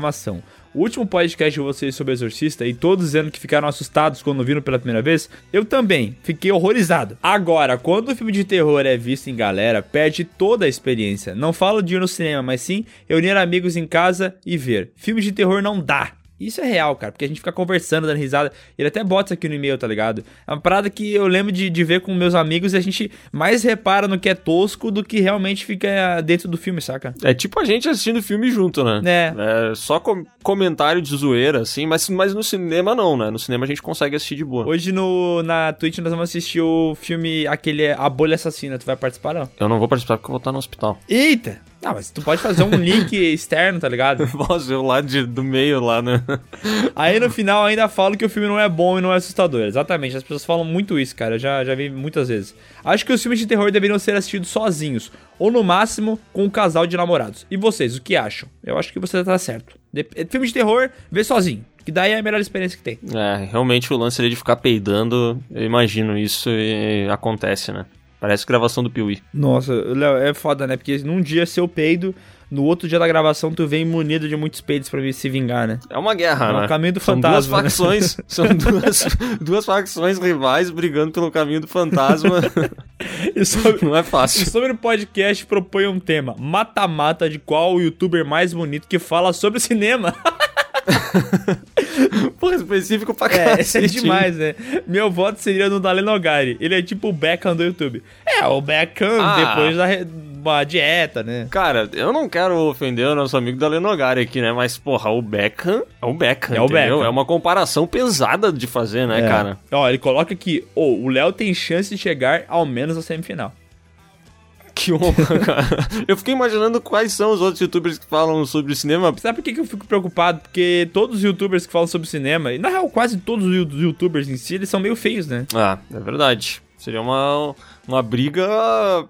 O último podcast de vocês sobre Exorcista e todos dizendo que ficaram assustados quando viram pela primeira vez, eu também fiquei horrorizado. Agora, quando o filme de terror é visto em galera, perde toda a experiência. Não falo de ir no cinema, mas sim reunir amigos em casa e ver. Filmes de terror não dá. Isso é real, cara, porque a gente fica conversando, dando risada. Ele até bota isso aqui no e-mail, tá ligado? É uma parada que eu lembro de, de ver com meus amigos e a gente mais repara no que é tosco do que realmente fica dentro do filme, saca? É tipo a gente assistindo filme junto, né? É. É só com- comentário de zoeira, assim, mas, mas no cinema não, né? No cinema a gente consegue assistir de boa. Hoje no, na Twitch nós vamos assistir o filme, aquele A Bolha Assassina. Tu vai participar, não? Eu não vou participar porque eu vou estar no hospital. Eita! Não, mas tu pode fazer um [LAUGHS] link externo, tá ligado? Posso eu lá de, do meio lá, né? Aí no final ainda falo que o filme não é bom e não é assustador. Exatamente, as pessoas falam muito isso, cara. Eu já, já vi muitas vezes. Acho que os filmes de terror deveriam ser assistidos sozinhos, ou no máximo com um casal de namorados. E vocês, o que acham? Eu acho que você tá certo. De filme de terror, vê sozinho. Que daí é a melhor experiência que tem. É, realmente o lance ali de ficar peidando, eu imagino isso e acontece, né? Parece gravação do Piuí. Nossa, Léo, é foda, né? Porque num dia seu peido, no outro dia da gravação tu vem munido de muitos peidos pra se vingar, né? É uma guerra, É o né? caminho do são fantasma, né? duas facções, [LAUGHS] são duas, duas facções rivais brigando pelo caminho do fantasma. E sobre, Não é e fácil. sobre o podcast, propõe um tema: mata-mata de qual o youtuber mais bonito que fala sobre cinema. [LAUGHS] Pô, específico pra É, cacete. esse é demais, né? Meu voto seria no Dale Nogari. Ele é tipo o Beckham do YouTube. É, o Beckham Ah. depois da re- uma dieta, né? Cara, eu não quero ofender o nosso amigo da Lenogari aqui, né? Mas, porra, o Beckham é o Beckham, É o entendeu? Beckham. É uma comparação pesada de fazer, né, É. cara? Ó, ele coloca aqui: "Ô, o Léo tem chance de chegar ao menos à semifinal. Que honra, [LAUGHS] cara. Eu fiquei imaginando quais são os outros youtubers que falam sobre cinema. Sabe por que, eu fico preocupado? Porque todos os youtubers que falam sobre cinema, e na real, quase todos os you- youtubers em si, eles são meio feios, né? Ah, é verdade. Seria uma, uma briga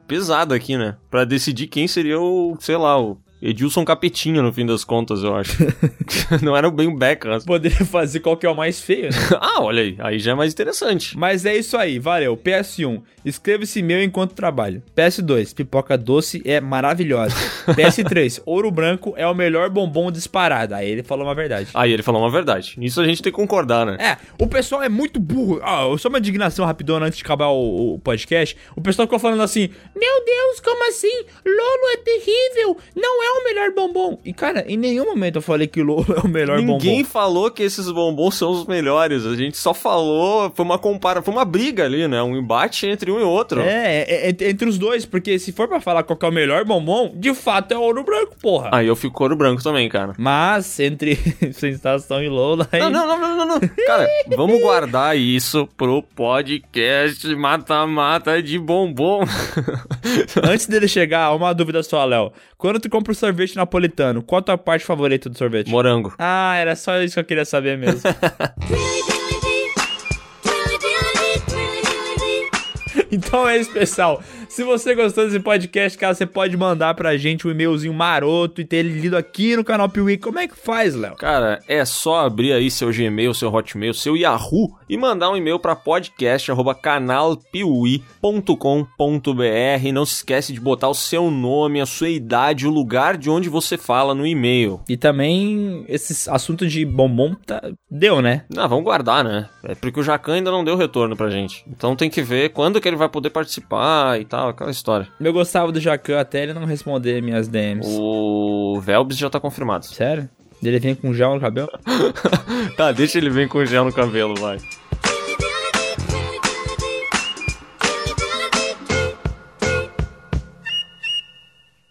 pesada aqui, né? Pra decidir quem seria o, sei lá, o Edilson Capetinha, no fim das contas, eu acho. [LAUGHS] [LAUGHS] não era bem o Beckham. Poderia fazer qual que é o mais feio, né? [LAUGHS] ah, olha aí. Aí já é mais interessante. Mas é isso aí, valeu. PS1, escreva esse e-mail enquanto trabalho. PS2, pipoca doce é maravilhosa. PS3, ouro branco é o melhor bombom disparado. Aí ele falou uma verdade. Aí ele falou uma verdade. Nisso a gente tem que concordar, né? É, o pessoal é muito burro. Ah, só uma indignação rapidona antes de acabar o, o podcast. O pessoal ficou falando assim: Meu Deus, como assim? Lolo é terrível. Não é o melhor bombom. E cara, em nenhum momento eu falei que Lolo é o melhor bombom. Ninguém falou que esses bombons são os melhores. A gente só falou, foi uma compara, foi uma briga ali, né? Um embate entre um e outro. É, é, é entre os dois, porque se for pra falar qual que é o melhor bombom, de fato é ouro branco, porra. Aí eu fico ouro branco também, cara. Mas entre [LAUGHS] sensação e Lola. Aí... Não, não, não, não, não, não. Cara, vamos guardar isso pro podcast mata-mata de bombom. [LAUGHS] Antes dele chegar, uma dúvida só, Léo. Quando tu compra o sorvete napolitano, qual a tua parte favorita do sorvete? Morango. Ah, era só isso que eu queria saber mesmo. Então é isso, pessoal. Se você gostou desse podcast, cara, você pode mandar pra gente um e-mailzinho maroto e ter ele lido aqui no canal Piuí. Como é que faz, Léo? Cara, é só abrir aí seu Gmail, seu Hotmail, seu Yahoo e mandar um e-mail pra podcast@canalpiuí.com.br. Não se esquece de botar o seu nome, a sua idade, o lugar de onde você fala no e-mail. E também esse assunto de bombom tá... deu, né? Não, vamos guardar, né? É porque o Jacan ainda não deu retorno pra gente. Então tem que ver quando que ele vai poder participar e tal, aquela história. Eu gostava do Jacan até ele não responder minhas DMs. O Velbs já tá confirmado. Sério? Ele vem com gel no cabelo? [LAUGHS] tá, deixa ele vir com gel no cabelo, vai.